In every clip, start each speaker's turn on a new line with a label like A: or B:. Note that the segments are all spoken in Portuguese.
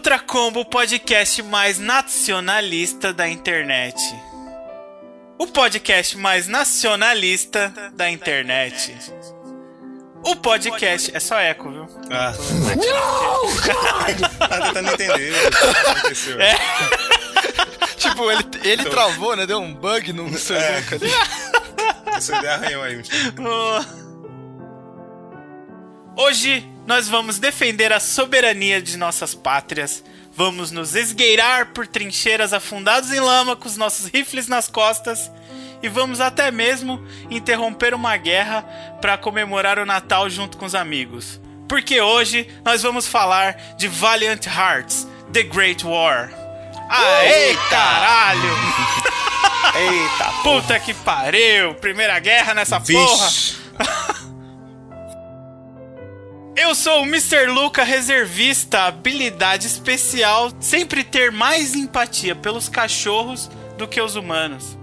A: Ultra Combo, o podcast mais nacionalista da internet. O podcast mais nacionalista da internet. O podcast. É só eco, viu?
B: Ah, não! tá tentando entender o que aconteceu.
A: É.
C: Tipo, ele, ele travou, né? Deu um bug no seu
B: É.
C: ali.
B: Essa ideia arranhou aí.
A: Hoje nós vamos defender a soberania de nossas pátrias. Vamos nos esgueirar por trincheiras afundados em lama com os nossos rifles nas costas. E vamos até mesmo interromper uma guerra para comemorar o Natal junto com os amigos. Porque hoje nós vamos falar de Valiant Hearts, The Great War. Aê, caralho!
B: Eita,
A: Puta que pariu! Primeira guerra nessa porra! Eu sou o Mr. Luca, reservista, habilidade especial, sempre ter mais empatia pelos cachorros do que os humanos.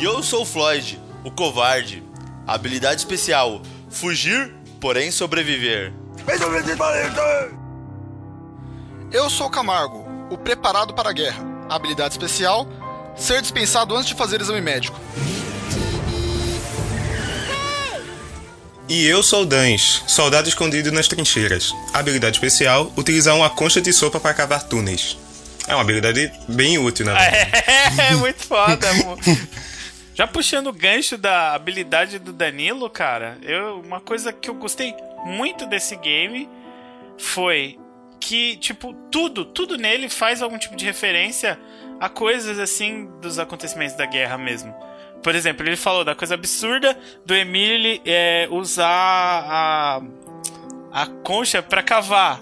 D: E eu sou o Floyd, o covarde. Habilidade especial: fugir, porém sobreviver.
C: Eu sou o Camargo, o preparado para a guerra. Habilidade especial: ser dispensado antes de fazer exame médico.
B: E eu sou o Dans, soldado escondido nas trincheiras. Habilidade especial: utilizar uma concha de sopa para cavar túneis. É uma habilidade bem útil, na verdade.
A: É, muito foda, amor. Já puxando o gancho da habilidade do Danilo, cara, eu, uma coisa que eu gostei muito desse game foi que, tipo, tudo, tudo nele faz algum tipo de referência a coisas assim dos acontecimentos da guerra mesmo. Por exemplo, ele falou da coisa absurda do Emily é, usar a, a concha pra cavar.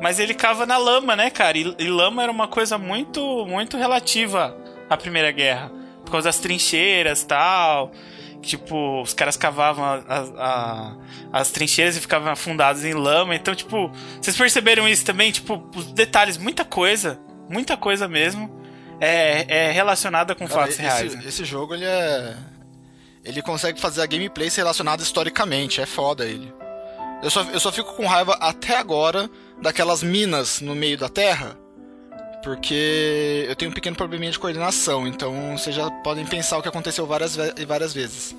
A: Mas ele cava na lama, né, cara? E, e lama era uma coisa muito, muito relativa à Primeira Guerra. Por causa das trincheiras tal. Tipo, os caras cavavam a- a- as trincheiras e ficavam afundados em lama. Então, tipo, vocês perceberam isso também? Tipo, os detalhes, muita coisa. Muita coisa mesmo. É, é relacionada com
C: Cara,
A: fatos
C: esse,
A: reais. né?
C: esse jogo, ele é... Ele consegue fazer a gameplay ser relacionada historicamente. É foda ele. Eu só, eu só fico com raiva até agora daquelas minas no meio da terra. Porque eu tenho um pequeno probleminha de coordenação. Então vocês já podem pensar o que aconteceu várias, várias vezes.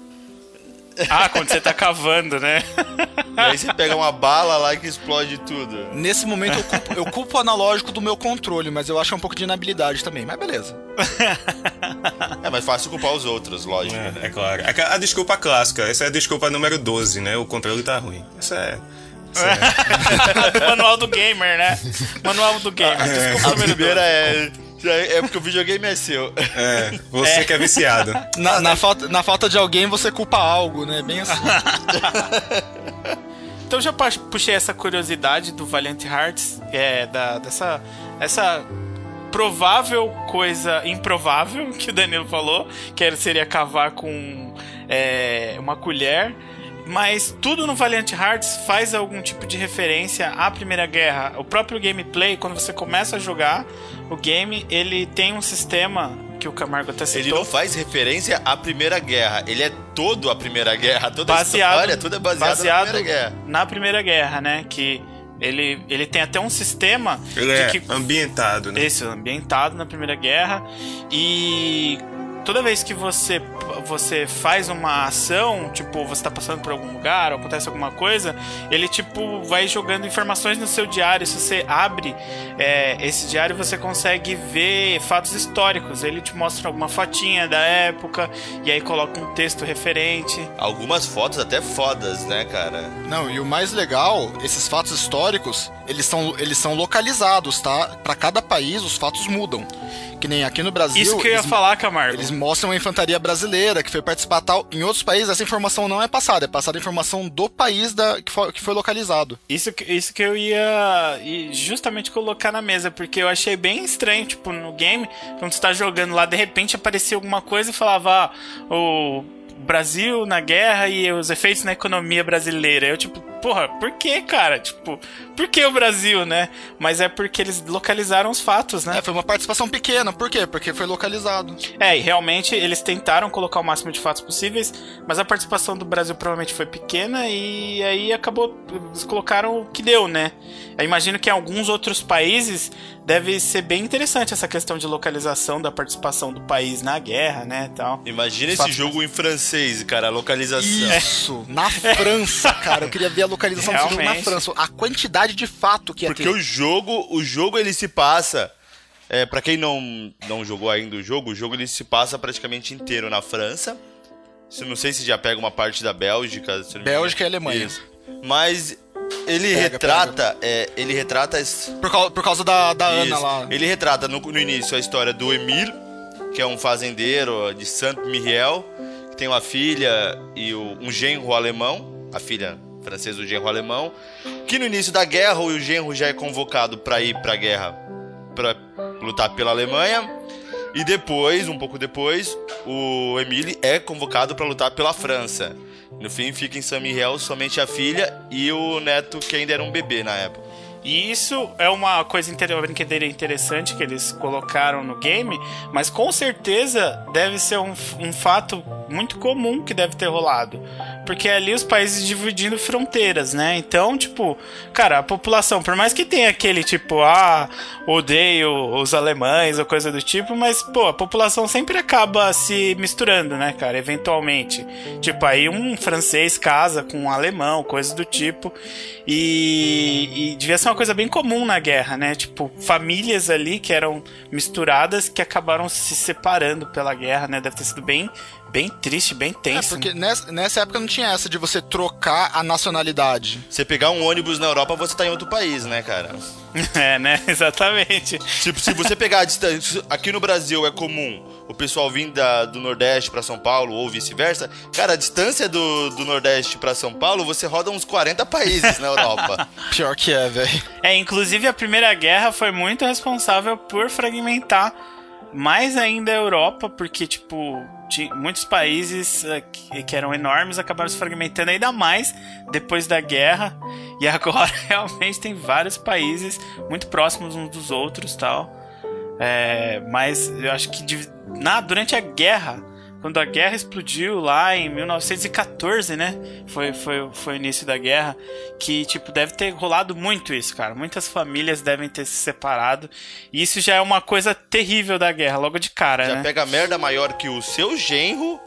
A: Ah, quando você tá cavando, né?
D: E aí você pega uma bala lá que explode tudo.
C: Nesse momento eu culpo, eu culpo o analógico do meu controle, mas eu acho um pouco de inabilidade também. Mas beleza.
D: É mais fácil culpar os outros, lógico. né?
B: É, é claro. É que A desculpa clássica, essa é a desculpa número 12, né? O controle tá ruim. Essa é.
A: Manual do gamer, né? Manual do gamer. Desculpa,
D: A primeira é. É porque o videogame é seu.
B: É, você que é viciado.
C: Na, na falta, na falta de alguém, você culpa algo, né? Bem assim.
A: Então já puxei essa curiosidade do Valiant Hearts, é, da, dessa essa provável coisa improvável que o Danilo falou, que seria cavar com é, uma colher. Mas tudo no Valiant Hearts faz algum tipo de referência à Primeira Guerra. O próprio gameplay, quando você começa a jogar o game, ele tem um sistema que o Camargo até citou.
D: Ele não faz referência à Primeira Guerra. Ele é todo a Primeira Guerra. Toda a história, tudo é baseado,
A: baseado
D: na Primeira Guerra.
A: na Primeira Guerra, né? Que ele, ele tem até um sistema
B: Ele
A: de
B: é
A: que
B: ambientado, né?
A: esse ambientado na Primeira Guerra e toda vez que você você faz uma ação, tipo, você tá passando por algum lugar, ou acontece alguma coisa, ele tipo vai jogando informações no seu diário. Se você abre é, esse diário, você consegue ver fatos históricos. Ele te mostra alguma fotinha da época e aí coloca um texto referente.
D: Algumas fotos até fodas, né, cara?
C: Não, e o mais legal, esses fatos históricos, eles são, eles são localizados, tá? Pra cada país, os fatos mudam. Que nem aqui no Brasil.
A: Isso que eu ia
C: eles,
A: falar, Camargo.
C: Eles mostram a infantaria brasileira que foi participar tal. Em outros países, essa informação não é passada, é passada a informação do país da, que, foi, que foi localizado.
A: Isso, que- isso que eu ia justamente colocar na mesa, porque eu achei bem estranho, tipo, no game, quando você tá jogando lá, de repente aparecia alguma coisa e falava, ah, o Brasil na guerra e os efeitos na economia brasileira. Eu, tipo, porra, por que, cara? Tipo, por que o Brasil, né? Mas é porque eles localizaram os fatos, né?
C: É, foi uma participação pequena. Por quê? Porque foi localizado.
A: É, e realmente eles tentaram colocar o máximo de fatos possíveis, mas a participação do Brasil provavelmente foi pequena e aí acabou. Eles colocaram o que deu, né? Eu imagino que em alguns outros países deve ser bem interessante essa questão de localização da participação do país na guerra, né? Tal.
D: Imagina esse jogo em francês, cara, a localização.
C: Isso, na França, cara. Eu queria ver a localização desse jogo na
A: Realmente.
C: França. A quantidade de fato que ia
D: Porque
C: ter.
D: o jogo, o jogo ele se passa. É, para quem não, não jogou ainda o jogo, o jogo ele se passa praticamente inteiro na França. Eu não sei se já pega uma parte da Bélgica. se.
C: Bélgica e Alemanha.
D: Isso. Mas ele
C: Pega,
D: retrata, é, ele retrata
C: Por causa, por causa da, da Ana lá.
D: Ele retrata no, no início a história do Emile, que é um fazendeiro de Saint-Mihiel, que tem uma filha e o- um genro alemão, a filha francesa do genro alemão, que no início da guerra o genro já é convocado para ir para a guerra para lutar pela Alemanha. E depois, um pouco depois, o Emile é convocado para lutar pela França. No fim, fica em Saint-Mihiel somente a filha e o neto, que ainda era um bebê na época.
A: E isso é uma coisa uma brincadeira interessante que eles colocaram no game, mas com certeza deve ser um, um fato muito comum que deve ter rolado. Porque é ali os países dividindo fronteiras, né? Então, tipo, cara, a população, por mais que tenha aquele tipo, ah, odeio os alemães ou coisa do tipo, mas, pô, a população sempre acaba se misturando, né, cara, eventualmente. Tipo, aí um francês casa com um alemão, coisa do tipo. E, e devia ser uma coisa bem comum na guerra, né? Tipo, famílias ali que eram misturadas que acabaram se separando pela guerra, né? Deve ter sido bem, bem triste, bem
C: É,
A: tenso.
C: porque nessa, nessa época não tinha essa de você trocar a nacionalidade.
D: Você pegar um ônibus na Europa, você tá em outro país, né, cara?
A: É, né? Exatamente.
D: Tipo, se você pegar a distância. Aqui no Brasil é comum o pessoal vir da- do Nordeste pra São Paulo ou vice-versa. Cara, a distância do, do Nordeste pra São Paulo, você roda uns 40 países na Europa.
C: Pior que é, velho.
A: É, inclusive a Primeira Guerra foi muito responsável por fragmentar mais ainda a Europa, porque, tipo, muitos países eh, que, que eram enormes acabaram se fragmentando ainda mais depois da guerra. E agora realmente tem vários países muito próximos uns dos outros tal. É, mas eu acho que na, durante a guerra, quando a guerra explodiu lá em 1914, né? Foi, foi, foi o início da guerra. Que, tipo, deve ter rolado muito isso, cara. Muitas famílias devem ter se separado. E isso já é uma coisa terrível da guerra, logo de cara,
D: Já
A: né?
D: pega merda maior que o seu genro,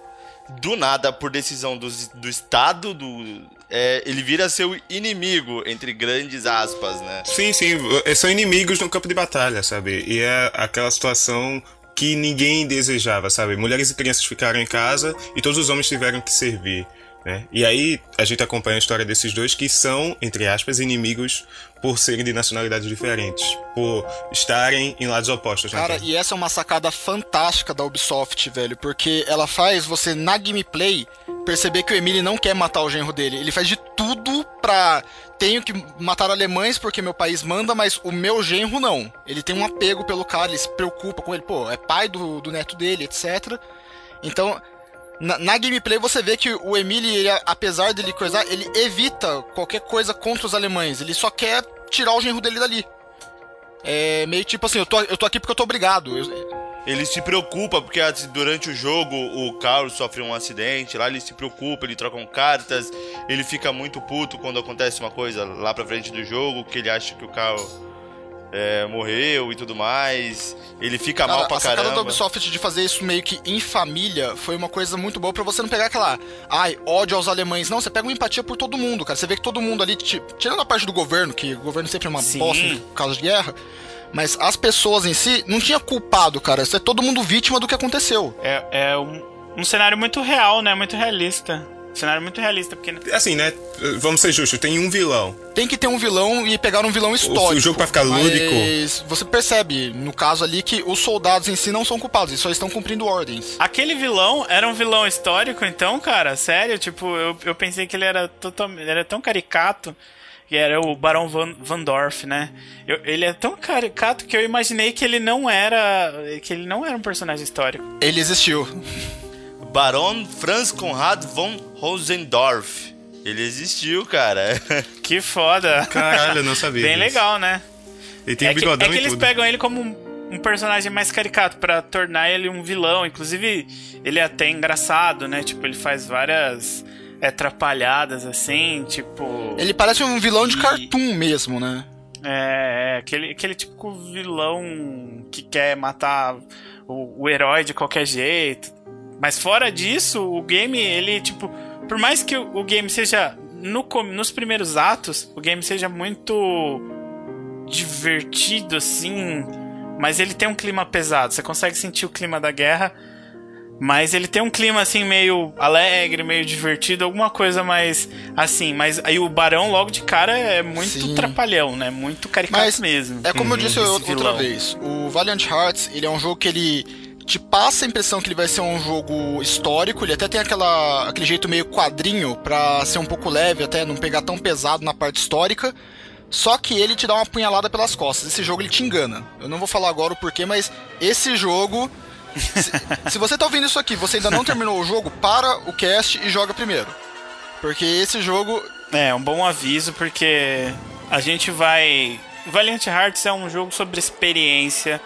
D: do nada, por decisão do, do Estado, do, é, ele vira seu inimigo, entre grandes aspas, né?
B: Sim, sim, são inimigos no campo de batalha, sabe? E é aquela situação que ninguém desejava, sabe? Mulheres e crianças ficaram em casa e todos os homens tiveram que servir, né? E aí a gente acompanha a história desses dois que são, entre aspas, inimigos por serem de nacionalidades diferentes, por estarem em lados opostos. na
C: Cara, e essa é uma sacada fantástica da Ubisoft, velho, porque ela faz você, na gameplay, perceber que o Emile não quer matar o genro dele. Ele faz de tudo pra. Tenho que matar alemães porque meu país manda, mas o meu genro não. Ele tem um apego pelo cara, ele se preocupa com ele, pô, é pai do, do neto dele, etc. Então, na, na gameplay você vê que o Emile, ele, apesar dele coisar, ele evita qualquer coisa contra os alemães. Ele só quer tirar o genro dele dali. É meio tipo assim, eu tô, eu tô aqui porque eu tô obrigado. Eu-
D: Ele se preocupa, porque assim, durante o jogo o Carlos sofre um acidente, lá ele se preocupa, ele troca cartas, ele fica muito puto quando acontece uma coisa lá pra frente do jogo, que ele acha que o Carlos é, morreu e tudo mais. Ele fica
C: Cara,
D: mal pra
C: a sacada da
D: caramba.
C: Ubisoft de fazer isso meio que em família foi uma coisa muito boa pra você não pegar aquela, ai, ódio aos alemães. Não, você pega uma empatia por todo mundo, cara. Você vê que todo mundo ali, ti- tirando a parte do governo, que o governo sempre é uma
A: Sim.
C: bosta por causa de guerra, mas as pessoas em si não tinha culpado, cara. Isso é todo mundo vítima do que aconteceu.
A: É, é um, um cenário muito real, né? Muito realista. Um cenário muito realista, porque
B: Assim, né? Vamos ser justos, tem um vilão.
C: Tem que ter um vilão e pegar um vilão histórico.
B: o jogo pra ficar lúdico-
C: Mas você percebe, no caso ali, que os soldados em si não são culpados, eles só estão cumprindo ordens.
A: Aquele vilão era um vilão histórico, então, cara, sério, tipo, eu, eu pensei que ele era totalmente. Ele era tão caricato. Que era o Barão Van, Van Dorf, né? Eu- ele é tão caricato que eu imaginei que ele não era. que ele não era um personagem histórico.
C: Ele existiu.
D: Baron Franz Conrad von Rosendorf. Ele existiu, cara.
A: Que foda.
B: Caralho, eu não sabia.
A: Bem
B: disso.
A: legal, né?
B: Ele tem
A: é
B: um
A: que,
B: bigodão
A: é que
B: e
A: eles
B: tudo.
A: pegam ele como um, um personagem mais caricato pra tornar ele um vilão. Inclusive, ele é até engraçado, né? Tipo, ele faz várias é, atrapalhadas assim, tipo.
C: Ele parece um vilão de
A: E-
C: cartoon mesmo, né?
A: É, é aquele, aquele típico vilão que quer matar o, o herói de qualquer jeito. Mas fora disso, o game, ele, tipo, por mais que o, o game seja. No, nos primeiros atos, o game seja muito divertido, assim. Mas ele tem um clima pesado. Você consegue sentir o clima da guerra. Mas ele tem um clima assim meio alegre, meio divertido, alguma coisa mais assim. Mas aí o Barão logo de cara é muito
C: Sim.
A: trapalhão, né? Muito caricato
C: Mas
A: mesmo.
C: É como eu disse outra
A: vilão.
C: vez, o Valiant Hearts, ele é um jogo que ele te passa a impressão que ele vai ser um jogo histórico, ele até tem aquela, aquele jeito meio quadrinho pra ser um pouco leve, até não pegar tão pesado na parte histórica, só que ele te dá uma punhalada pelas costas. Esse jogo ele te engana. Eu não vou falar agora o porquê, mas esse jogo se, se você tá ouvindo isso aqui, você ainda não terminou o jogo, para o cast e joga primeiro. Porque esse jogo
A: É, um bom aviso, porque a gente vai. Valiant Hearts é um jogo sobre experiência.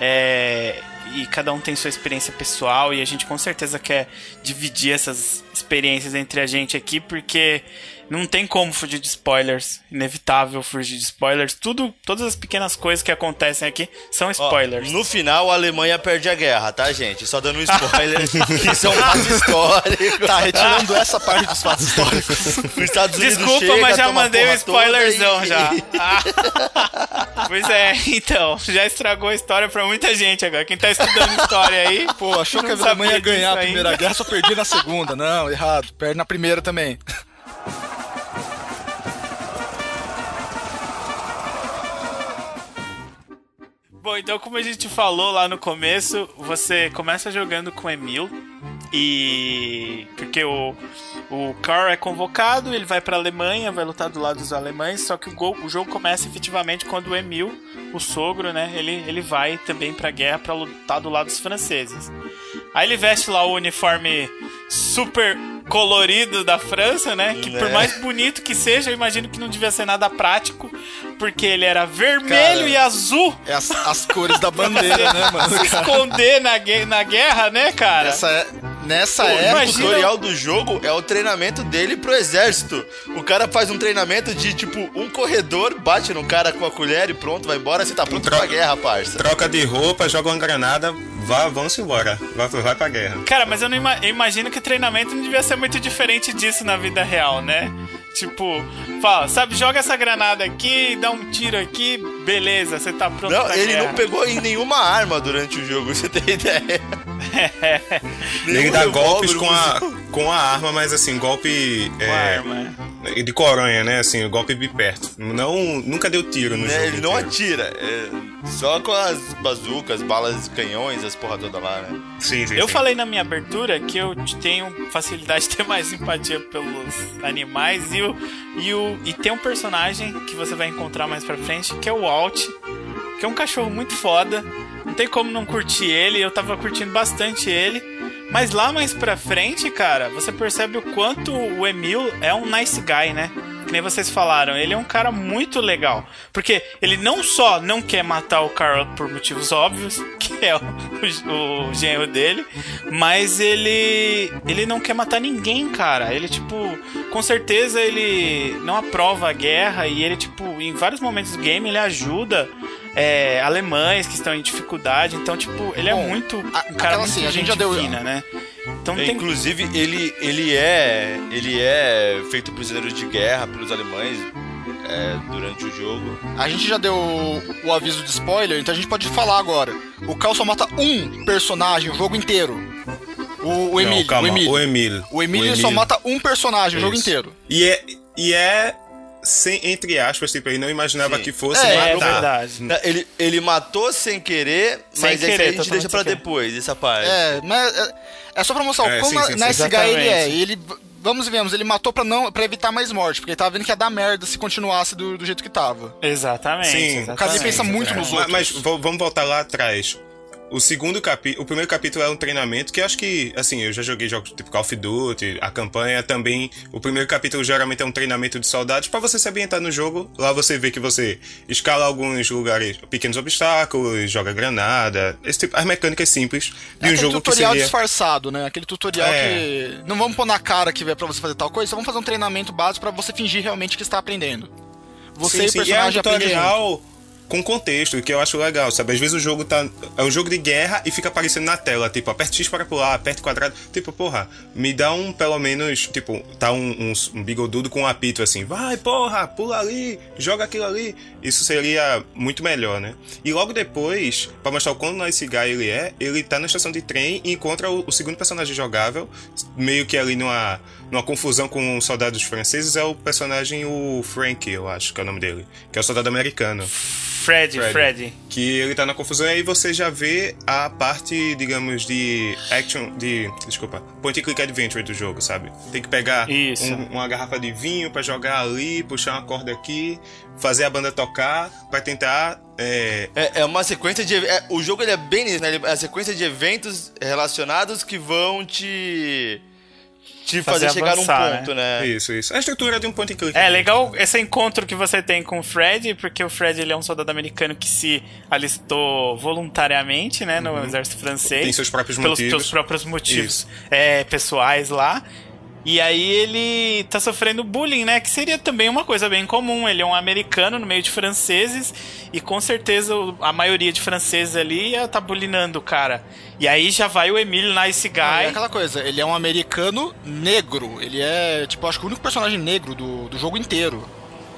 A: é, E cada um tem sua experiência pessoal. E a gente com certeza quer dividir essas experiências entre a gente aqui, porque não tem como fugir de spoilers. Inevitável fugir de spoilers. Tudo, todas as pequenas coisas que acontecem aqui são
D: Ó,
A: spoilers.
D: no final, a Alemanha perde a guerra, tá, gente? Só dando um spoiler, isso é um fato histórico.
C: tá retirando essa parte dos fatos históricos.
D: Os Estados Unidos
A: Desculpa,
D: chega,
A: mas já mandei um spoilerzão
D: e-
A: já. Ah. pois é, então, já estragou a história pra muita gente agora. Quem tá estudando história aí,
C: Pô, achou que a Alemanha ia ganhar a primeira
A: ainda.
C: guerra, só perdi na segunda. Não, errado. Perde na primeira também.
A: Bom, então como a gente falou lá no começo, você começa jogando com Emil e porque o o Carl é convocado, ele vai pra Alemanha, vai lutar do lado dos alemães, só que o, gol- o jogo começa efetivamente quando o Emil, o sogro, né, ele, ele vai também pra guerra pra lutar do lado dos franceses. Aí ele veste lá o uniforme super colorido da França, né? Que por
D: É.
A: mais bonito que seja, eu imagino que não devia ser nada prático, porque ele era vermelho
C: Cara,
A: e azul
C: É as, as cores da bandeira, né, mano?
A: se esconder na, na guerra, né, cara?
C: Essa é, nessa
D: Pô,
C: época.
D: O
A: imagina-
D: tutorial do jogo é o treinamento dele pro exército. O cara faz um treinamento de, tipo, um corredor, bate no cara com a colher e pronto, vai embora, você tá pronto
B: Troca-
D: pra guerra, parça.
B: Troca de roupa, joga uma granada, vá, vamos embora. Vai, vai pra guerra.
A: Cara, mas eu, não ima- eu imagino que o treinamento não devia ser muito diferente disso na vida real, né? Tipo, fala, sabe, joga essa granada aqui, dá um tiro aqui, beleza, você tá pronto
D: Não,
A: pra
D: ele
A: guerra.
D: não pegou em nenhuma arma durante o jogo, você tem ideia?
B: Ele dá golpes com a, com a arma, mas assim, golpe.
A: Com a
B: É,
A: arma.
B: de coronha, né? Assim, golpe de perto. Não, nunca deu tiro no
D: Né,
B: jogo.
D: Ele não
B: inteiro.
D: atira, é só com as bazucas, balas, canhões, as porra toda lá, né?
B: Sim, sim,
A: Eu
B: sim.
A: falei na minha abertura que eu tenho facilidade de ter mais empatia pelos animais e, o, e, o, e tem um personagem que você vai encontrar mais pra frente que é o Walt, que é um cachorro muito foda. Não tem como não curtir ele, eu tava curtindo bastante ele. Mas lá mais pra frente, cara, você percebe o quanto o Emil é um nice guy, né? Que nem vocês falaram, ele é um cara muito legal. Porque ele não só não quer matar o Carl por motivos óbvios, que é o, o, o genro dele, mas ele ele não quer matar ninguém, cara. Ele, tipo, com certeza ele não aprova a guerra e ele, tipo, em vários momentos do game ele ajuda é, alemães que estão em dificuldade. Então, tipo, ele é
C: Bom,
A: muito
C: a-
A: um cara muito
C: assim, a gente
A: gente
C: já deu-
A: fina, né? Então
D: É,
A: tem
D: Inclusive, ele, ele é ele é feito prisioneiro de guerra pelos alemães é, durante o jogo.
C: A gente já deu o aviso de spoiler, então a gente pode falar agora. O Cal só mata um personagem o jogo inteiro. O, o Emílio. o Emílio.
B: o Emílio.
C: O Emílio só mata um personagem o jogo
B: Isso.
C: inteiro.
B: E é. E é. Sem, entre aspas, tipo, ele não imaginava
D: Sim.
B: que fosse
C: É,
A: é
B: matar.
A: verdade.
D: Ele, ele matou sem querer,
A: Sem
D: mas
A: querer,
D: esse aí a gente deixa pra depois, essa parte.
C: É, mas é, é só pra mostrar
B: É,
C: o quão
B: sim, sim, sim.
C: nice guy ele é. E ele, vamos e vemos, ele matou pra, não, pra evitar mais morte, porque ele tava vendo que ia dar merda se continuasse do, do jeito que tava.
A: Exatamente.
B: Sim,
A: exatamente.
C: o cara ele pensa muito
B: É,
C: nos outros.
B: Mas, vo- vamos voltar lá atrás. O segundo capítulo, o primeiro capítulo é um treinamento que acho que, assim, eu já joguei jogos tipo Call of Duty, a campanha também. O primeiro capítulo geralmente é um treinamento de soldados para você se ambientar no jogo. Lá você vê que você escala alguns lugares, pequenos obstáculos, joga granada, esse tipo, as mecânicas simples de
C: é
B: um jogo que
C: tutorial
B: seria...
C: disfarçado, né? Aquele tutorial
B: É.
C: que não vamos pôr na cara que é pra você fazer tal coisa, só vamos fazer um treinamento básico pra você fingir realmente que está aprendendo. Você
B: sim,
C: e o
B: sim. E é um
C: personagem
B: tutorial com contexto, que eu acho legal, sabe? Às vezes o jogo tá. É um jogo de guerra e fica aparecendo na tela, tipo, aperte X para pular, aperte quadrado. Tipo, porra, me dá um, pelo menos, tipo, tá um, um, um bigodudo com um apito assim, vai, porra, pula ali, joga aquilo ali. Isso seria muito melhor, né? E logo depois, pra mostrar o quão nice guy ele é, ele tá na estação de trem e encontra o, o segundo personagem jogável, meio que ali numa, numa confusão com os soldados franceses, é o personagem, o Frank, eu acho que é o nome dele, que é o soldado americano.
A: Fred,
B: Fred.
A: Fred.
B: Que ele tá na confusão e aí você já vê a parte, digamos, de action, de, desculpa, point and click adventure do jogo, sabe? Tem que pegar
A: Isso.
B: um- uma garrafa de vinho pra jogar ali, puxar uma corda aqui, fazer a banda tocar pra tentar é,
D: É, é uma sequência de. é, o jogo ele é bem nisso, né? É a sequência de eventos relacionados que vão te. Te fazer,
A: Fazer
D: chegar
A: avançar,
D: num ponto, né?
B: isso, isso. A estrutura de um point and click.
A: É legal esse encontro que você tem com o Fred, porque o Fred ele é um soldado americano que se alistou voluntariamente, né, no exército francês.
B: Uhum. Tem seus próprios
A: pelos,
B: motivos.
A: pelos próprios motivos é, pessoais lá. E aí ele tá sofrendo bullying, né? Que seria também uma coisa bem comum. Ele é um americano no meio de franceses e com certeza a maioria de franceses ali ia tá bullyingando o cara. E aí já vai o Emílio Nice
C: Não, é
A: Guy.
C: aquela coisa, ele é um americano negro. Ele é, tipo, acho que o único personagem negro do, do jogo inteiro.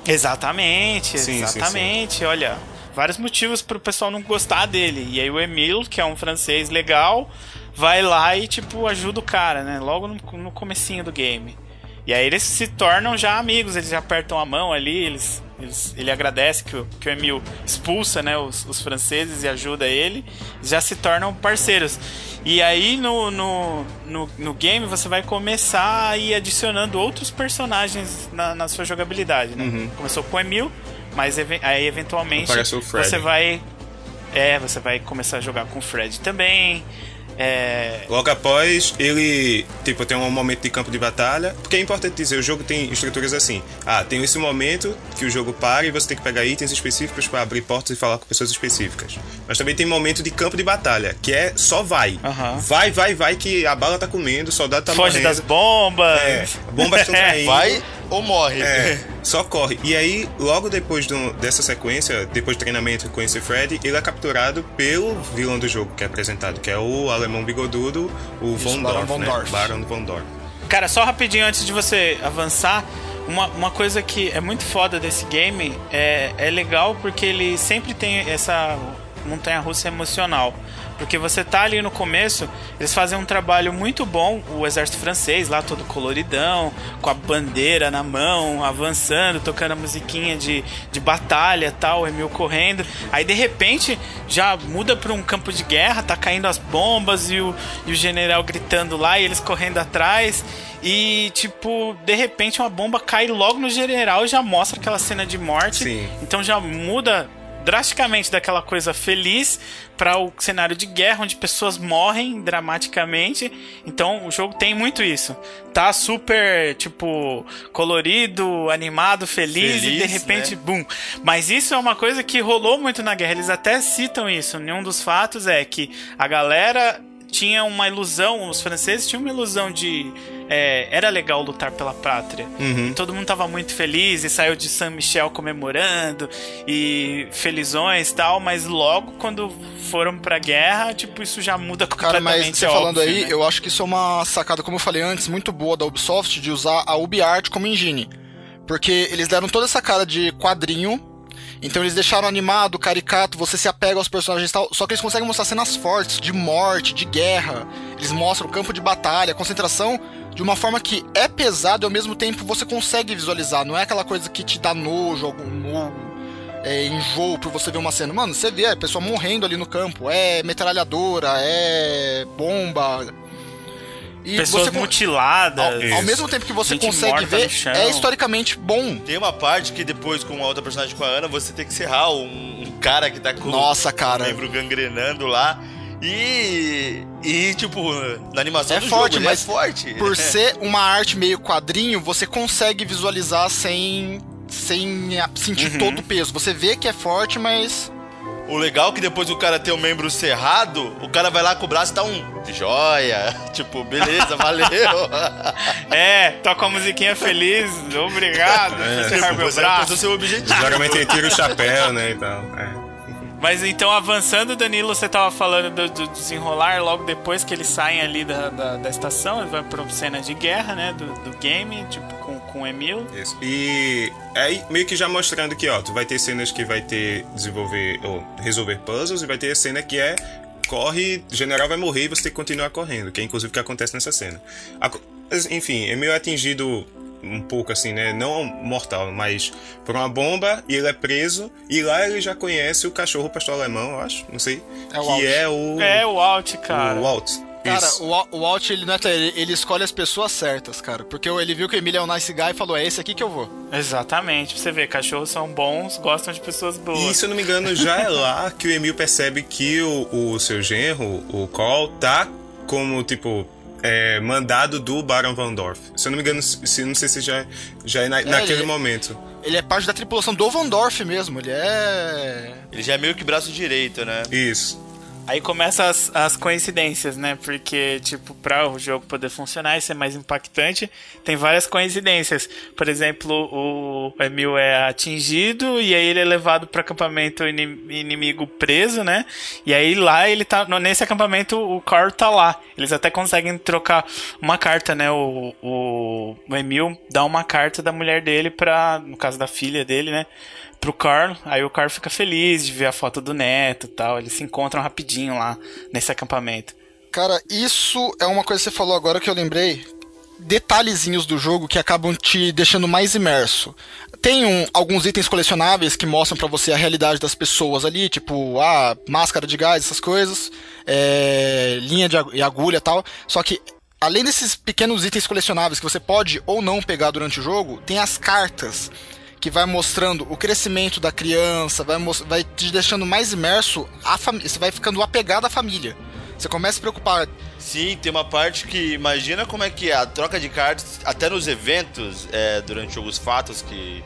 A: Exatamente,
B: Sim, sim,
A: exatamente. Olha, vários motivos pro pessoal não gostar dele. E aí o Emil, que é um francês legal, vai lá e, tipo, ajuda o cara, né? Logo no, no comecinho do game. E aí eles se tornam já amigos, eles já apertam a mão ali, eles, eles- ele agradece que o, que o Emil expulsa né, os, os franceses e ajuda ele, já se tornam parceiros. E aí no, no, no, no game você vai começar a ir adicionando outros personagens na, na sua jogabilidade. Né? Começou com o Emil, mas aí eventualmente você vai. É, você vai começar a jogar com o Fred também. É,
B: Logo após, ele, tipo, tem um momento de campo de batalha. Porque é importante dizer, o jogo tem estruturas assim. Ah, tem esse momento que o jogo para e você tem que pegar itens específicos para abrir portas e falar com pessoas específicas. Mas também tem momento de campo de batalha, que é só vai.
A: Aham.
B: Vai, vai, vai, que a bala tá comendo, o soldado tá
A: foge
B: morrendo.
A: das bombas.
B: É, bombas estão caindo.
D: Vai ou morre.
B: É, só corre. E aí, logo depois do- dessa sequência, depois do treinamento com esse Fred, ele é capturado pelo vilão do jogo que é apresentado, que é o alemão bigodudo, o Von
C: Baron
B: Dorf,
C: von
B: né?
C: Dorf.
B: Baron von Dorf.
A: Cara, só rapidinho antes de você avançar, uma, uma coisa que é muito foda desse game é, é legal porque ele sempre tem essa montanha russa emocional. Porque você tá ali no começo, eles fazem um trabalho muito bom, o exército francês lá todo coloridão, com a bandeira na mão, avançando, tocando a musiquinha de, de batalha tal, o Emil correndo. Aí de repente já muda pra um campo de guerra, tá caindo as bombas e o, e o general gritando lá e eles correndo atrás. E, tipo, de repente uma bomba cai logo no general e já mostra aquela cena de morte.
B: Sim.
A: Então já muda drasticamente daquela coisa feliz para o cenário de guerra onde pessoas morrem dramaticamente. Então o jogo tem muito isso. Tá super, tipo, colorido, animado, feliz, e de
D: Feliz,
A: repente,
D: né?
A: bum. Mas isso é uma coisa que rolou muito na guerra. Eles até citam isso. Um dos fatos é que a galera tinha uma ilusão, os franceses tinham uma ilusão de é, era legal lutar pela pátria. E todo mundo tava muito feliz e saiu de Saint Michel comemorando e felizões e tal, mas logo quando foram pra guerra, tipo, isso já muda
C: Cara,
A: completamente.
C: mas você
A: é
C: falando
A: óbvio,
C: aí,
A: né?
C: eu acho que isso é uma sacada, como eu falei antes, muito boa da Ubisoft de usar a UbiArt como engine. Porque eles deram toda essa cara de quadrinho, então eles deixaram animado, caricato, você se apega aos personagens e tal, só que eles conseguem mostrar cenas fortes, de morte, de guerra. Eles mostram o campo de batalha, concentração, de uma forma que é pesado e ao mesmo tempo você consegue visualizar. Não é aquela coisa que te dá nojo, algum é, enjoo por você ver uma cena. Mano, você vê a pessoa morrendo ali no campo. É metralhadora, é bomba. E
A: Pessoas
C: você
A: mutiladas.
C: ao, ao mesmo tempo que você consegue ver, é historicamente bom.
D: Tem uma parte que depois, com a outra personagem com a Ana, você tem que serrar um, um cara que tá com
C: Nossa,
D: o
C: cara.
D: membro gangrenando lá. E. E, tipo, na animação
C: É
D: do
C: forte,
D: jogo, ele
C: mas
D: é forte.
C: Por ser uma arte meio quadrinho, você consegue visualizar sem. sem sentir todo o peso. Você vê que é forte, mas.
D: O legal é que depois o cara tem o membro cerrado, o cara vai lá com o braço e dá um joia. Tipo, beleza, valeu.
A: É, toca a musiquinha feliz, obrigado por
B: É.
A: encerrar meu
D: Você alcançou
A: braço.
D: seu objetivo.
B: Geralmente ele tira o chapéu, né, e tal. É.
A: Mas então, avançando, Danilo, você tava falando do, do desenrolar logo depois que eles saem ali da, da, da estação, eles vão pra cena de guerra, né, do, do game, tipo, com, com o Emil.
B: Isso. E aí, meio que já mostrando que, ó, tu vai ter cenas que vai ter desenvolver ou resolver puzzles e vai ter a cena que é corre, general vai morrer e você tem que continuar correndo, que é inclusive o que acontece nessa cena. Enfim, é meio atingido um pouco assim, né? Não mortal, mas por uma bomba e ele é preso e lá ele já conhece o cachorro pastor alemão, eu acho, não sei,
C: É o
B: que
C: Alt.
B: é o
A: É, o Alt, cara.
B: o Walt.
C: Cara,
B: Isso.
C: o, o Alt, ele não é. Ele, ele escolhe as pessoas certas, cara. Porque ele viu que o Emílio é um nice guy e falou: é esse aqui que eu vou.
A: Exatamente, pra você ver, cachorros são bons, gostam de pessoas boas.
B: E se eu não me engano, já é lá que o Emil percebe que o, o seu genro, o Cole, tá como, tipo, é, mandado do Baron Van Dorf. Se eu não me engano, se, não sei se já, já é, na- naquele
C: ele-
B: momento.
C: Ele é parte da tripulação do Van Dorf mesmo. Ele é.
D: Ele já é meio que braço direito, né?
B: Isso.
A: Aí começam as, as coincidências, né? Porque, tipo, pra o jogo poder funcionar e ser mais impactante, tem várias coincidências. Por exemplo, o Emil é atingido e aí ele é levado para acampamento ini- inimigo preso, né? E aí lá ele tá. Nesse acampamento o Carl tá lá. Eles até conseguem trocar uma carta, né? O, o, o Emil dá uma carta da mulher dele pra. No caso da filha dele, né? Pro Carl, aí o Carl fica feliz de ver a foto do neto e tal. Eles se encontram rapidinho lá nesse acampamento.
C: Cara, isso é uma coisa que você falou agora que eu lembrei. Detalhezinhos do jogo que acabam te deixando mais imerso. Tem um- alguns itens colecionáveis que mostram pra você a realidade das pessoas ali, tipo, ah, máscara de gás, essas coisas, é, linha de ag- agulha e tal. Só que, além desses pequenos itens colecionáveis que você pode ou não pegar durante o jogo, tem as cartas que vai mostrando o crescimento da criança, vai, vai te deixando mais imerso, a você vai ficando apegado à família. Você começa a se preocupar.
D: Sim, tem uma parte que imagina como é que é a troca de cartas, até nos eventos, é, durante jogos fatos que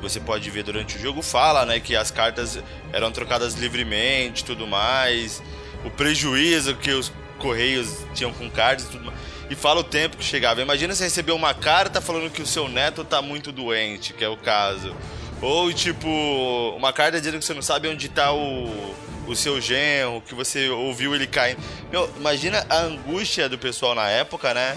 D: você pode ver durante o jogo, fala, né, que as cartas eram trocadas livremente tudo mais, o prejuízo que os correios tinham com cartas e tudo mais. E fala o tempo que chegava. Imagina você receber uma carta falando que o seu neto tá muito doente, que é o caso. Ou, tipo, uma carta dizendo que você não sabe onde tá o, o seu genro, que você ouviu ele caindo. Meu, imagina a angústia do pessoal na época, né?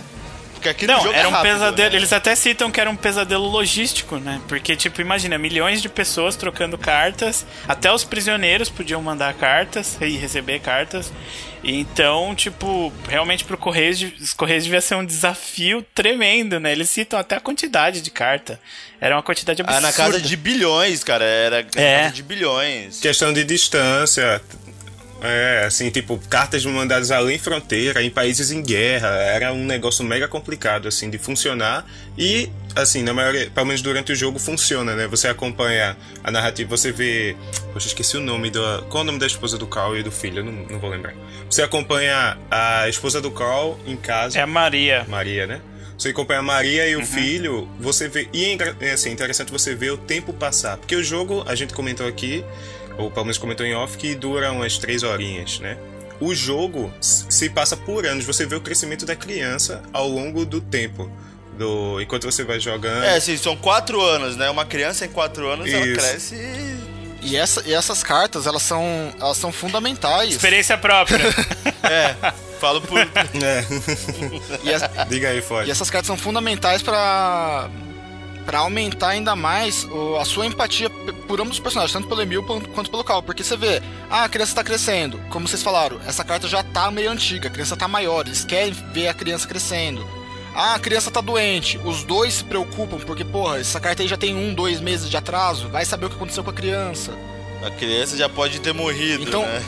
D: Porque aquele
A: Não,
D: jogo
A: era
D: é
A: um
D: rápido,
A: pesadelo.
D: né?
A: Eles até citam que era um pesadelo logístico, né? Porque, tipo, imagina, milhões de pessoas trocando cartas. Até os prisioneiros podiam mandar cartas e receber cartas. Então, tipo, realmente pro Correios, os Correios devia ser um desafio tremendo, né? Eles citam até a quantidade de carta. Era uma quantidade
D: Ah,
A: absurda.
D: na casa de bilhões, cara. Era na
A: É.
D: casa de bilhões.
B: Questão de distância. É, assim, tipo, cartas mandadas além fronteira, em países em guerra. Era um negócio mega complicado, assim, de funcionar. E, assim, na maioria, pelo menos durante o jogo, funciona, né? Você acompanha a narrativa, você vê. Poxa, esqueci o nome da. Qual é o nome da esposa do Carl e do filho? Eu não, não vou lembrar. Você acompanha a esposa do Carl em casa.
A: É a Maria.
B: Maria, né? Você acompanha a Maria
A: Uhum.
B: e o filho, você vê. E é é assim, interessante você ver o tempo passar. Porque o jogo, a gente comentou aqui, ou pelo menos comentou em off, que dura umas três horinhas, né? O jogo se passa por anos, você vê o crescimento da criança ao longo do tempo. Do, enquanto você vai jogando.
D: É, assim, são quatro anos, né? Uma criança em quatro anos, ela
B: Isso.
D: cresce.
C: E, essa, e essas cartas, elas são, elas são fundamentais.
A: Experiência própria.
D: É, falo por.
B: É.
C: E, as-
B: Diga aí, Ford.
C: e essas cartas são fundamentais pra para aumentar ainda mais o- a sua empatia por ambos os personagens, tanto pelo Emil quanto pelo Cal. Porque você vê, ah, a criança tá crescendo. Como vocês falaram, essa carta já tá meio antiga, a criança tá maior, eles querem ver a criança crescendo. Ah, a criança tá doente. Os dois se preocupam, porque, porra, essa carta aí já tem um, dois meses de atraso. Vai saber o que aconteceu com a criança.
D: A criança já pode ter morrido,
C: Então,
D: né?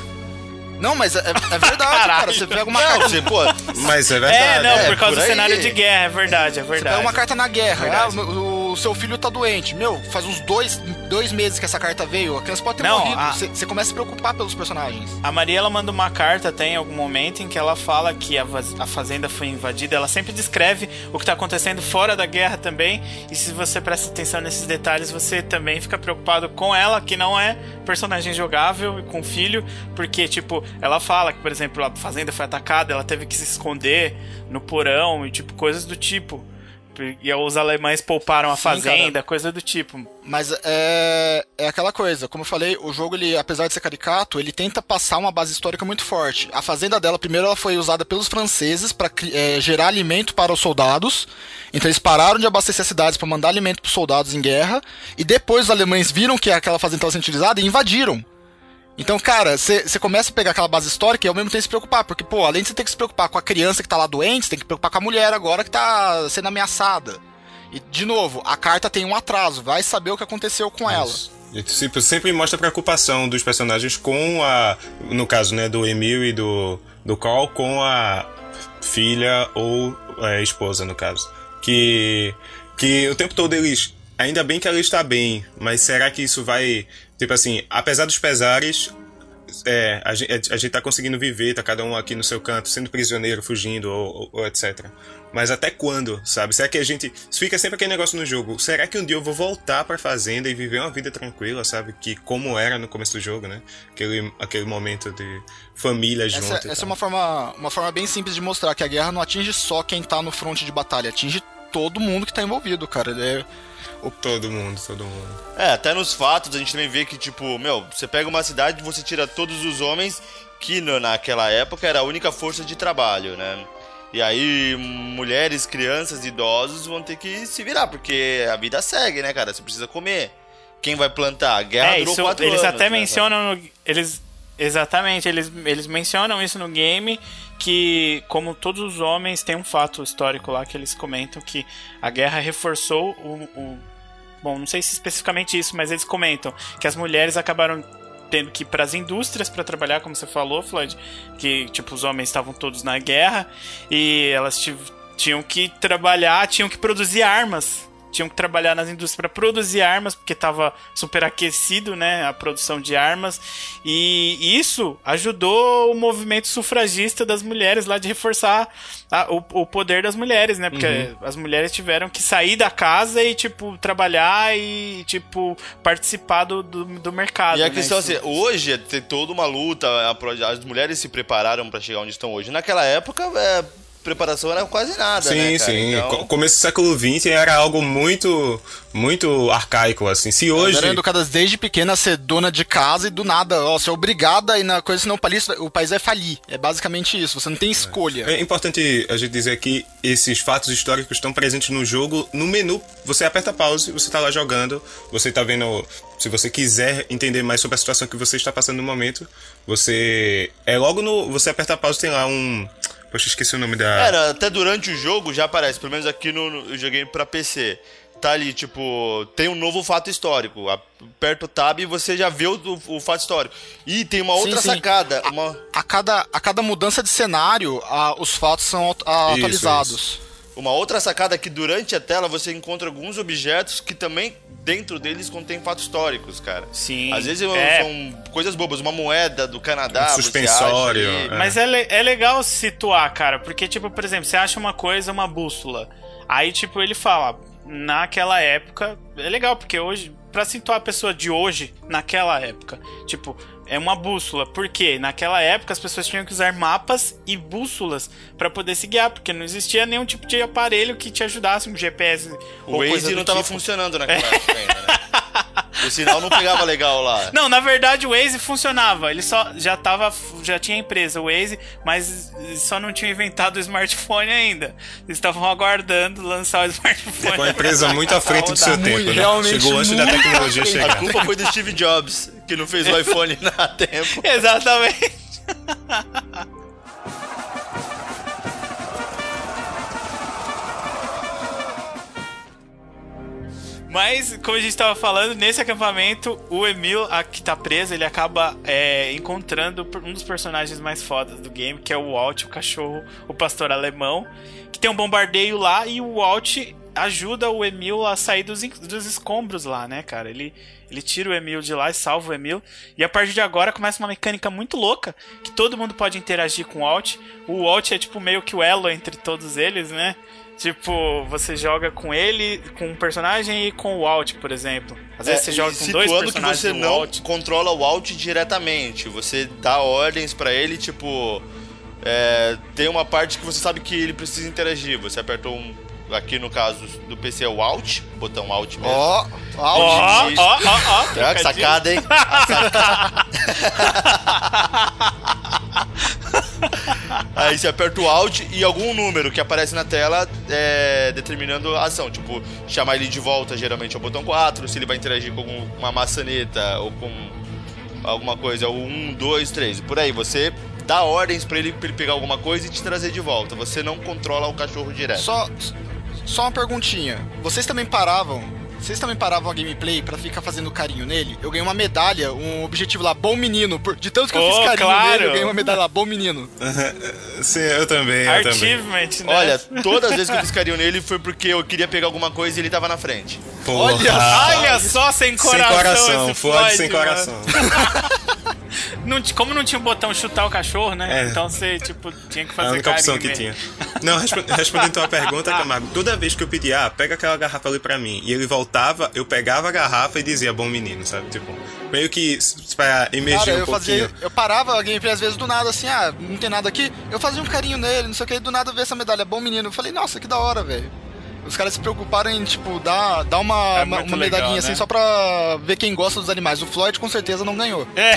C: Não, mas é, é verdade, cara. Você pega uma
D: Não,
C: carta.
D: você, pô,
B: Mas é
A: é,
B: verdade.
A: não,
D: é,
A: por causa
D: por
A: do
D: aí.
A: cenário de guerra, é verdade, é
C: Você pega
A: verdade.
C: uma carta na guerra.
A: Verdade.
C: Ah, o, o seu filho tá doente. Meu, faz uns dois, dois meses que essa carta veio, a criança pode ter
A: Não,
C: morrido.
A: a-
C: Você começa a se preocupar pelos personagens.
A: A Maria ela manda uma carta até em algum momento em que ela fala que a, a fazenda foi invadida. Ela sempre descreve o que tá acontecendo fora da guerra também. E se você presta atenção nesses detalhes, você também fica preocupado com ela, que não é personagem jogável, e com o filho, porque, tipo, ela fala que, por exemplo, a fazenda foi atacada, ela teve que se esconder no porão e, tipo, coisas do tipo. E os alemães pouparam a
C: Sim,
A: fazenda, coisa do tipo.
C: Mas é, é aquela coisa, como eu falei, o jogo, ele, apesar de ser caricato, ele tenta passar uma base histórica muito forte. A fazenda dela, primeiro, ela foi usada pelos franceses para gerar alimento para os soldados. Então eles pararam de abastecer as cidades para mandar alimento para os soldados em guerra. E depois os alemães viram que aquela fazenda estava sendo utilizada e invadiram. Então, cara, você começa a pegar aquela base histórica e ao mesmo tempo se preocupar, porque, pô, além de você ter que se preocupar com a criança que tá lá doente, você tem que se preocupar com a mulher agora que tá sendo ameaçada. E, de novo, a carta tem um atraso, vai saber o que aconteceu com ela.
B: Isso. E tipo, sempre mostra a preocupação dos personagens com a. No caso, né, do Emil e do, do Carl, com a filha ou a esposa, no caso. Que. Que o tempo todo eles. Ainda bem que ela está bem, mas será que isso vai. Tipo assim, apesar dos pesares, é, a, gente, a gente tá conseguindo viver, tá cada um aqui no seu canto, sendo prisioneiro, fugindo, ou, ou- ou etc. Mas até quando, sabe? Será que a gente. Fica sempre aquele negócio no jogo. Será que um dia eu vou voltar pra fazenda e viver uma vida tranquila, sabe? Que como era no começo do jogo, né? Aquele, aquele momento de família junto.
C: Essa,
B: e
C: essa é uma forma, uma forma bem simples de mostrar que a guerra não atinge só quem tá no fronte de batalha, atinge todo mundo que tá envolvido, cara. É,
B: Todo mundo, todo mundo.
D: É, até nos fatos a gente também vê que, tipo, meu, você pega uma cidade e você tira todos os homens, que no- naquela época era a única força de trabalho, né? E aí, mulheres, crianças, idosos vão ter que se virar, porque a vida segue, né, cara? Você precisa comer. Quem vai plantar? A guerra
A: É,
D: durou
A: isso,
D: quatro
A: eles
D: anos.
A: até
D: né,
A: mencionam no, eles exatamente, eles, eles mencionam isso no game que como todos os homens tem um fato histórico lá que eles comentam que a guerra reforçou o, o bom, não sei se especificamente isso, mas eles comentam que as mulheres acabaram tendo que ir para as indústrias para trabalhar, como você falou, Floyd, que tipo os homens estavam todos na guerra e elas tinham que trabalhar, tinham que produzir armas. Tinham que trabalhar nas indústrias para produzir armas, porque estava superaquecido, né, a produção de armas. E isso ajudou o movimento sufragista das mulheres lá de reforçar a- o, o poder das mulheres, né? Porque as mulheres tiveram que sair da casa e, tipo, trabalhar e, tipo, participar do, do, do mercado.
D: E a
A: né?
D: questão
A: Isso-
D: assim, hoje tem toda uma luta, as mulheres se prepararam pra chegar onde estão hoje. Naquela época, é, preparação era quase nada,
B: Sim,
D: né, cara?
B: sim.
D: Então-
B: Co- Começo do século XX era algo muito, muito arcaico, assim. Se
C: Elas
B: hoje.
C: eram educadas desde pequena a ser dona de casa e do nada, ó, você é obrigada ir na coisa, senão o país, o país vai falir. É basicamente isso, você não tem escolha.
B: É importante a gente dizer que esses fatos históricos estão presentes no jogo. No menu, você aperta pause, você tá lá jogando, você tá vendo. Se você quiser entender mais sobre a situação que você está passando no momento, você. É logo no. Você aperta pause, tem lá um. Poxa, esqueci o nome da.
D: Era, até durante o jogo já aparece, pelo menos aqui no, no- eu joguei pra PC. Tá ali, tipo, tem um novo fato histórico. Aperta o tab e você já vê o, o fato histórico. E tem uma
C: Sim,
D: outra
C: sim.
D: sacada. Uma,
C: A cada, a cada mudança de cenário, a- os fatos são a-
B: Isso,
C: atualizados.
D: uma outra sacada é que durante a tela você encontra alguns objetos que também dentro deles contém fatos históricos, cara.
A: Sim.
D: Às vezes
A: É.
D: são coisas bobas, uma moeda do Canadá,
B: Um
D: você
B: suspensório,
D: acha e-
B: é.
A: Mas é, le- é legal situar, cara, porque, tipo, por exemplo, você acha uma coisa, uma bússola. Aí, tipo, ele fala, naquela época. É legal, porque hoje, pra situar a pessoa de hoje, naquela época, tipo, é uma bússola. Por quê? Naquela época as pessoas tinham que usar mapas e bússolas pra poder se guiar, porque não existia nenhum tipo de aparelho que te ajudasse, um GPS
D: O
A: ou
D: Waze
A: do
D: não tava
A: tipo.
D: funcionando naquela época ainda, né? O sinal não pegava legal lá.
A: Não, na verdade o Waze funcionava. Ele só já tava, já tinha empresa o Waze, mas só não tinha inventado o smartphone ainda. Eles estavam aguardando lançar o smartphone.
B: Com a empresa muito à frente do seu tempo, né?
C: realmente
B: Chegou antes da tecnologia
D: A
B: chegar.
D: culpa foi do Steve Jobs, que não fez o iPhone a tempo.
A: Exatamente. Mas, como a gente estava falando, nesse acampamento, o Emil, a, que tá preso, ele acaba é, encontrando um dos personagens mais fodas do game, que é o Walt, o cachorro, o pastor alemão, que tem um bombardeio lá, e o Walt ajuda o Emil a sair dos, dos escombros lá, né, cara? Ele, ele tira o Emil de lá e salva o Emil. E a partir de agora começa uma mecânica muito louca, que todo mundo pode interagir com o Walt. O Walt é tipo meio que o elo entre todos eles, né? Tipo, você joga com ele, com um personagem e com o Walt, por exemplo. Às vezes você
D: É,
A: joga
D: e
A: com dois
D: situando que
A: personagens
D: você não controla o alt diretamente. Você dá ordens pra ele, tipo. é, tem uma parte que você sabe que ele precisa interagir. Você apertou um. Aqui no caso do PC é o Alt, botão Alt mesmo.
C: Ó,
A: Ó,
C: ó,
A: ó, ó, ó.
D: É, que sacada, hein? Aí você aperta o Alt e algum número que aparece na tela é, determinando a ação. Tipo, chamar ele de volta geralmente é o botão 4, se ele vai interagir com uma maçaneta ou com alguma coisa, é o 1, 2, 3. Por aí, você dá ordens pra ele, pra ele pegar alguma coisa e te trazer de volta. Você não controla o cachorro direto.
C: Só, só uma perguntinha. Vocês também paravam? Vocês também paravam a gameplay pra ficar fazendo carinho nele? Eu ganhei uma medalha, um objetivo lá, bom menino. Por- De tanto que eu
A: Oh,
C: fiz carinho
A: claro.
C: nele, eu ganhei uma medalha lá, bom menino.
B: Sim, eu também, eu também.
A: Né?
D: Olha, todas as vezes que eu fiz carinho nele foi porque eu queria pegar alguma coisa e ele tava na frente.
B: Porra.
C: Olha
A: Olha só, sem
B: Sem
A: coração.
B: coração,
A: esse
B: Floyd
A: Floyd,
B: sem
A: mano.
B: coração.
A: Não como não tinha o botão chutar o cachorro, né?
B: É.
A: Então você, tipo, tinha que
B: É
A: fazer
B: a única opção
A: carinho
B: que
A: nele.
B: tinha. Não, respo- respondendo tua pergunta, Camargo, toda vez que eu pedia, ah, pega aquela garrafa ali pra mim, e ele voltava, eu pegava a garrafa e dizia, bom menino, sabe? Tipo, meio que pra emergir
C: Cara,
B: um
C: eu
B: pouquinho.
C: fazia. Eu parava a gameplay às vezes do nada, assim, ah, não tem nada aqui. Eu fazia um carinho nele, não sei o que, do nada eu vi essa medalha, bom menino. Eu falei, nossa, que da hora, velho. Os caras se preocuparam em, tipo, dar, dar uma,
A: É
C: uma, uma
A: legal,
C: medalhinha
A: né?
C: assim só pra ver quem gosta dos animais. O Floyd com certeza não ganhou.
A: É.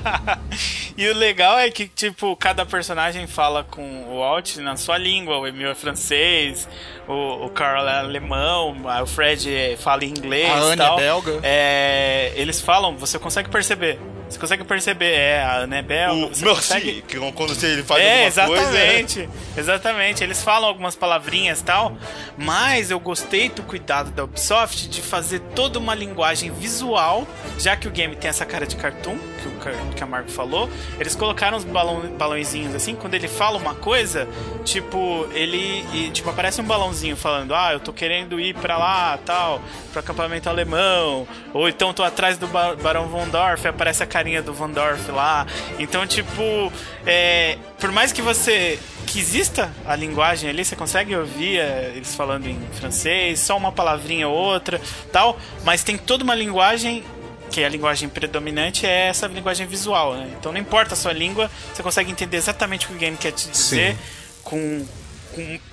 A: e o legal é que, tipo, cada personagem fala com o Walt na sua língua. O Emil é francês, o, o Carl é alemão, o Fred fala inglês
C: A Anne é belga.
A: É, eles falam, você consegue perceber. Você consegue perceber, é, a Ana belga,
D: O
A: você
D: meu
A: consegue...
D: que quando você ele faz
A: É,
D: alguma coisa.
A: exatamente. Exatamente. Eles falam algumas palavrinhas e tal, mas eu gostei do cuidado da Ubisoft de fazer toda uma linguagem visual, já que o game tem essa cara de cartoon, que o que a Marco falou. Eles colocaram os balão, balãozinhos assim, quando ele fala uma coisa, tipo, ele e, tipo aparece um balãozinho falando: "Ah, eu tô querendo ir pra lá, tal, pro acampamento alemão", ou então tô atrás do Ba- Barão Von Dorf, e aparece a carinha do Von Dorf lá. Então, tipo, é, por mais que você que exista a linguagem ali, você consegue ouvir é, eles falando em francês, só uma palavrinha ou outra, tal, mas tem toda uma linguagem que a linguagem predominante é essa linguagem visual, né? Então não importa a sua língua, você consegue entender exatamente o que o game quer te dizer
B: Sim.
A: com,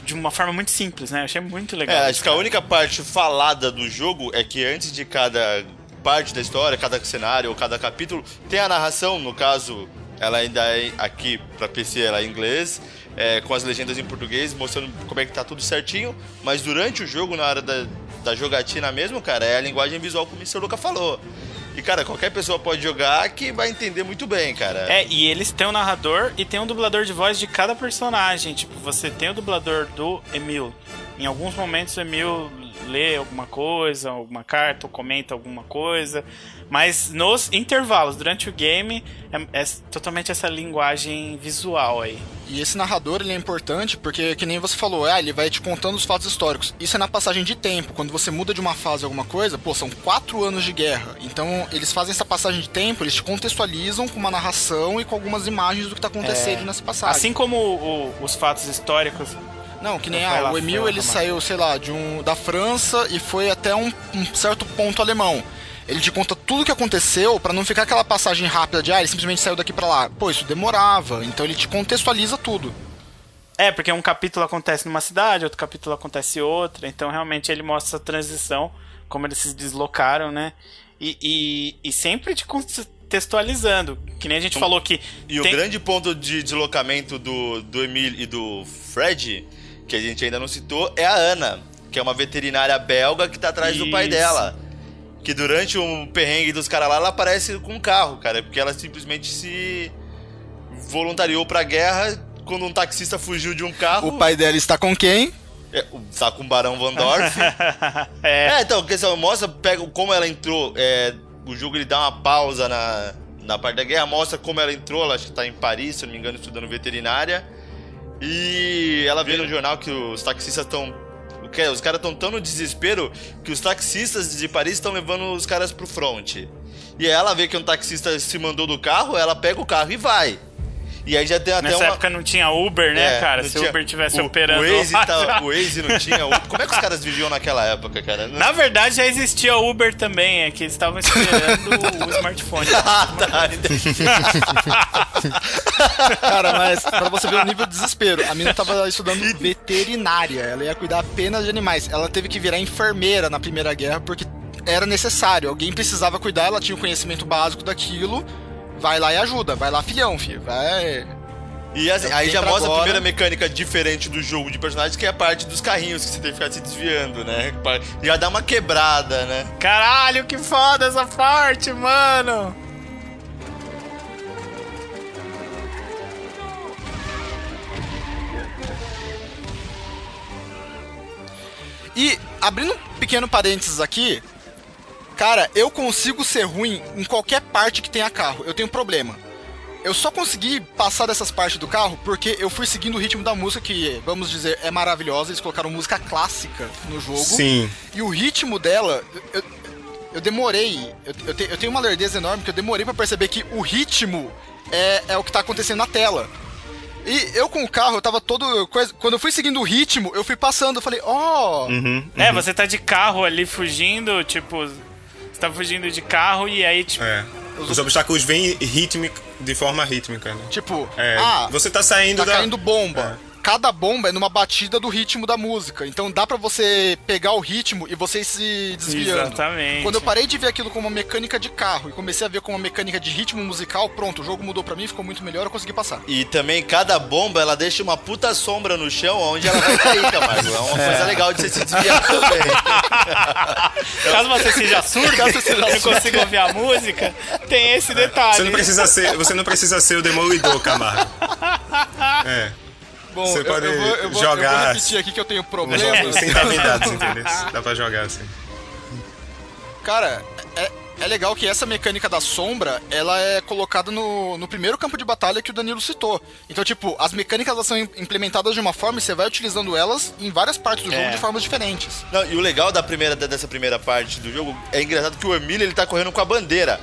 A: de uma forma muito simples, né? Eu achei muito legal.
D: É, acho que a única parte falada do jogo é que antes de cada parte da história, cada cenário ou cada capítulo, tem a narração, no caso, ela ainda é aqui pra PC, ela é em inglês, é, com as legendas em português, mostrando como é que tá tudo certinho, mas durante o jogo, na hora da, da jogatina mesmo, cara, é a linguagem visual como o Mr. Luca falou. E, cara, qualquer pessoa pode jogar que vai entender muito bem, cara.
A: É, e eles têm um narrador e tem um dublador de voz de cada personagem. Tipo, você tem o dublador do Emil. Em alguns momentos o Emil lê alguma coisa, alguma carta, ou comenta alguma coisa. Mas nos intervalos, durante o game, é, é totalmente essa linguagem visual aí.
C: E esse narrador ele é importante porque, que nem você falou, ah, ele vai te contando os fatos históricos. Isso é na passagem de tempo. Quando você muda de uma fase a alguma coisa, pô, são quatro anos de guerra. Então eles fazem essa passagem de tempo, eles te contextualizam com uma narração e com algumas imagens do que tá acontecendo nessa passagem.
A: Assim como o- o- os fatos históricos.
C: Não, que nem ah, o Emil ele saiu, sei lá, de um da França e foi até um, um certo ponto alemão. Ele te conta tudo o que aconteceu pra não ficar aquela passagem rápida de ah, ele simplesmente saiu daqui pra lá. Pô, isso demorava. Então ele te contextualiza tudo.
A: É, porque um capítulo acontece numa cidade, outro capítulo acontece em outra. Então, realmente, ele mostra essa transição, como eles se deslocaram, né? E, e, e sempre te contextualizando. Que nem a gente falou que.
D: E o
A: tem-
D: grande ponto de deslocamento do, do Emil e do Fred, que a gente ainda não citou, é a Ana, que é uma veterinária belga que tá atrás do pai
A: Isso.
D: dela. Que durante um perrengue dos caras lá, ela aparece com um carro, cara, porque ela simplesmente se voluntariou pra guerra quando um taxista fugiu de um carro.
C: O pai dela está com quem?
D: É, o- tá com o Barão Van Dorf.
A: é,
D: É, então, porque você mostra, pega como ela entrou. é, o jogo ele dá uma pausa na, na parte da guerra, mostra como ela entrou, ela acho que tá em Paris, se não me engano, estudando veterinária. E ela vê no jornal que os taxistas estão que os caras estão tão no desespero que os taxistas de Paris estão levando os caras pro front. E ela vê que um taxista se mandou do carro, ela pega o carro e vai. E aí já tem até
A: Nessa
D: uma...
A: época não tinha Uber, né,
D: É,
A: cara? Se
D: tinha-
A: o Uber tivesse
D: o,
A: operando.
D: O Waze, tá- o Waze não tinha. Uber. Como é que os caras viviam naquela época, cara?
A: Na verdade já existia Uber também, é que eles estavam esperando o smartphone.
D: Ah, tá.
C: Cara, mas pra você ver o nível de desespero, a menina tava estudando veterinária, ela ia cuidar apenas de animais. Ela teve que virar enfermeira na Primeira Guerra porque era necessário, alguém precisava cuidar, ela tinha o conhecimento básico daquilo. Vai lá e ajuda, vai lá, filhão, filho. Vai.
D: E assim, aí já mostra a
C: agora.
D: primeira mecânica diferente do jogo de personagens, que é a parte dos carrinhos que você tem que ficar se desviando, né? Já dá uma quebrada, né?
A: Caralho, que foda essa parte, mano!
C: E abrindo um pequeno parênteses aqui, cara, eu consigo ser ruim em qualquer parte que tenha carro. Eu tenho problema. Eu só consegui passar dessas partes do carro porque eu fui seguindo o ritmo da música, que, vamos dizer, é maravilhosa. Eles colocaram música clássica no jogo.
B: Sim.
C: E o ritmo dela, eu, eu demorei. Eu, eu, te- eu tenho uma lerdeza enorme que eu demorei pra perceber que o ritmo é, é o que tá acontecendo na tela. E eu com o carro, eu tava todo. Quando eu fui seguindo o ritmo, eu fui passando. Eu falei, ó.
B: Uhum.
A: É, você tá de carro ali fugindo, tipo. Você tá fugindo de carro e aí, tipo.
B: É. Os obstáculos vêm rítmico, de forma rítmica, né?
C: Tipo,
B: É,
C: ah,
B: você tá saindo
C: tá
B: da...
C: caindo bomba. Cada bomba é numa batida do ritmo da música. Então dá pra você pegar o ritmo e você ir se desviando.
A: Exatamente.
C: Quando eu parei de ver aquilo como uma mecânica de carro e comecei a ver como uma mecânica de ritmo musical, pronto, o jogo mudou pra mim, ficou muito melhor, eu consegui passar.
D: E também cada bomba ela deixa uma puta sombra no chão onde ela vai cair, Camargo. É uma coisa legal de você se desviar também.
A: Caso você seja surdo,
C: Caso você
A: não consiga ouvir a música, tem esse detalhe.
B: Você não precisa ser, você não precisa ser o demolidor, Camargo. É.
C: Bom,
B: Você
C: eu,
B: pode
C: eu vou, eu vou-
B: jogar
C: eu vou repetir aqui que eu tenho problemas.
B: Sem dar dados, entendeu? Dá pra jogar assim.
C: Cara, é, é legal que essa mecânica da sombra, ela é colocada no, no primeiro campo de batalha que o Danilo citou. Então, tipo, as mecânicas elas são im- implementadas de uma forma e você vai utilizando elas em várias partes do jogo
A: É.
C: de formas diferentes.
D: Não, e o legal da primeira, dessa primeira parte do jogo é engraçado que o Emílio ele tá correndo com a bandeira.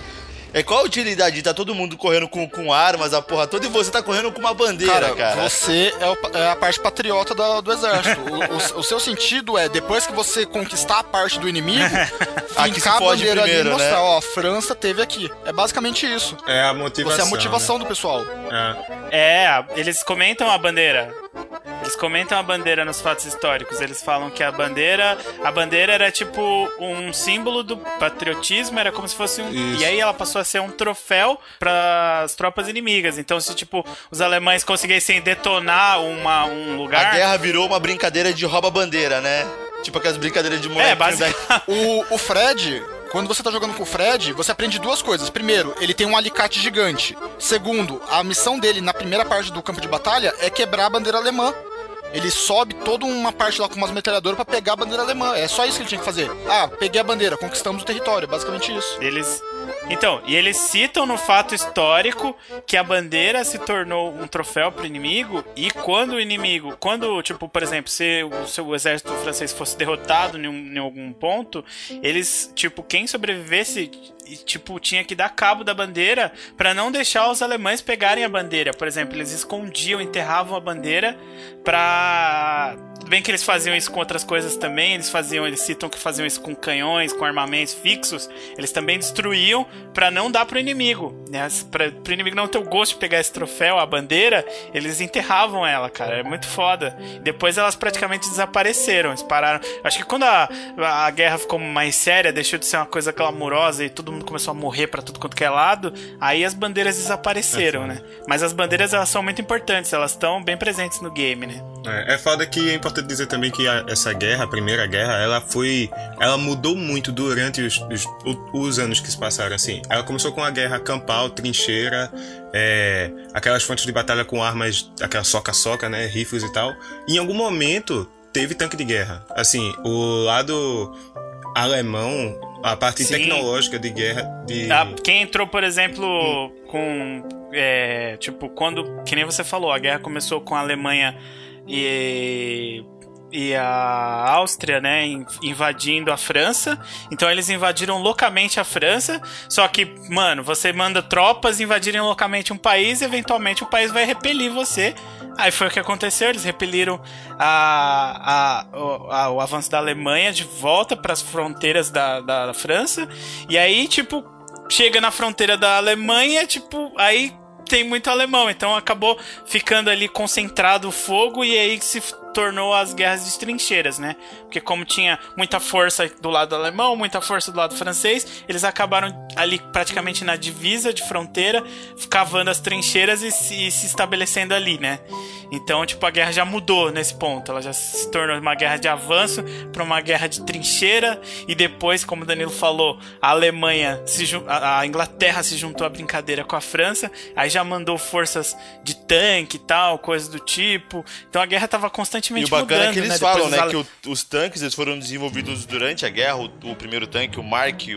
D: É qual a utilidade de tá todo mundo correndo com, com armas, a porra toda, e você tá correndo com uma bandeira, cara?
C: você é, o é a parte patriota da- do exército. O, o- o seu sentido é, depois que você conquistar a parte do inimigo, fincar a bandeira ali e
D: primeiro,
C: mostrar,
D: né?
C: ó, a França teve aqui. É basicamente isso.
B: É a motivação.
C: Você é a motivação do pessoal.
B: né?
A: É, a- eles comentam a bandeira. Eles comentam a bandeira nos fatos históricos. Eles falam que a bandeira, a bandeira era tipo um símbolo do patriotismo, era como se fosse um,
B: Isso.
A: e aí ela passou a ser um troféu para as tropas inimigas. Então, se tipo os alemães conseguissem detonar uma, um lugar,
D: A guerra virou uma brincadeira de rouba-bandeira, né? Tipo aquelas brincadeiras de moleque.
A: é basicamente.
C: O, o Fred, quando você tá jogando com o Fred, você aprende duas coisas. Primeiro, ele tem um alicate gigante. Segundo, a missão dele na primeira parte do campo de batalha é quebrar a bandeira alemã. Ele sobe toda uma parte lá com umas metralhadoras pra pegar a bandeira alemã. É só isso que ele tinha que fazer. Ah, peguei a bandeira, conquistamos o território. Basicamente isso.
A: Eles. Então, e eles citam no fato histórico que a bandeira se tornou um troféu pro inimigo e quando o inimigo, quando, tipo, por exemplo, se o exército francês fosse derrotado em, um- em algum ponto, eles, tipo, quem sobrevivesse, tipo, tinha que dar cabo da bandeira pra não deixar os alemães pegarem a bandeira. Por exemplo, eles escondiam, enterravam a bandeira pra bem que eles faziam isso com outras coisas também, eles faziam, eles citam que faziam isso com canhões, com armamentos fixos, eles também destruíam pra não dar pro inimigo, né? Pra, pro inimigo não ter o gosto de pegar esse troféu, a bandeira, eles enterravam ela, cara, é muito foda. Depois elas praticamente desapareceram, eles pararam. Acho que quando a, a guerra ficou mais séria, deixou de ser uma coisa glamurosa e todo mundo começou a morrer pra tudo quanto que é lado, aí as bandeiras desapareceram, né? Mas as bandeiras elas são muito importantes, elas estão bem presentes no game, né?
B: É, é foda que é importante dizer também que a- essa guerra, a primeira guerra, ela foi. Ela mudou muito durante os, os, os anos que se passaram, assim. Ela começou com a guerra campal, trincheira, é, aquelas fontes de batalha com armas, aquela soca-soca, né? Rifles e tal. E em algum momento teve tanque de guerra. Assim, o lado alemão, a parte
A: Sim.
B: tecnológica de guerra. De...
A: Ah, quem entrou, por exemplo, com. é, tipo, quando. Que nem você falou, a guerra começou com a Alemanha e. e a Áustria, né, invadindo a França. Então eles invadiram loucamente a França. Só que, mano, você manda tropas invadirem loucamente um país, eventualmente o país vai repelir você. Aí foi o que aconteceu, eles repeliram a, a, o, a, o avanço da Alemanha de volta para as fronteiras da, da França. E aí, tipo, chega na fronteira da Alemanha, tipo, aí tem muito alemão, então acabou ficando ali concentrado o fogo e aí se tornou as guerras de trincheiras, né? Porque como tinha muita força do lado alemão, muita força do lado francês, eles acabaram ali praticamente na divisa de fronteira, cavando as trincheiras e se, e se estabelecendo ali, né? Então, tipo, a guerra já mudou nesse ponto. Ela já se tornou uma guerra de avanço para uma guerra de trincheira e depois, como o Danilo falou, a Alemanha, se, a Inglaterra se juntou à brincadeira com a França, aí já mandou forças de tanque e tal, coisas do tipo. Então a guerra estava constantemente constantemente
D: E o bacana
A: mudando,
D: é que eles
A: né?
D: falam, né,
A: os
D: que o- os tanques eles foram desenvolvidos durante a guerra, o, o primeiro tanque, o Mark I,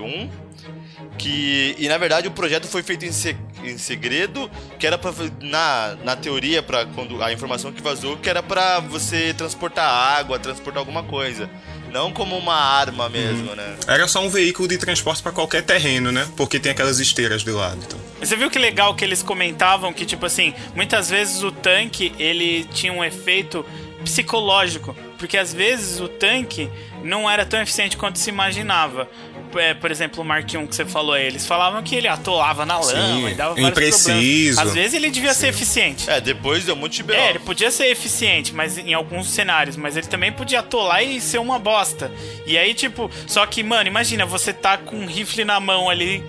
D: que e na verdade o projeto foi feito em, se- em segredo, que era para na, na teoria para quando a informação que vazou, que era para você transportar água, transportar alguma coisa, não como uma arma mesmo, né?
B: Era só um veículo de transporte pra qualquer terreno, né? Porque tem aquelas esteiras do lado. Então.
A: Você viu que legal que eles comentavam que, tipo assim, muitas vezes o tanque ele tinha um efeito psicológico. Porque às vezes o tanque não era tão eficiente quanto se imaginava. É, por exemplo, o Mark I que você falou aí, eles falavam que ele atolava na lama
B: Sim,
A: e dava vários
B: impreciso.
A: problemas. Às vezes ele devia ser eficiente.
D: É, depois deu muito de
A: É, ele podia ser eficiente, mas em alguns cenários, mas ele também podia atolar e ser uma bosta. E aí, tipo, só que, mano, imagina, você tá com um rifle na mão ali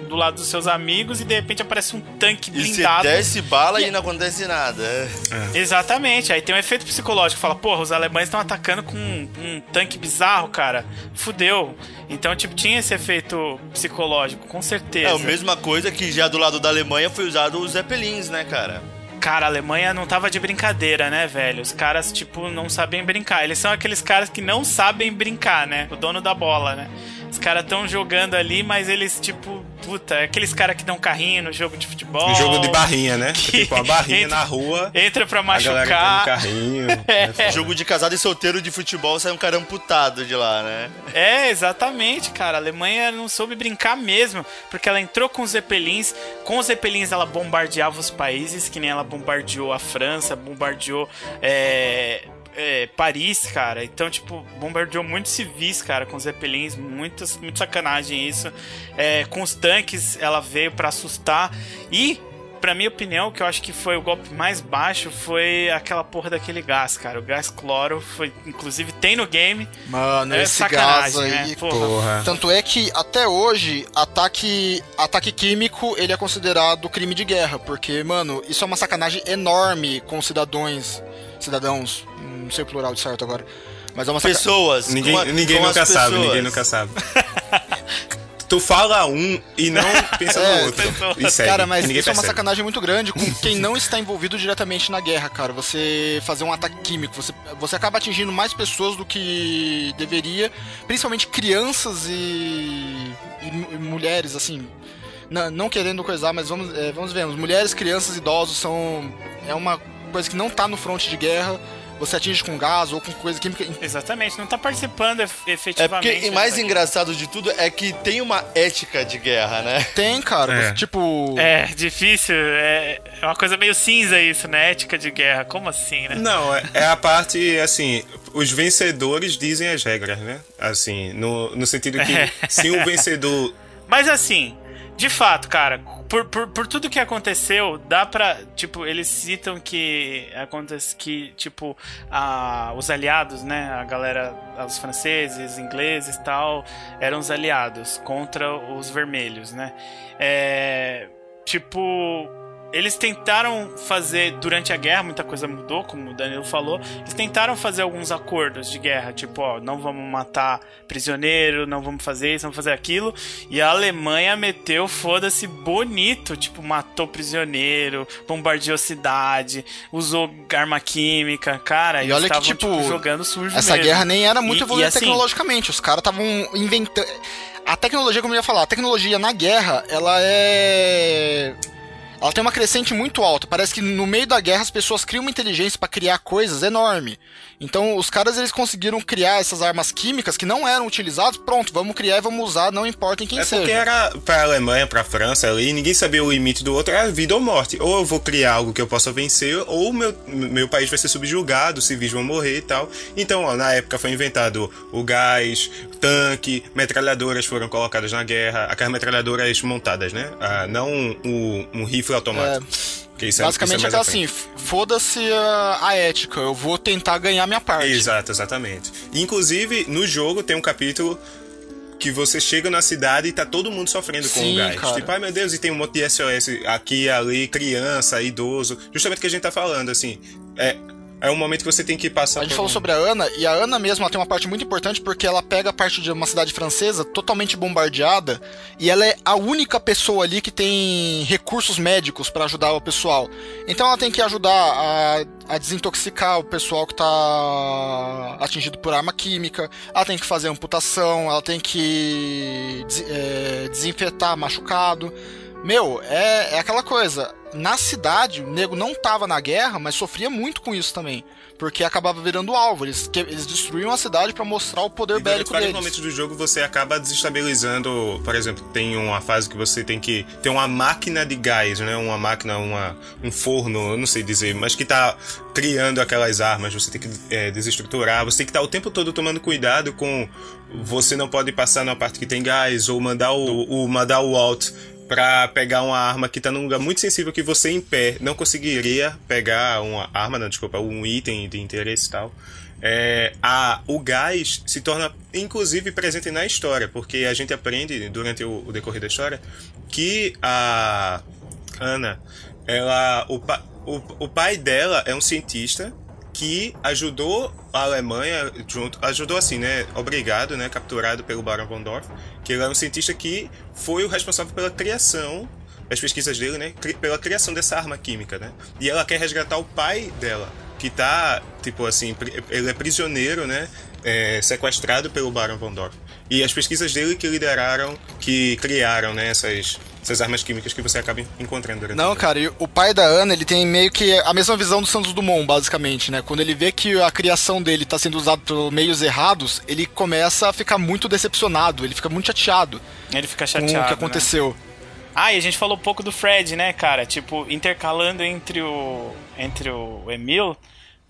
A: com, do lado dos seus amigos e de repente aparece um tanque
D: E você
A: blindado.
D: desce bala e não acontece nada. é.
A: Exatamente, aí tem um efeito psicológico. Fala, porra, os alemães estão atacando com um, um tanque bizarro, cara. Fudeu. Então, tipo, tinha esse efeito psicológico, com certeza.
D: É a mesma coisa que já do lado da Alemanha foi usado os Zeppelins, né, cara?
A: Cara, a Alemanha não tava de brincadeira, né, velho? Os caras, tipo, não sabem brincar. Eles são aqueles caras que não sabem brincar, né? O dono da bola, né? Os caras tão jogando ali, mas eles, tipo, puta, é aqueles caras que dão carrinho no jogo de futebol.
B: Um jogo de barrinha, né?
A: Que
B: Tipo, a barrinha
A: entra-
B: na rua,
A: Entra pra
B: no
A: machucar.
B: carrinho.
A: É.
D: Jogo de casado e solteiro de futebol sai um cara amputado de lá, né?
A: É, exatamente, cara. A Alemanha não soube brincar mesmo, porque ela entrou com os Zeppelins. Com os Zeppelins ela bombardeava os países, que nem ela bombardeou a França, bombardeou é, é, Paris, cara. Então, tipo, bombardeou muitos civis, cara, com os Zeppelins. Muitas, muito sacanagem isso. É, com os tanques ela veio pra assustar. E Pra minha opinião, o que eu acho que foi o golpe mais baixo foi aquela porra daquele gás, cara. O gás cloro foi, inclusive, tem no game.
C: Mano,
A: É
C: esse
A: sacanagem,
C: gás aí.
A: né? Porra.
B: Porra.
C: Tanto é que até hoje ataque ataque químico ele é considerado crime de guerra, porque mano, isso é uma sacanagem enorme com cidadãos, cidadãos, não sei o plural de certo agora, mas é uma.
D: Pessoas.
B: Ninguém,
D: com a-
B: ninguém
D: com
B: nunca sabe,
D: pessoas.
B: ninguém nunca sabe. tu fala um e não pensa
C: É,
B: no outro.
A: pessoas.
B: E segue,
C: Cara, mas
B: ninguém
C: isso é uma
B: percebe.
C: sacanagem muito grande com quem não está envolvido diretamente na guerra, cara. Você fazer um ataque químico, você, você acaba atingindo mais pessoas do que deveria, principalmente crianças e, e e mulheres, assim. Não, não querendo coisar, mas vamos, é, vamos ver. Mulheres, crianças, idosos são. É uma coisa que não tá no fronte de guerra. Você atinge com gás ou com coisa química.
A: Exatamente, não tá participando ef-
D: É
A: efetivamente.
D: porque, e
A: né,
D: mais
A: velho?
D: engraçado de tudo é que tem uma ética de guerra, né?
C: Tem, cara.
B: É.
C: você, tipo.
A: É, difícil, é, é uma coisa meio cinza isso, né? Ética de guerra, como assim, né?
B: Não, é, é a parte, assim, os vencedores dizem as regras, né? Assim, no, no sentido que
A: É.
B: se um vencedor.
A: Mas assim, de fato, cara, por, por, por tudo que aconteceu, dá pra. Tipo, eles citam que acontece que, tipo, a, os aliados, né? A galera, os franceses, ingleses e tal, eram os aliados contra os vermelhos, né? É. Tipo. Eles tentaram fazer, durante a guerra, muita coisa mudou, como o Danilo falou. Eles tentaram fazer alguns acordos de guerra, tipo, ó, não vamos matar prisioneiro, não vamos fazer isso, não vamos fazer aquilo. E a Alemanha meteu, foda-se, bonito, tipo, matou prisioneiro, bombardeou cidade, usou arma química, cara.
C: E olha que,
A: estavam,
C: tipo,
A: jogando sujo
C: Essa
A: mesmo.
C: guerra nem era muito evoluída
A: assim-
C: tecnologicamente. Os caras estavam inventando. A tecnologia, como eu ia falar, a tecnologia na guerra, ela é. Ela tem uma crescente muito alta. Parece que no meio da guerra as pessoas criam uma inteligência para criar coisas enorme. Então os caras eles conseguiram criar essas armas químicas que não eram utilizadas. Pronto, vamos criar e vamos usar, não importa em quem
B: é
C: seja.
B: Porque era pra Alemanha, pra França ali, ninguém sabia o limite do outro, era vida ou morte. Ou eu vou criar algo que eu possa vencer, ou meu, meu país vai ser subjugado, civis vão morrer e tal. Então, ó, na época foi inventado o gás, tanque, metralhadoras foram colocadas na guerra, aquelas metralhadoras montadas, né? Ah, não um, um rifle automático. É...
C: Isso é, Basicamente é, é assim, foda-se a, a, ética, eu vou tentar ganhar minha parte.
B: Exato, exatamente. Inclusive, no jogo tem um capítulo que você chega na cidade e tá todo mundo sofrendo com o gás. Cara. Tipo, ai meu Deus, e tem um monte de SOS aqui, ali, criança, idoso. Justamente o que a gente tá falando, assim. É, é um momento que você tem que passar.
C: A gente falou um... sobre a Ana, e a Ana mesmo ela tem uma parte muito importante porque ela pega a parte de uma cidade francesa totalmente bombardeada e ela é a única pessoa ali que tem recursos médicos para ajudar o pessoal. Então ela tem que ajudar a, a desintoxicar o pessoal que tá atingido por arma química, ela tem que fazer amputação, ela tem que é, desinfetar machucado. Meu, é, é aquela coisa na cidade, o nego não tava na guerra, mas sofria muito com isso também. Porque acabava virando alvo. Eles, eles destruíam a cidade para mostrar o poder e bélico deles. Em
B: momentos do jogo você acaba desestabilizando. Por exemplo, tem uma fase que você tem que. Tem uma máquina de gás, né? Uma máquina, uma, um forno, não sei dizer, mas que tá criando aquelas armas. Você tem que é, desestruturar. Você tem que estar tá o tempo todo tomando cuidado com. Você não pode passar na parte que tem gás, ou mandar o, o mandar o alt para pegar uma arma que tá num lugar muito sensível que você em pé não conseguiria pegar uma arma, não, desculpa, um item de interesse e tal. É, a, o gás se torna inclusive presente na história, porque a gente aprende durante o, o decorrer da história que a Ana, ela, o, o, o pai dela é um cientista que ajudou a Alemanha junto, ajudou assim, né, obrigado, né, capturado pelo Baron von Dorf, que ele era um cientista que foi o responsável pela criação das pesquisas dele, né, pela criação dessa arma química, né? E ela quer resgatar o pai dela, que tá, tipo assim, ele é prisioneiro, né, é, sequestrado pelo Baron von Dorf. E as pesquisas dele que lideraram, que criaram, né, essas essas armas químicas que você acaba encontrando durante
C: Não, cara, e o pai da Ana, ele tem meio que a mesma visão do Santos Dumont, basicamente, né? Quando ele vê que a criação dele tá sendo usada por meios errados, ele começa a ficar muito decepcionado, ele fica muito chateado.
A: Ele fica chateado. Com
C: o que
A: né?
C: aconteceu. Né?
A: Ah, e a gente falou um pouco do Fred, né, cara? Tipo, intercalando entre o entre o Emil,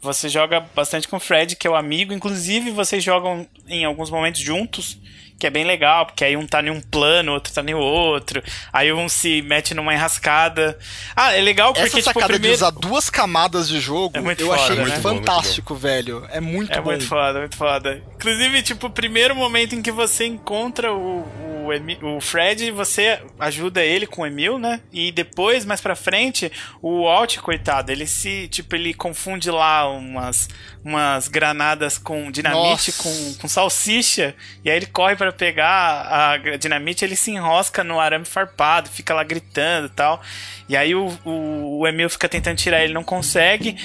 A: você joga bastante com o Fred, que é o amigo, inclusive vocês jogam em alguns momentos juntos que é bem legal, porque aí um tá em um plano, outro tá em outro, aí um se mete numa enrascada. Ah, é legal porque,
C: Essa
A: tipo,
C: sacada
A: primeiro...
C: de usar duas camadas de jogo, é eu foda, achei né? fantástico, bom, velho. É muito
A: é
C: bom.
A: É muito foda, muito foda. Inclusive, tipo, o primeiro momento em que você encontra o, o, Emil, o Fred, você ajuda ele com o Emil, né? E depois, mais pra frente, o Walt, coitado, ele se, tipo, ele confunde lá umas, umas granadas com dinamite, com, com salsicha, e aí ele corre pra para pegar a dinamite, ele se enrosca no arame farpado, fica lá gritando e tal. E aí o, o, o, Emil fica tentando tirar ele, não consegue.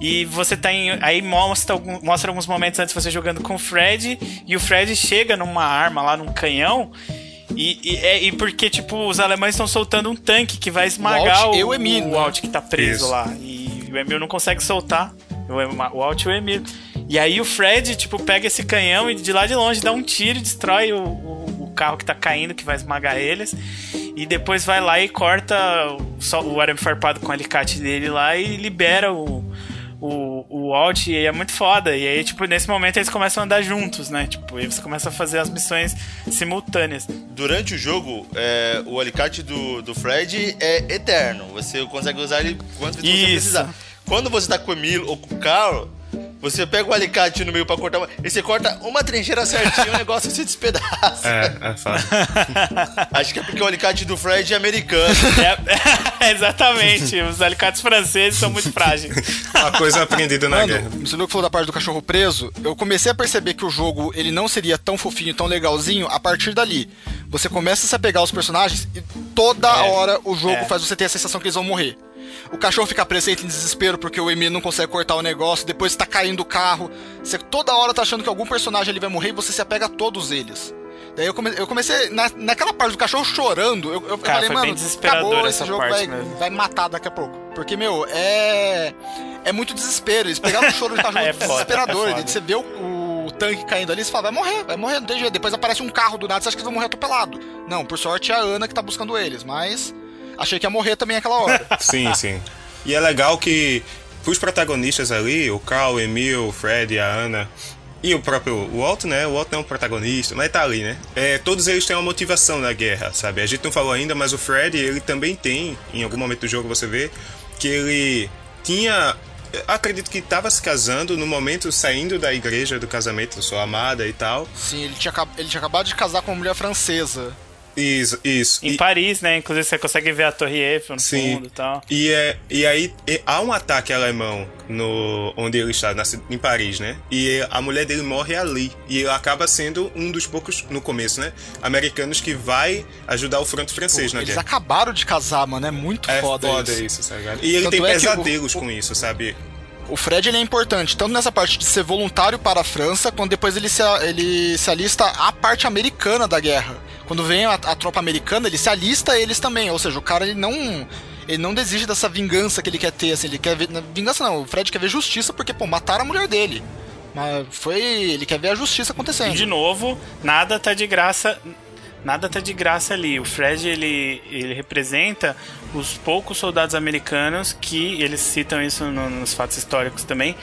A: E você tá em. Aí mostra, mostra alguns momentos antes você jogando com o Fred. E o Fred chega numa arma lá, num canhão. E, e, é, e porque, tipo, os alemães estão soltando um tanque que vai esmagar o, Alt, o, Emil, o né? Alt que tá preso Isso. lá. E o Emil não consegue soltar. O, o Alt e o Emil. E aí o Fred, tipo, pega esse canhão e de lá de longe dá um tiro e destrói o, o, o carro que tá caindo, que vai esmagar eles. E depois vai lá e corta o, o arame farpado com o alicate dele lá e libera o, o, o Alt. E é muito foda. E aí, tipo, nesse momento eles começam a andar juntos, né? Tipo, aí você começa a fazer as missões simultâneas.
D: Durante o jogo, é, o alicate do, do Fred é eterno. Você consegue usar ele vezes você precisar. Quando você tá com o Emil ou com o Carl, você pega o alicate no meio pra cortar uma... E você corta uma trincheira certinho, o negócio se despedaça.
B: É, é fácil.
D: Acho que é porque o alicate do Fred é americano.
A: É, exatamente. Os alicates franceses são muito frágeis.
B: Uma coisa aprendida na Mano, guerra.
C: Você viu que falou da parte do cachorro preso? Eu comecei a perceber que o jogo ele não seria tão fofinho, tão legalzinho a partir dali. Você começa a se apegar aos personagens e toda é, hora o jogo é. faz você ter a sensação que eles vão morrer. O cachorro fica presente em desespero porque o Emir não consegue cortar o negócio, depois está caindo o carro. Você toda hora tá achando que algum personagem ali vai morrer e você se apega a todos eles. Daí eu, come, eu comecei, na, naquela parte do cachorro chorando, eu, eu
A: Cara,
C: falei, mano, acabou,
A: essa
C: esse jogo
A: parte
C: vai,
A: mesmo.
C: vai me matar daqui a pouco. Porque, meu, é. É muito desespero. Eles pegaram o choro de cachorro
A: É foda,
C: desesperador.
A: é.
C: Você vê o, o tanque caindo ali, você fala, vai morrer, vai morrer, não tem jeito. Depois aparece um carro do nada, você acha que eles vão morrer atropelado. Não, por sorte é a Ana que tá buscando eles, mas. Achei que ia morrer também aquela hora.
B: Sim, sim. E é legal que os protagonistas ali, o Carl, o Emil, o Fred, a Ana e o próprio Walt, né? O Walt não é um protagonista, mas tá ali, né? É, todos eles têm uma motivação na guerra, sabe? A gente não falou ainda, mas o Fred, ele também tem, em algum momento do jogo você vê, que ele tinha. Acredito que estava se casando no momento saindo da igreja do casamento da sua amada e tal.
C: Sim, ele tinha, ele tinha acabado de casar com uma mulher francesa.
B: Isso, isso.
A: Em
B: E-
A: Paris, né? Inclusive você consegue ver a Torre Eiffel no
B: Sim.
A: fundo e tal.
B: E, é, e aí e- há um ataque alemão no onde ele está, na em Paris, né? E a mulher dele morre ali. E ele acaba sendo um dos poucos, no começo, né? Americanos que vai ajudar o fronte francês na
C: Eles
B: guerra.
C: acabaram de casar, mano. É muito
B: É
C: foda,
B: foda
C: isso.
B: isso, tá ligado? E ele
C: Tanto
B: tem
C: é
B: pesadelos
C: o-
B: com isso, sabe?
C: O Fred ele é importante, tanto nessa parte de ser voluntário para a França, quando depois ele se, ele se alista à parte americana da guerra. Quando vem a, a tropa americana, ele se alista a eles também. Ou seja, o cara ele não. Ele não desiste dessa vingança que ele quer ter, assim, ele quer ver. Vingança não, o Fred quer ver justiça porque, pô, mataram a mulher dele. Mas foi. Ele quer ver a justiça
A: E
C: acontecendo.
A: de novo, nada tá de graça. Nada tá de graça ali. O Fred ele, ele representa os poucos soldados americanos que eles citam isso no- nos fatos históricos também,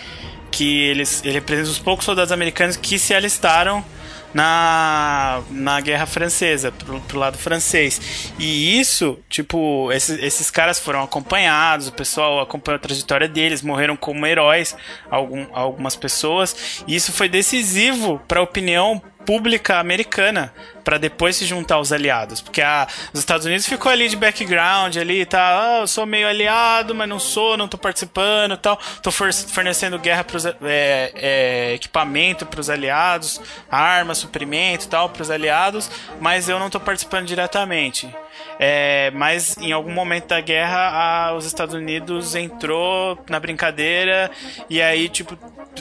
A: que eles ele representa os poucos soldados americanos que se alistaram na, na guerra francesa, pro, pro lado francês. E isso, tipo, esses, esses caras foram acompanhados, o pessoal acompanhou a trajetória deles, morreram como heróis, algum, algumas pessoas, e isso foi decisivo para a opinião pública americana para depois se juntar aos aliados, porque a, os Estados Unidos ficou ali de background ali, tá, ah, eu sou meio aliado, mas não sou, não tô participando, tal, tô for- fornecendo guerra para é, é, equipamento para os aliados, armas, suprimento, tal, para os aliados, mas eu não tô participando diretamente. É, mas em algum momento da guerra, a- os Estados Unidos entrou na brincadeira e aí tipo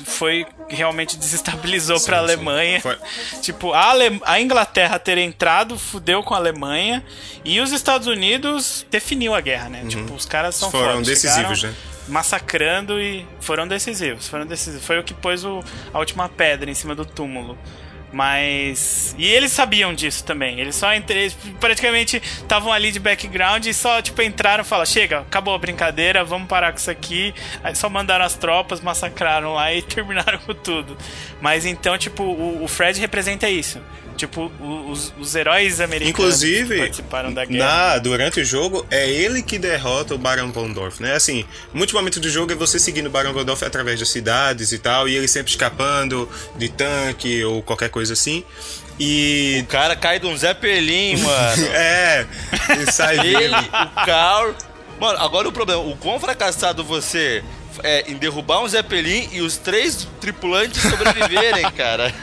A: foi realmente desestabilizou para a. Alemanha.
B: Foi-
A: Tipo, a, Ale- a Inglaterra ter entrado fudeu com a Alemanha e os Estados Unidos definiu a guerra, né? Tipo, os caras são
B: Uhum. Foram
A: fodas,
B: decisivos,
A: chegaram
B: né?
A: Massacrando e foram decisivos, foram decisivos. Foi o que pôs o- a última pedra em cima do túmulo. Mas. E eles sabiam disso também. Eles só entre... eles praticamente estavam ali de background e só, tipo, entraram e falaram: chega, acabou a brincadeira, vamos parar com isso aqui. Aí só mandaram as tropas, massacraram lá e terminaram com tudo. Mas então, tipo, o, o Fred representa isso. Tipo, os, os heróis americanos que
B: Inclusive,
A: participaram da guerra.
B: na, durante o jogo, é ele que derrota o Baron von Dorf, né? Assim, muitos momentos do jogo é você seguindo o Baron von Dorf através das cidades e tal, e ele sempre escapando de tanque ou qualquer coisa assim. E.
D: O cara cai de um Zeppelin, mano.
B: É, ele sai
D: Ele, o Carl. Mano, agora o problema, o quão fracassado você é em derrubar um Zeppelin e os três tripulantes sobreviverem, cara.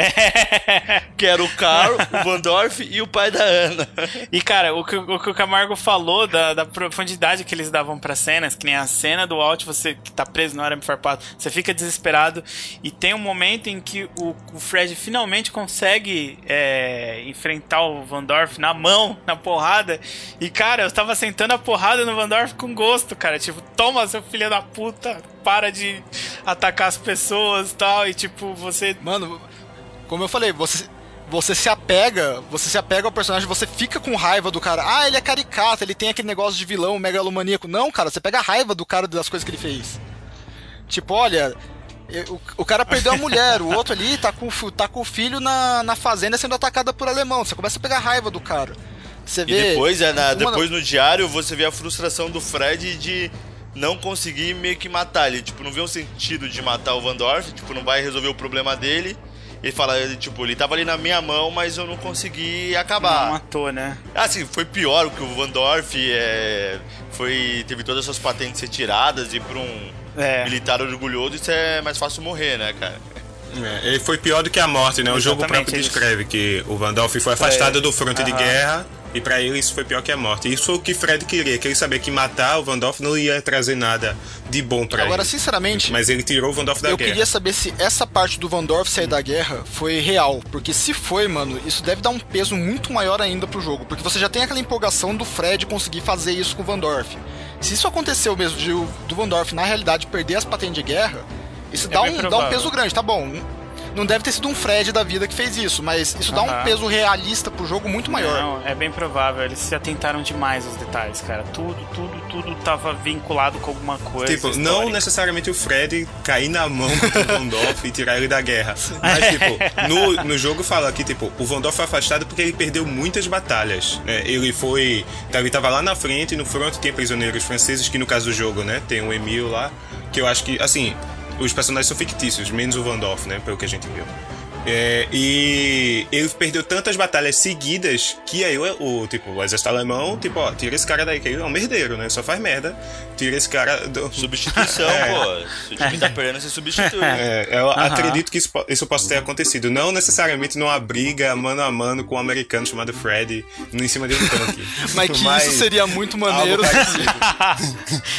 D: Que era o Carl, o Van Dorf e o pai da Ana.
A: E, cara, o que o, que o Camargo falou da, da profundidade que eles davam pra cenas, que nem a cena do Alt, você que tá preso no arame farpado, você fica desesperado. E tem um momento em que o, o Fred finalmente consegue é, enfrentar o Van Dorf na mão, na porrada. E, cara, eu tava sentando a porrada no Van Dorf com gosto, cara. Tipo, toma, seu filho da puta, para de atacar as pessoas e tal. E, tipo, você.
C: Mano, como eu falei, você, você se apega, você se apega ao personagem, você fica com raiva do cara. Ah, ele é caricato, ele tem aquele negócio de vilão megalomaníaco. Não, cara, você pega a raiva do cara das coisas que ele fez. Tipo, olha, o, o cara perdeu a mulher, o outro ali tá com, tá com o filho na, na fazenda sendo atacada por alemão. Você começa a pegar raiva do cara. Você
D: E
C: vê.
D: depois, é, na- depois no diário, você vê a frustração do Fred de não conseguir meio que matar ele. Tipo, não vê um sentido de matar o Van Dorf, tipo, não vai resolver o problema dele. Ele fala, ele, tipo, ele tava ali na minha mão, mas eu não consegui acabar.
A: Não matou, né?
D: Assim, foi pior que o Van Dorf é, foi, teve todas as suas patentes retiradas e para um
A: É.
D: militar orgulhoso isso é mais fácil morrer, né, cara?
B: É, ele foi pior do que a morte, né? O jogo
A: Exatamente,
B: próprio
A: isso.
B: descreve que o Van Dorf foi afastado
A: É,
B: do fronte de
A: aham.
B: guerra E pra ele isso foi pior que a morte. Isso foi o que Fred queria, que ele sabia que matar o Vandorf não ia trazer nada de bom pra
C: Agora,
B: ele.
C: sinceramente,
B: Mas ele tirou o Vandorf da
C: eu
B: guerra.
C: queria saber se essa parte do Van Dorf sair da guerra foi real. Porque se foi, mano, isso deve dar um peso muito maior ainda pro jogo. Porque você já tem aquela empolgação do Fred conseguir fazer isso com o Van Dorf. Se isso aconteceu mesmo de, do Van Dorf, na realidade, perder as patentes de guerra, isso dá,
A: bem
C: um, dá um peso grande, tá bom. Não deve ter sido um Fred da vida que fez isso, mas isso dá um
A: Aham.
C: peso realista pro jogo muito maior.
A: Não, é bem provável. Eles se atentaram demais aos detalhes, cara. Tudo, tudo, tudo tava vinculado com alguma coisa.
B: Tipo, não
A: histórica.
B: necessariamente o Fred cair na mão do Vandorf e tirar ele da guerra. Mas, tipo, no, no jogo fala que, tipo, o Vandorf foi afastado porque ele perdeu muitas batalhas. Né? Ele foi. então, Ele tava lá na frente e no front tinha prisioneiros franceses, que no caso do jogo, né? Tem o Emil lá, que eu acho que, assim, os personagens são fictícios, menos o Vandorf, né? Pelo que a gente viu. É, e ele perdeu tantas batalhas seguidas que aí o, o, tipo, o exército alemão, tipo, ó, tira esse cara daí, que ele é um merdeiro, né? Só faz merda. Tira esse cara do,
D: Substituição, pô. Se o time tá perdendo, você substitui.
B: É, eu acredito que isso, isso possa ter acontecido. Não necessariamente numa briga mano a mano com um americano chamado Fred em cima de um tanque.
C: Mas que isso seria muito maneiro.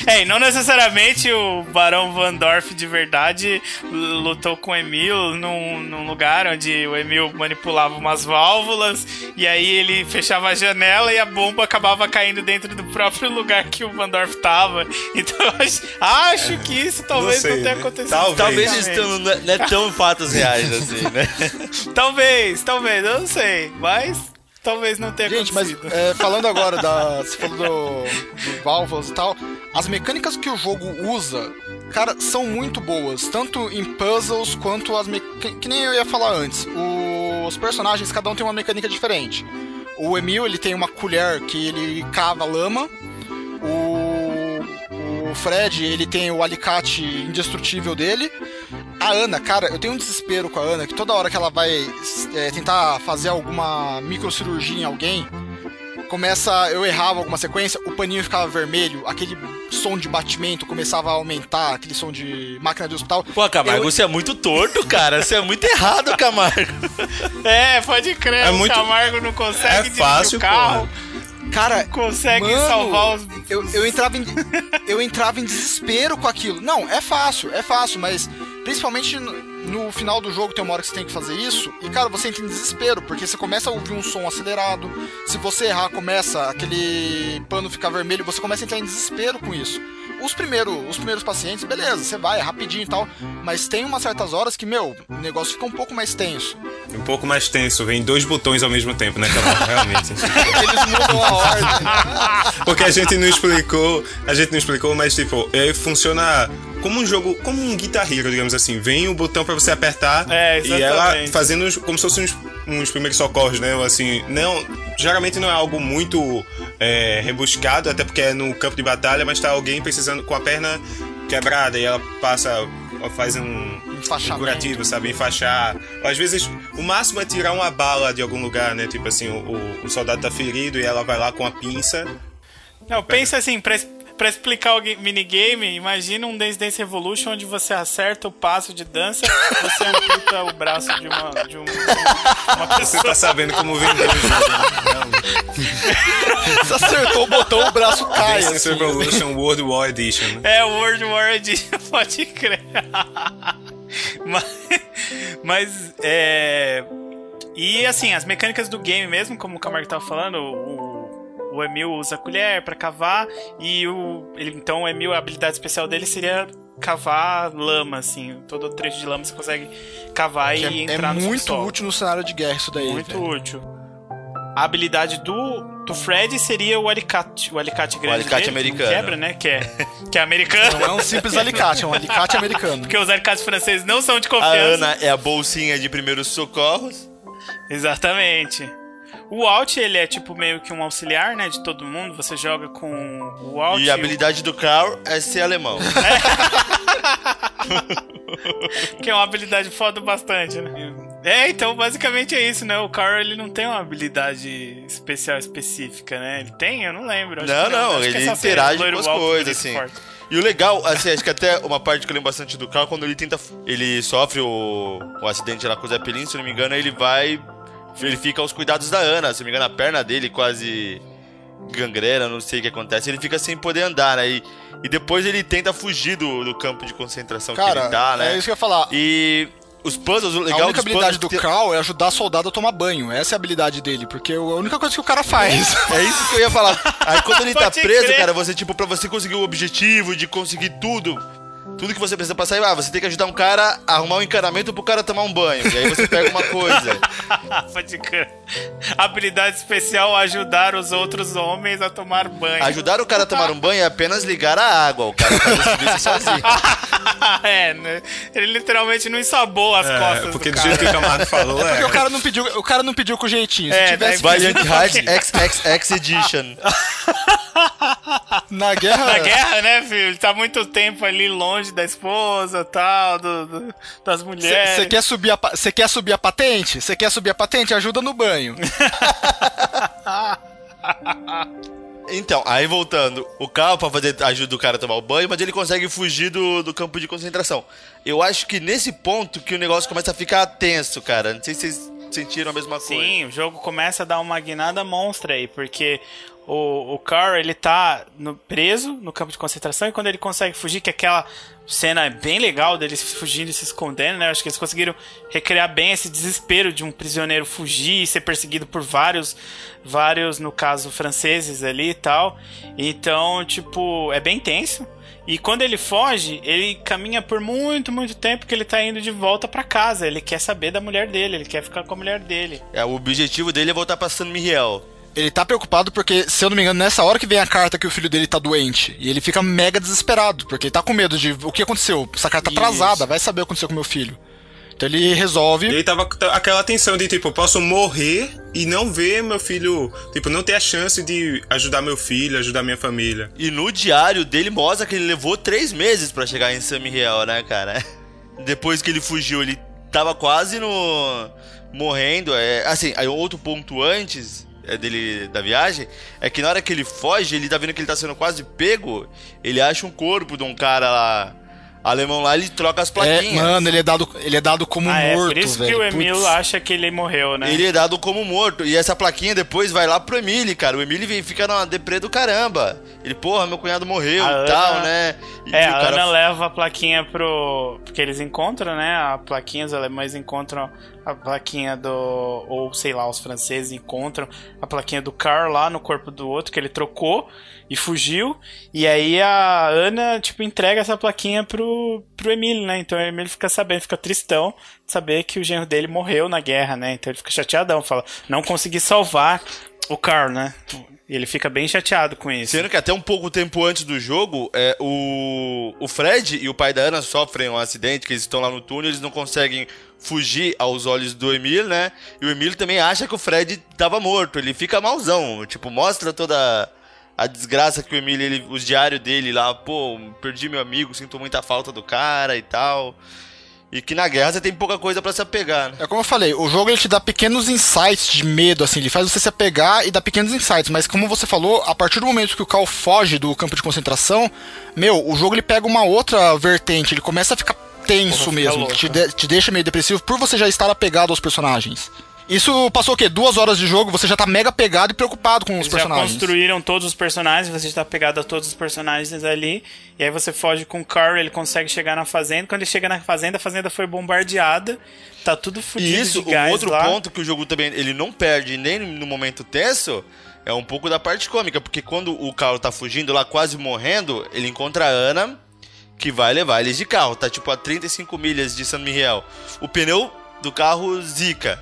A: é, e não necessariamente o Barão Van Dorf de verdade lutou com o Emil num, num lugar onde o Emil manipulava umas válvulas e aí ele fechava a janela e a bomba acabava caindo dentro do próprio lugar que o Van Dorf tava. Então eu acho, acho que isso talvez não,
B: sei,
A: tenha
B: né?
A: acontecido.
B: Talvez.
D: Talvez estão, não é- não é tão fatos reais assim, né?
A: Talvez, talvez, eu não sei, mas talvez não tenha
C: Gente, mas
A: acontecido.
C: é, falando agora da. Você falou do, de válvulas e tal. As mecânicas que o jogo usa, cara, são muito boas. Tanto em puzzles quanto as mecânicas. Que nem eu ia falar antes. Os personagens, cada um tem uma mecânica diferente. O Emil, ele tem uma colher que ele cava lama. O, o Fred, ele tem o alicate indestrutível dele. A Ana, cara, eu tenho um desespero com a Ana que toda hora que ela vai é, tentar fazer alguma microcirurgia em alguém, começa. Eu errava alguma sequência, o paninho ficava vermelho, aquele som de batimento começava a aumentar, aquele som de máquina de hospital.
D: Pô, Camargo,
C: Eu-
D: você é muito torto, cara. Você é muito errado, Camargo.
A: É, pode crer,
B: É
A: o
B: muito-
A: Camargo não consegue
B: É fácil,
A: o carro,
C: Cara,
A: consegue
C: Mano,
A: salvar os.
C: eu, eu entrava em eu entrava em desespero com aquilo. Não, é fácil, é fácil, mas principalmente no, final do jogo tem uma hora que você tem que fazer isso e cara, você entra em desespero porque você começa a ouvir um som acelerado. Se você errar, começa aquele pano ficar vermelho, você começa a entrar em desespero com isso. Os primeiros, os primeiros pacientes, beleza, você vai, é rapidinho e tal, mas tem umas certas horas que, meu, o negócio fica um pouco mais tenso.
B: Um pouco mais tenso, vem dois botões ao mesmo tempo, né, Camargo? Realmente.
C: Eles mudam a ordem.
B: Porque a gente não explicou, a gente não explicou, mas tipo, ele funciona como um jogo, como um Guitar Hero, digamos assim. Vem o botão pra você apertar
A: É,
B: e ela fazendo como se fossem uns, uns primeiros socorros, né? Assim, não, geralmente não é algo muito é, rebuscado, até porque é no campo de batalha, mas tá alguém precisando com a perna quebrada e ela passa, faz um
C: Enfaixamento.
B: curativo, sabe? Enfaixar. Ou, às vezes, o máximo é tirar uma bala de algum lugar, né? Tipo assim, o, o- o soldado tá ferido e ela vai lá com a pinça.
A: Não, pensa assim, pra, pra explicar o ga- minigame, imagina um Dance Dance Revolution onde você acerta o passo de dança, você amputa o braço de uma, de um- uma
B: Você
A: pessoa.
B: tá sabendo como vender o jogo, né?
C: Você acertou o botão, o braço cai.
B: Dance
C: assim.
B: Revolution World War Edition. né?
A: É, o World War Edition, pode crer. mas, mas, é... E, assim, as mecânicas do game mesmo, como o Camargo tava falando, o, o Emil usa a colher pra cavar, e o... Ele, então, o Emil, a habilidade especial dele seria cavar lama, assim. Todo trecho de lama você consegue cavar
C: Que
A: e
C: é,
A: entrar
C: é
A: no
C: muito
A: subsolo.
C: útil no cenário de guerra isso daí.
A: Muito
C: velho.
A: útil. A habilidade do, do Fred seria o alicate. O alicate grande.
D: alicate
A: dele, que
D: americano.
A: Quebra, né? Que é, que é americano.
C: Não é um simples alicate, é um alicate americano.
A: Porque os alicates franceses não são de
D: A
A: confiança.
D: Ana é a bolsinha de primeiros socorros.
A: Exatamente. O Alt, ele é tipo meio que um auxiliar, né? De todo mundo. Você joga com o Alt.
D: E a habilidade do Carl é ser alemão.
A: Que é uma habilidade foda bastante, né? É, então basicamente é isso, né? O Carl, ele não tem uma habilidade especial específica, né? Ele tem? Eu não lembro.
D: Não, não, ele
A: é
D: interage com as
A: alto,
D: coisas, assim.
A: forte.
D: E o legal, assim, acho que até uma parte que eu lembro bastante do Carl, quando ele tenta. Ele sofre o, o acidente lá com o Zeppelin, se não me engano, aí ele vai ele fica aos cuidados da Ana. Se não me engano, a perna dele quase gangrena, não sei o que acontece. Ele fica sem poder andar, né? E, e depois ele tenta fugir do, do campo de concentração
C: Cara,
D: que ele tá, né?
C: é isso que eu ia falar.
D: E os puzzles, o
C: A
D: legal
C: única
D: dos
C: habilidade do. Carl é ajudar soldado a tomar banho. Essa é a habilidade dele, porque é a única coisa que o cara faz.
D: É isso que eu ia falar. Aí quando ele tá preso,
A: crer.
D: cara, você, tipo, pra você conseguir o objetivo de conseguir tudo, tudo que você precisa pra sair, ah, você tem que ajudar um cara a arrumar um encanamento pro cara tomar um banho. E aí você pega uma coisa.
A: Pode crer. Habilidade especial ajudar os outros homens a tomar banho.
D: Ajudar o cara a tomar um banho é apenas ligar a água. O cara faz serviço sozinho.
A: é, né? Ele literalmente não ensabou as
B: É,
A: costas
B: porque
A: do
B: do
A: cara.
B: jeito que o camarada falou,
C: Porque o
B: é.
C: cara não pediu, o cara não pediu com jeitinho. Se
A: É,
C: tivesse
D: Hearts XXX Edition.
C: na guerra,
A: Na guerra, né, filho? Ele tá muito tempo ali longe da esposa tal, do, do- das mulheres.
C: você quer subir a quer subir a patente? Você quer subir a patente? Ajuda no banho.
D: Então, aí voltando, o carro pra fazer ajuda o cara a tomar o banho, mas ele consegue fugir do, do campo de concentração. Eu acho que nesse ponto que o negócio começa a ficar tenso, cara. Não sei se vocês sentiram a mesma coisa.
A: Sim, o jogo começa a dar uma guinada monstra aí, porque o, o Carl, ele tá no- preso no campo de concentração e quando ele consegue fugir, que é aquela cena bem legal dele fugindo e se escondendo, né? Acho que eles conseguiram recriar bem esse desespero de um prisioneiro fugir e ser perseguido por vários, vários, no caso, franceses ali e tal. Então, tipo, é bem tenso. E quando ele foge, ele caminha por muito, muito tempo que ele tá indo de volta pra casa. Ele quer saber da mulher dele, ele quer ficar com a mulher dele.
D: É, o objetivo dele é voltar pra San Miguel.
C: Ele tá preocupado porque, se eu não me engano, nessa hora que vem a carta que o filho dele tá doente. E ele fica mega desesperado, porque ele tá com medo de o que aconteceu. Essa carta tá atrasada, vai saber o que aconteceu com meu filho. Então ele resolve.
B: E aí tava com aquela tensão de, tipo, eu posso morrer e não ver meu filho, tipo, não ter a chance de ajudar meu filho, ajudar minha família.
D: E no diário dele mostra que ele levou três meses pra chegar em San Miguel, né, cara? Depois que ele fugiu, ele tava quase no. morrendo. É, assim, aí outro ponto antes dele da viagem é que na hora que ele foge, ele tá vendo que ele tá sendo quase pego, ele acha um corpo de um cara lá. Alemão lá, ele troca as
C: É,
D: plaquinhas.
C: mano, ele é dado, ele é dado como
A: Ah, é,
C: morto,
A: por isso
C: velho.
A: que o Emil
C: Putz.
A: acha que ele morreu, né?
D: Ele é dado como morto. E essa plaquinha depois vai lá pro Emílio, cara. O Emílio vem- fica numa deprê do caramba. Ele, porra, meu cunhado morreu
A: A
D: e tal,
A: Ana-
D: né? E
A: É,
D: o
A: a
D: cara-
A: Ana leva a plaquinha pro. Porque eles encontram, né? A plaquinha, os alemães encontram a plaquinha do. Ou sei lá, os franceses encontram a plaquinha do Carl lá no corpo do outro, que ele trocou e fugiu. E aí a Ana, tipo, entrega essa plaquinha pro, pro Emílio, né? Então o Emílio fica sabendo, fica tristão de saber que o genro dele morreu na guerra, né? Então ele fica chateadão, fala, não consegui salvar o Carl, né? Ele fica bem chateado com isso.
D: Sendo que até um pouco tempo antes do jogo, é, o, o Fred e o pai da Ana sofrem um acidente, que eles estão lá no túnel, eles não conseguem fugir aos olhos do Emílio, né? E o Emílio também acha que o Fred tava morto, ele fica malzão, tipo, mostra toda a desgraça que o Emílio, ele, os diários dele lá, pô, perdi meu amigo, sinto muita falta do cara e tal. E que na guerra você tem pouca coisa pra se apegar, né?
C: É como eu falei, o jogo ele te dá pequenos insights de medo, assim, ele faz você se apegar e dá pequenos insights, mas como você falou, a partir do momento que o Cal foge do campo de concentração, meu, o jogo ele pega uma outra vertente, ele começa a ficar tenso
A: Porra,
C: mesmo, te, de- te deixa meio depressivo por você já estar apegado aos personagens. Isso passou o quê? Duas horas de jogo, você já tá mega apegado e preocupado com os
A: Eles já
C: personagens.
A: construíram todos os personagens, você está pegado a todos os personagens ali, e aí você foge com o Carl, ele consegue chegar na fazenda. Quando ele chega na fazenda, a fazenda foi bombardeada, tá tudo fodido
D: E isso,
A: de gás
D: o outro
A: lá.
D: ponto que o jogo também ele não perde nem no momento tenso é um pouco da parte cômica, porque quando o Carl tá fugindo lá, quase morrendo, ele encontra a Ana, que vai levar eles de carro, tá tipo a 35 milhas de San Miguel. O pneu do carro zica.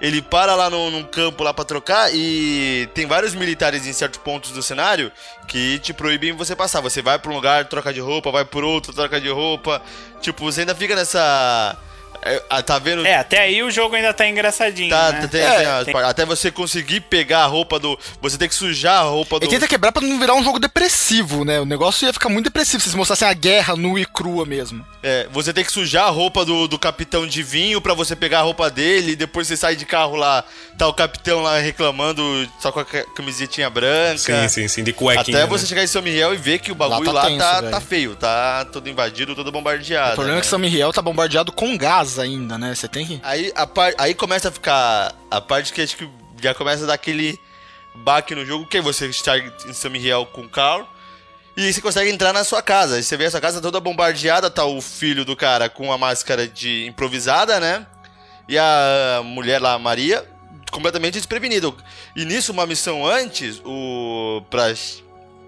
D: Ele para lá no, num campo lá pra trocar e tem vários militares em certos pontos do cenário que te proíbem você passar. Você vai pra um lugar, troca de roupa, vai por outro, troca de roupa. Tipo, você ainda fica nessa. É, ah, tá vendo?
A: É, até aí o jogo ainda tá engraçadinho,
D: Tá,
A: né?
D: tem-
C: É,
D: tem
A: tem-
D: Até você conseguir pegar a roupa do. Você tem que sujar a roupa do.
C: Ele tenta quebrar pra não virar um jogo depressivo, né? O negócio ia ficar muito depressivo se eles mostrassem a guerra nua e crua mesmo.
D: É, você tem que sujar a roupa do, do capitão de vinho pra você pegar a roupa dele. E depois você sai de carro lá, tá o capitão lá reclamando só com a ca- camisetinha branca.
B: Sim, sim, sim, de cuequinha.
D: Até
B: né?
D: você chegar em São Miguel e ver que o bagulho
C: tá
D: lá,
C: tenso,
D: tá, tá feio, tá todo invadido, todo bombardeado.
C: O problema é
D: né?
C: que São Miguel tá bombardeado com gás, ainda, né? Você tem que.
D: Aí, a par... aí começa a ficar. A parte que acho que já começa a dar aquele baque no jogo, que é você está em Samiel com o Carl. E aí você consegue entrar na sua casa. Aí você vê a sua casa toda bombardeada, tá o filho do cara com a máscara de improvisada, né? E a mulher lá, a Maria, completamente desprevenida. E nisso, uma missão antes, o pra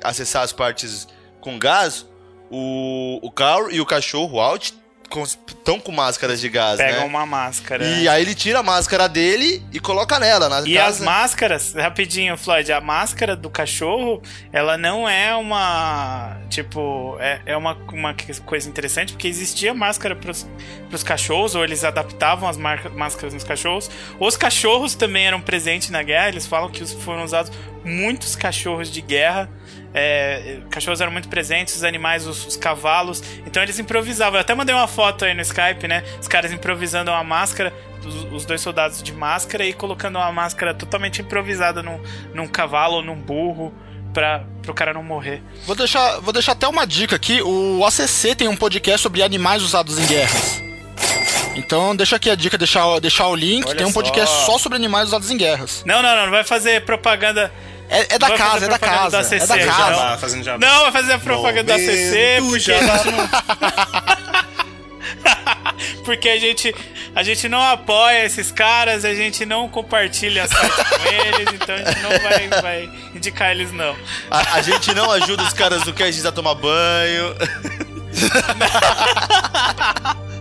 D: acessar as partes com gás, o, o Carl e o cachorro, o Alt, estão com máscaras de gás,
A: Pegam
D: né?
A: uma máscara.
D: E aí ele tira a máscara dele e coloca nela na
A: E
D: casa.
A: as máscaras, rapidinho, Floyd, a máscara do cachorro, ela não é uma. Tipo, é, é uma, uma coisa interessante, porque existia máscara pros, pros cachorros, ou eles adaptavam as máscaras nos cachorros. Os cachorros também eram presentes na guerra, eles falam que os- foram usados muitos cachorros de guerra. É, cachorros eram muito presentes, os animais, os, os cavalos. Então eles improvisavam. Eu até mandei uma foto aí no Skype, né? Os caras improvisando uma máscara, os, os dois soldados de máscara e colocando uma máscara totalmente improvisada num, num cavalo ou num burro para o cara não morrer.
C: Vou deixar, vou deixar até uma dica aqui. O ACC tem um podcast sobre animais usados em guerras. Então deixa aqui a dica, deixar, deixar o link.
A: Olha
C: tem um podcast
A: só.
C: só sobre animais usados em guerras.
A: Não, não, não, não vai fazer propaganda.
C: É, é da casa, é da casa.
A: do
C: É da casa.
A: já.
B: Jabá, fazendo jabá.
A: Não, vai fazer a propaganda da
B: Momento
A: CC, porque a gente não. porque a gente, a gente não apoia esses caras, a gente não compartilha site com eles, então a gente não vai, vai indicar eles, não.
D: A, a gente não ajuda os caras do Cast a tomar banho.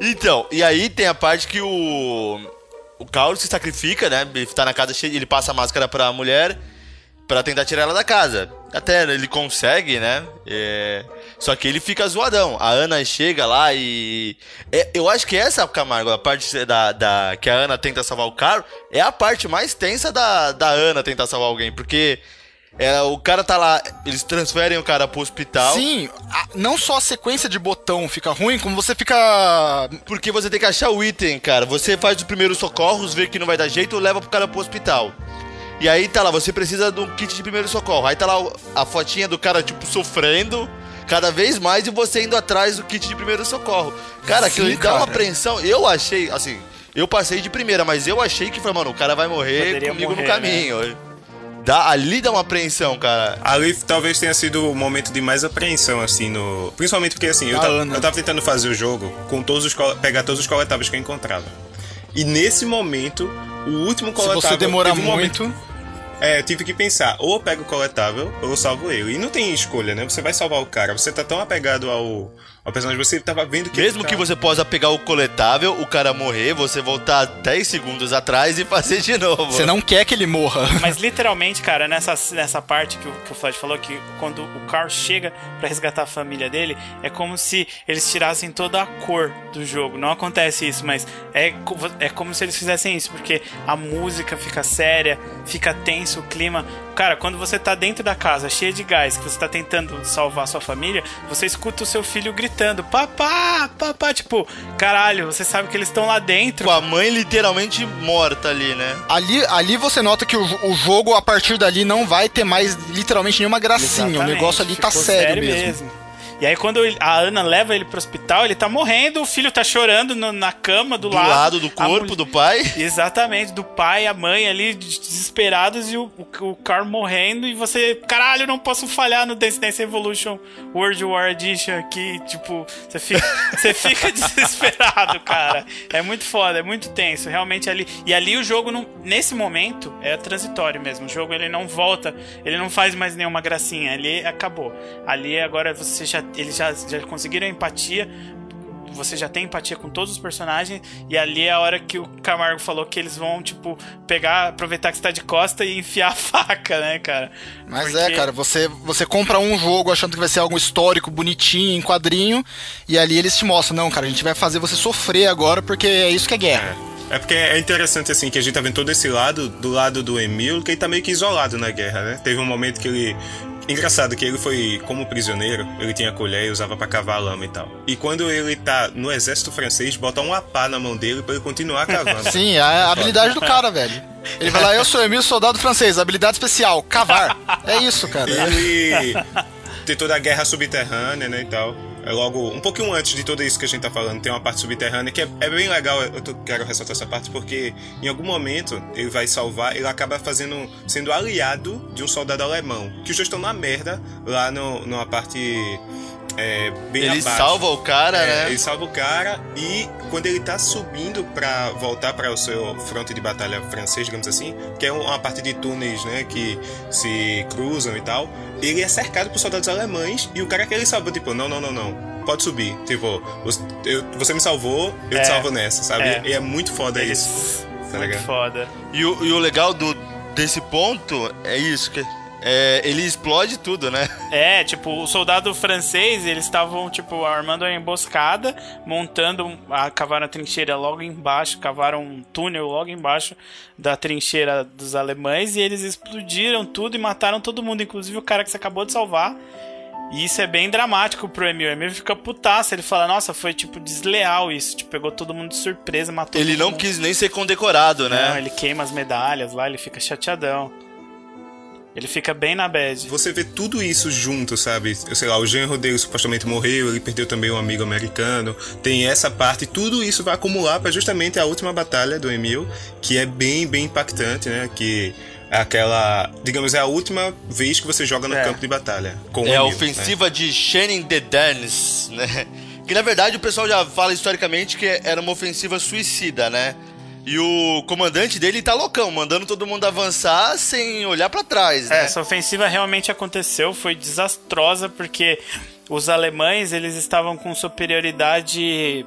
D: Então, e aí tem a parte que o. O Carl se sacrifica, né? Ele tá na casa cheia, ele passa a máscara pra mulher pra tentar tirar ela da casa. Até ele consegue, né? É, Só que ele fica zoadão. A Ana chega lá e. É, eu acho que essa, Camargo, a parte da, da. que a Ana tenta salvar o Carl, é a parte mais tensa da, da Ana tentar salvar alguém. Porque é, o cara tá lá, eles transferem o cara pro hospital.
C: Sim, a- não só a sequência de botão fica ruim, como você fica.
D: Porque você tem que achar o item, cara. Você faz os primeiros socorros, vê que não vai dar jeito, leva pro cara pro hospital. E aí tá lá, você precisa de um kit de primeiro socorro. Aí tá lá a fotinha do cara, tipo, sofrendo cada vez mais e você indo atrás do kit de primeiro socorro. Cara, aquilo
C: Sim,
D: ali dá uma
C: cara.
D: apreensão. Eu achei, assim, eu passei de primeira, mas eu achei que foi, mano, o cara vai morrer
A: Poderia
D: comigo
A: morrer,
D: no caminho. Dá, ali dá uma apreensão, cara.
B: Ali talvez tenha sido o momento de mais apreensão, assim, no. Principalmente porque assim, eu,
C: Da
B: ta-
C: Ana.
B: eu tava tentando fazer o jogo com todos os pegar todos os coletáveis que eu encontrava. E nesse momento, o último
C: Se
B: coletável.
C: você demorar
B: um momento-
C: muito.
B: É, eu tive que pensar, ou eu pego o coletável, ou eu salvo ele. E não tem escolha, né? Você vai salvar o cara, você tá tão apegado ao, ao personagem, você tava vendo que.
D: Mesmo que
B: tá-
D: você possa pegar o coletável, o cara morrer, você voltar 10 segundos atrás e fazer de novo.
C: Você não quer que ele morra.
A: Mas literalmente, cara, nessa, nessa parte que o, que o Floyd falou, que quando o Carl chega pra resgatar a família dele, é como se eles tirassem toda a cor do jogo. Não acontece isso, mas é, é como se eles fizessem isso, porque a música fica séria, fica tenso o clima. Cara, quando você tá dentro da casa, cheia de gás, que você tá tentando salvar sua família, você escuta o seu filho gritando, papá, papá, tipo, caralho, você sabe que eles estão lá dentro.
D: Com a mãe literalmente morta ali, né?
C: Ali, ali você nota que o, o jogo, a partir dali, não vai ter mais literalmente nenhuma gracinha. O
A: Exatamente,
C: negócio ali tá
A: ficou
C: sério, mesmo.
A: E aí quando a Ana leva ele pro hospital, ele tá morrendo, o filho tá chorando no- na cama do,
D: Do
A: lado.
D: lado do corpo
A: mulher-
D: do pai.
A: Exatamente, do pai, a mãe ali desesperados e o, o, o Carl morrendo e você, caralho, não posso falhar no Dance Dance Evolution World War Edition aqui, tipo, você fica, você fica desesperado, cara. É muito foda, é muito tenso, realmente ali. E ali o jogo, não, nesse momento, é transitório mesmo. O jogo ele não volta, ele não faz mais nenhuma gracinha, ali acabou. Ali agora você já, eles já, já conseguiram a empatia, você já tem empatia com todos os personagens e ali é a hora que o Camargo falou que eles vão, tipo, pegar, aproveitar que você tá de costa e enfiar a faca, né, cara?
C: Mas
A: Porque-
C: é, cara, você, você compra um jogo achando que vai ser algo histórico, bonitinho, em quadrinho, e ali eles te mostram, não, cara, a gente vai fazer você sofrer agora, porque é isso que é guerra.
B: É porque é interessante assim que a gente tá vendo todo esse lado, do lado do Emil, que ele tá meio que isolado na guerra, né? Teve um momento que ele engraçado que ele foi, como prisioneiro, ele tinha colher e usava para cavar a lama e tal. E quando ele tá no exército francês, bota um apá na mão dele para ele continuar cavando.
C: Sim, é a habilidade do cara, velho. Ele vai lá, eu sou Emil, soldado francês, habilidade especial, cavar. É isso, cara.
B: Ele tem toda a guerra subterrânea, né, e tal. É logo, um pouquinho antes de tudo isso que a gente tá falando, tem uma parte subterrânea que é, é bem legal, eu tô, quero ressaltar essa parte porque em algum momento ele vai salvar, ele acaba fazendo, sendo aliado de um soldado alemão, que os dois estão na merda lá no, numa parte é, bem
D: Ele
B: abaixo.
D: salva o cara,
B: É,
D: né?
B: Ele salva o cara e quando ele tá subindo pra voltar para o seu fronte de batalha francês, digamos assim, que é uma parte de túneis, né, que se cruzam e tal, ele é cercado por soldados alemães e o cara que ele salvou, tipo, não, não, não, não, pode subir. Tipo, você, eu- você me salvou, eu
A: É.
B: te salvo nessa, sabe?
A: É.
B: E é muito foda
A: Eles-
B: isso. Tá
A: Muito foda.
D: E o, e o legal do, desse ponto é isso, que é, ele explode tudo, né?
A: É, tipo, o soldado francês, eles estavam, tipo, armando uma emboscada, montando, a, cavaram a trincheira logo embaixo, cavaram um túnel logo embaixo da trincheira dos alemães e eles explodiram tudo e mataram todo mundo, inclusive o cara que você acabou de salvar. E isso é bem dramático pro Emil. O Emil fica putaço, ele fala, nossa, foi, tipo, desleal isso, tipo, pegou todo mundo de surpresa, matou
D: Ele não
A: mundo.
D: quis nem ser condecorado, né?
A: Não, ele queima as medalhas lá, ele fica chateadão. Ele fica bem na bad.
B: Você vê tudo isso junto, sabe? Eu sei lá, o genro dele supostamente morreu, ele perdeu também um amigo americano. Tem essa parte, tudo isso vai acumular para justamente a última batalha do Emil, que é bem, bem impactante, né? Que aquela, digamos, é a última vez que você joga no
A: É.
B: campo de batalha. Com
D: É a ofensiva de Shannon de Derns, né? Que na verdade o pessoal já fala historicamente que era uma ofensiva suicida, né? E o comandante dele tá loucão, mandando todo mundo avançar sem olhar pra trás,
A: É,
D: né?
A: essa ofensiva realmente aconteceu, foi desastrosa porque os alemães eles estavam com superioridade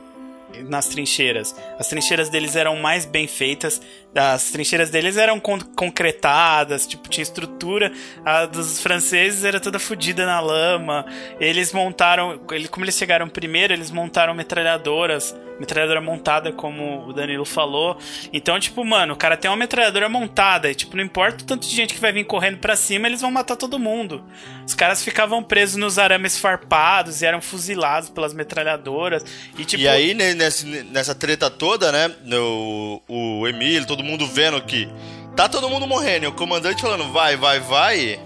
A: nas trincheiras. As trincheiras deles eram mais bem feitas, as trincheiras deles eram con- concretadas, tipo tinha estrutura. A dos franceses era toda fodida na lama. Eles montaram, ele- como eles chegaram primeiro, eles montaram metralhadoras, metralhadora montada, como o Danilo falou. Então, tipo, mano, o cara tem uma metralhadora montada e tipo, não importa o tanto de gente que vai vir correndo pra cima, eles vão matar todo mundo. Os caras ficavam presos nos arames farpados e eram fuzilados pelas metralhadoras e tipo
D: E aí, ne- nesse- nessa treta toda, né? No, o Emílio, todo mundo vendo que tá todo mundo morrendo. E o comandante falando, vai, vai, vai.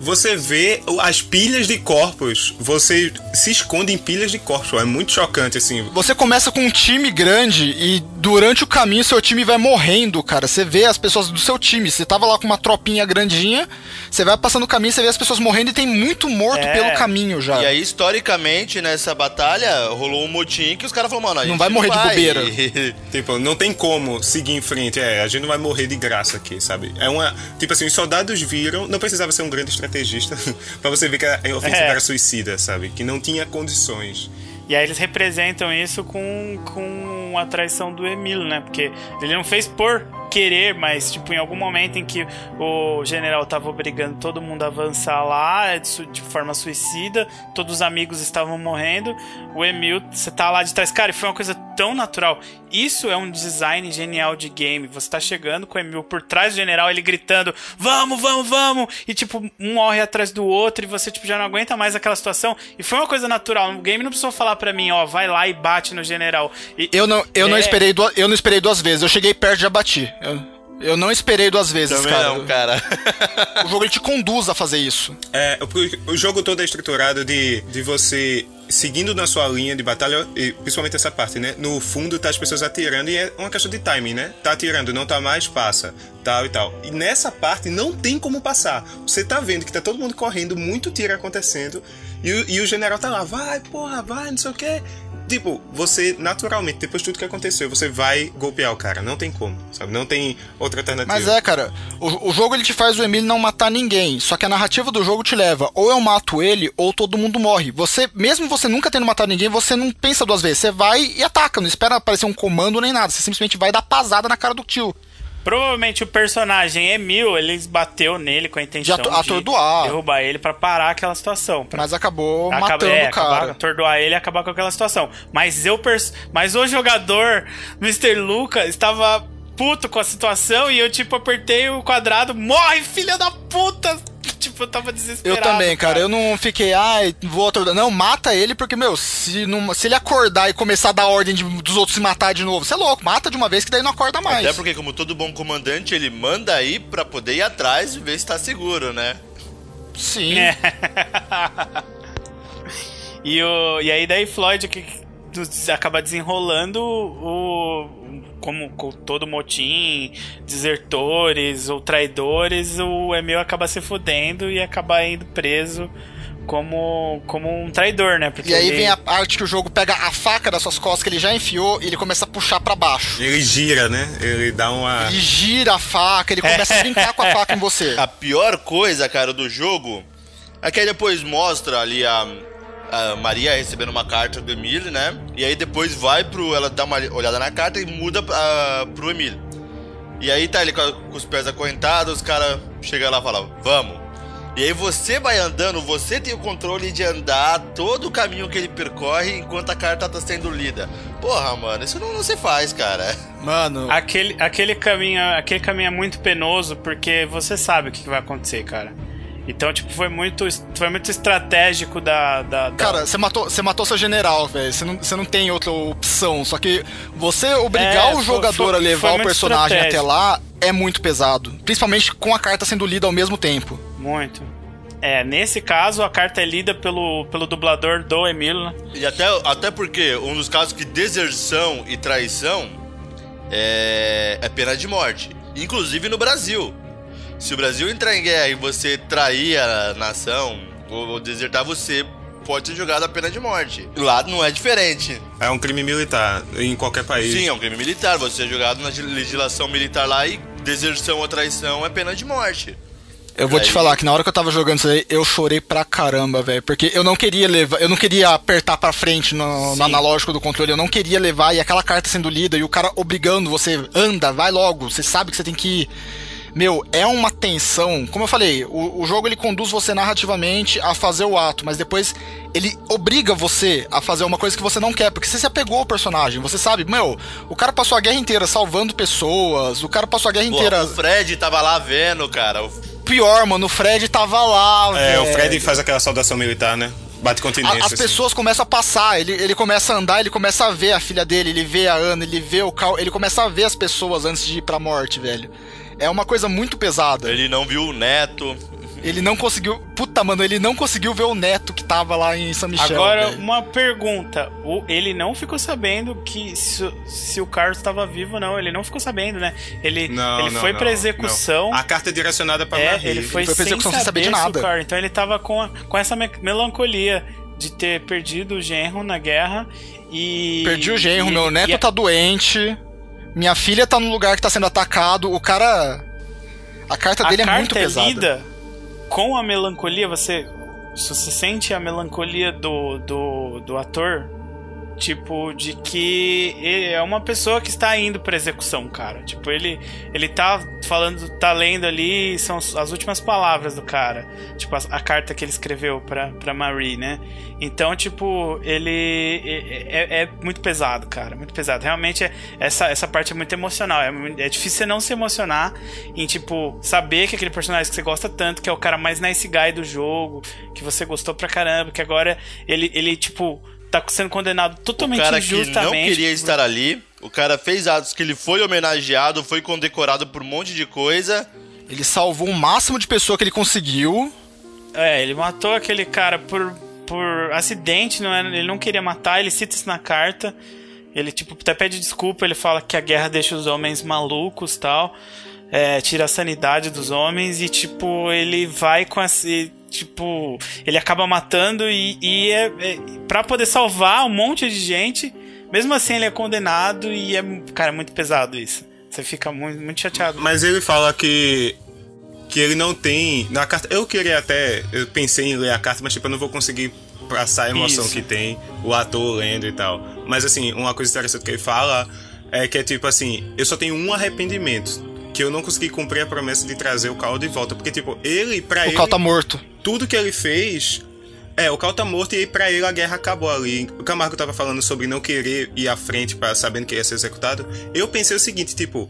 B: Você vê as pilhas de corpos, você se esconde em pilhas de corpos, é muito chocante, assim.
C: Você começa com um time grande e durante o caminho seu time vai morrendo, cara. Você vê as pessoas do seu time. Você tava lá com uma tropinha grandinha, você vai passando o caminho, você vê as pessoas morrendo e tem muito morto
A: É.
C: pelo caminho já.
D: E aí, historicamente, nessa batalha, rolou um motim que os caras falaram, mano, a
C: Não
D: gente
C: vai morrer de bobeira.
B: Tipo, não tem como seguir em frente. É, a gente não vai morrer de graça aqui, sabe? É uma. Tipo assim, os soldados viram. Não precisava ser um grande estrategista pra você ver que a ofensiva
A: É.
B: era suicida, sabe? Que não tinha condições.
A: E aí eles representam isso com, com a traição do Emílio, né? Porque ele não fez por querer, mas tipo, em algum momento em que o general tava obrigando todo mundo a avançar lá de, su- de forma suicida, todos os amigos estavam morrendo, o Emil, você tá lá de trás. Cara, e foi uma coisa tão natural. Isso é um design genial de game. Você tá chegando com o Emil por trás do general, ele gritando, vamos, vamos, vamos! E tipo, um morre atrás do outro e você tipo, já não aguenta mais aquela situação. E foi uma coisa natural. O game não precisou falar pra mim, ó, vai lá e bate no general. E,
C: Eu não, eu não
A: É.
C: esperei duas, eu não esperei duas vezes. Eu cheguei perto e já bati. Eu, eu não esperei duas vezes,
D: Também
C: cara.
D: não, cara.
C: O jogo ele te conduz a fazer isso.
B: É, o, o jogo todo é estruturado de, de você seguindo na sua linha de batalha, e principalmente essa parte, né? No fundo tá as pessoas atirando e é uma questão de timing, né? Tá atirando, não tá mais, passa, tal e tal. E nessa parte não tem como passar. Você tá vendo que tá todo mundo correndo, muito tiro acontecendo, e e o general tá lá, vai, porra, vai, não sei o quê. Tipo, você naturalmente, depois de tudo que aconteceu, você vai golpear o cara. Não tem como, sabe? Não tem outra alternativa.
C: Mas é, cara, o, o jogo ele te faz o Emílio não matar ninguém. Só que a narrativa do jogo te leva, ou eu mato ele, ou todo mundo morre. Você, mesmo você nunca tendo matado ninguém, você não pensa duas vezes. Você vai e ataca, não espera aparecer um comando nem nada. Você simplesmente vai dar pasada na cara do tio.
A: Provavelmente o personagem Emil, eles bateu nele com a intenção
C: De
A: de
C: atordoar.
A: derrubar ele pra parar aquela situação. pra
C: Mas acabou
A: Acaba-
C: matando
A: é,
C: o cara.
A: acabar- atordoar ele e acabar com aquela situação. Mas eu pers- mas o jogador, Mr. Luca, estava puto com a situação e eu tipo apertei o quadrado, morre filha da puta! Tipo, eu tava desesperado.
C: Eu também, cara. Eu não fiquei, ai, vou outro. Não, mata ele, porque, meu, se, não, se ele acordar e começar a dar ordem de- dos outros se matar de novo, você é louco, mata de uma vez que daí não acorda mais.
D: Até porque, como todo bom comandante, ele manda aí pra poder ir atrás e ver se tá seguro, né?
C: Sim.
A: É. e, o, e aí daí Floyd que acaba desenrolando o como com todo motim, desertores ou traidores, o Emil acaba se fudendo e acaba indo preso como como um traidor, né? Porque
C: E aí
A: ele-
C: vem a parte que o jogo pega a faca das suas costas que ele já enfiou e ele começa a puxar pra baixo.
B: Ele gira, né? Ele dá uma.
C: Ele gira a faca, ele começa a brincar com a faca em você.
D: A pior coisa, cara, do jogo é que aí depois mostra ali a, a Maria recebendo uma carta do Emílio, né? E aí depois vai pro. Ela dá uma olhada na carta e muda pra, pro Emílio. E aí tá ele com, com os pés acorrentados, os caras chegam lá e falam, vamos. E aí você vai andando, você tem o controle de andar todo o caminho que ele percorre enquanto a carta tá sendo lida. Porra, mano, isso não, não se faz, cara.
C: Mano,
A: Aquele, aquele, caminho, aquele caminho é muito penoso porque você sabe o que vai acontecer, cara. Então, tipo, foi muito, foi muito estratégico da. da, da-
C: Cara, você matou, você matou seu general, velho. Você não, você não tem outra opção. Só que você obrigar
A: É,
C: o jogador
A: foi-
C: a levar o personagem até lá é muito pesado. Principalmente com a carta sendo lida ao mesmo tempo.
A: Muito. É, nesse caso, a carta é lida pelo, pelo dublador do Emílio, né?
D: E até, até porque um dos casos que deserção e traição é, é pena de morte. Inclusive no Brasil. Se o Brasil entrar em guerra e você trair a nação ou, desertar, você pode ser julgado a pena de morte. Lá não é diferente.
B: É um crime militar em qualquer país.
D: Sim, é um crime militar. Você é julgado na legislação militar lá e deserção ou traição é pena de morte.
C: Eu vou te
D: Aí-
C: falar que na hora que eu tava jogando isso aí, eu chorei pra caramba, velho. Porque eu não queria levar. Eu não queria apertar pra frente no, no analógico do controle. Eu não queria levar e aquela carta sendo lida e o cara obrigando você, anda, vai logo. Você sabe que você tem que ir. Meu, é uma tensão. Como eu falei, o, o jogo ele conduz você narrativamente a fazer o ato, mas depois ele obriga você a fazer uma coisa que você não quer, porque você se apegou ao personagem. Você sabe, meu, o cara passou a guerra inteira salvando pessoas, o cara passou a guerra
D: Pô,
C: inteira.
D: o Fred tava lá vendo, cara. O-
C: Pior, mano, o Fred tava lá,
B: É, o
C: velho.
B: Fred faz aquela saudação militar, né? Bate continência.
C: As
B: assim.
C: pessoas começam a passar, ele, ele começa a andar, ele começa a ver a filha dele, ele vê a Ana, ele vê o Cal, ele começa a ver as pessoas antes de ir pra morte, velho. É uma coisa muito pesada.
D: Ele não viu o neto.
C: Ele não conseguiu. Puta, mano, ele não conseguiu ver o neto que tava lá em São Michel.
A: Agora,
C: velho.
A: uma pergunta. O, ele não ficou sabendo que se, se o Carlos estava vivo ou não. Ele não ficou sabendo, né? Ele,
B: Não,
A: ele
B: não,
A: foi
B: não,
A: pra execução.
B: não. A carta é direcionada pra
A: É,
B: Marie.
A: ele foi,
C: foi pra
A: sem
C: execução sem
A: saber
C: saber de nada.
A: Carlos- Então ele tava com, a- com essa me- melancolia de ter perdido o genro na guerra e...
C: Perdi o genro,
A: e-
C: meu neto
A: e-
C: tá doente, minha filha tá no lugar que tá sendo atacado, o cara. A carta
A: a
C: dele é
A: carta
C: muito
A: é
C: pesada.
A: lida com a melancolia, você, se você sente a melancolia do, do, do ator, tipo, de que ele é uma pessoa que está indo pra execução, cara. Tipo, ele, ele tá falando, tá lendo ali, são as últimas palavras do cara. Tipo, a, a carta que ele escreveu pra, pra Marie, né? Então, tipo, ele é, é- muito pesado, cara. Muito pesado. Realmente, é- essa, essa parte é muito emocional. É, é difícil você não se emocionar em, tipo, saber que aquele personagem que você gosta tanto, que é o cara mais nice guy do jogo, que você gostou pra caramba, que agora ele, ele tipo, tá sendo condenado
D: O
A: totalmente
D: cara que
A: injustamente.
D: não queria
A: por-
D: estar ali. O cara fez atos que ele foi homenageado, foi condecorado por um monte de coisa.
C: Ele salvou o máximo de pessoa que ele conseguiu.
A: É, ele matou aquele cara por, por acidente, não era, ele não queria matar, ele cita isso na carta. Ele, tipo, até pede desculpa, ele fala que a guerra deixa os homens malucos tal. É, tira a sanidade dos homens e, tipo, ele vai com esse. Tipo, ele acaba matando e, e é, é pra poder salvar um monte de gente. Mesmo assim, ele é condenado e é, cara, é muito pesado isso. Você fica muito, muito chateado.
B: Mas ele fala que que ele não tem na carta. Eu queria até, eu pensei em ler a carta, mas tipo eu não vou conseguir passar a emoção
A: Isso.
B: que tem o ator lendo e tal. Mas assim, uma coisa interessante que ele fala é que é tipo assim, eu só tenho um arrependimento, que eu não consegui cumprir a promessa de trazer o Cal de volta, porque tipo, ele pra
C: O
B: ele
C: Cal tá morto.
B: Tudo que ele fez. É, o Cal tá morto e pra ele a guerra acabou ali. O Camargo tava falando sobre não querer ir à frente para sabendo que ia ser executado. Eu pensei o seguinte, tipo,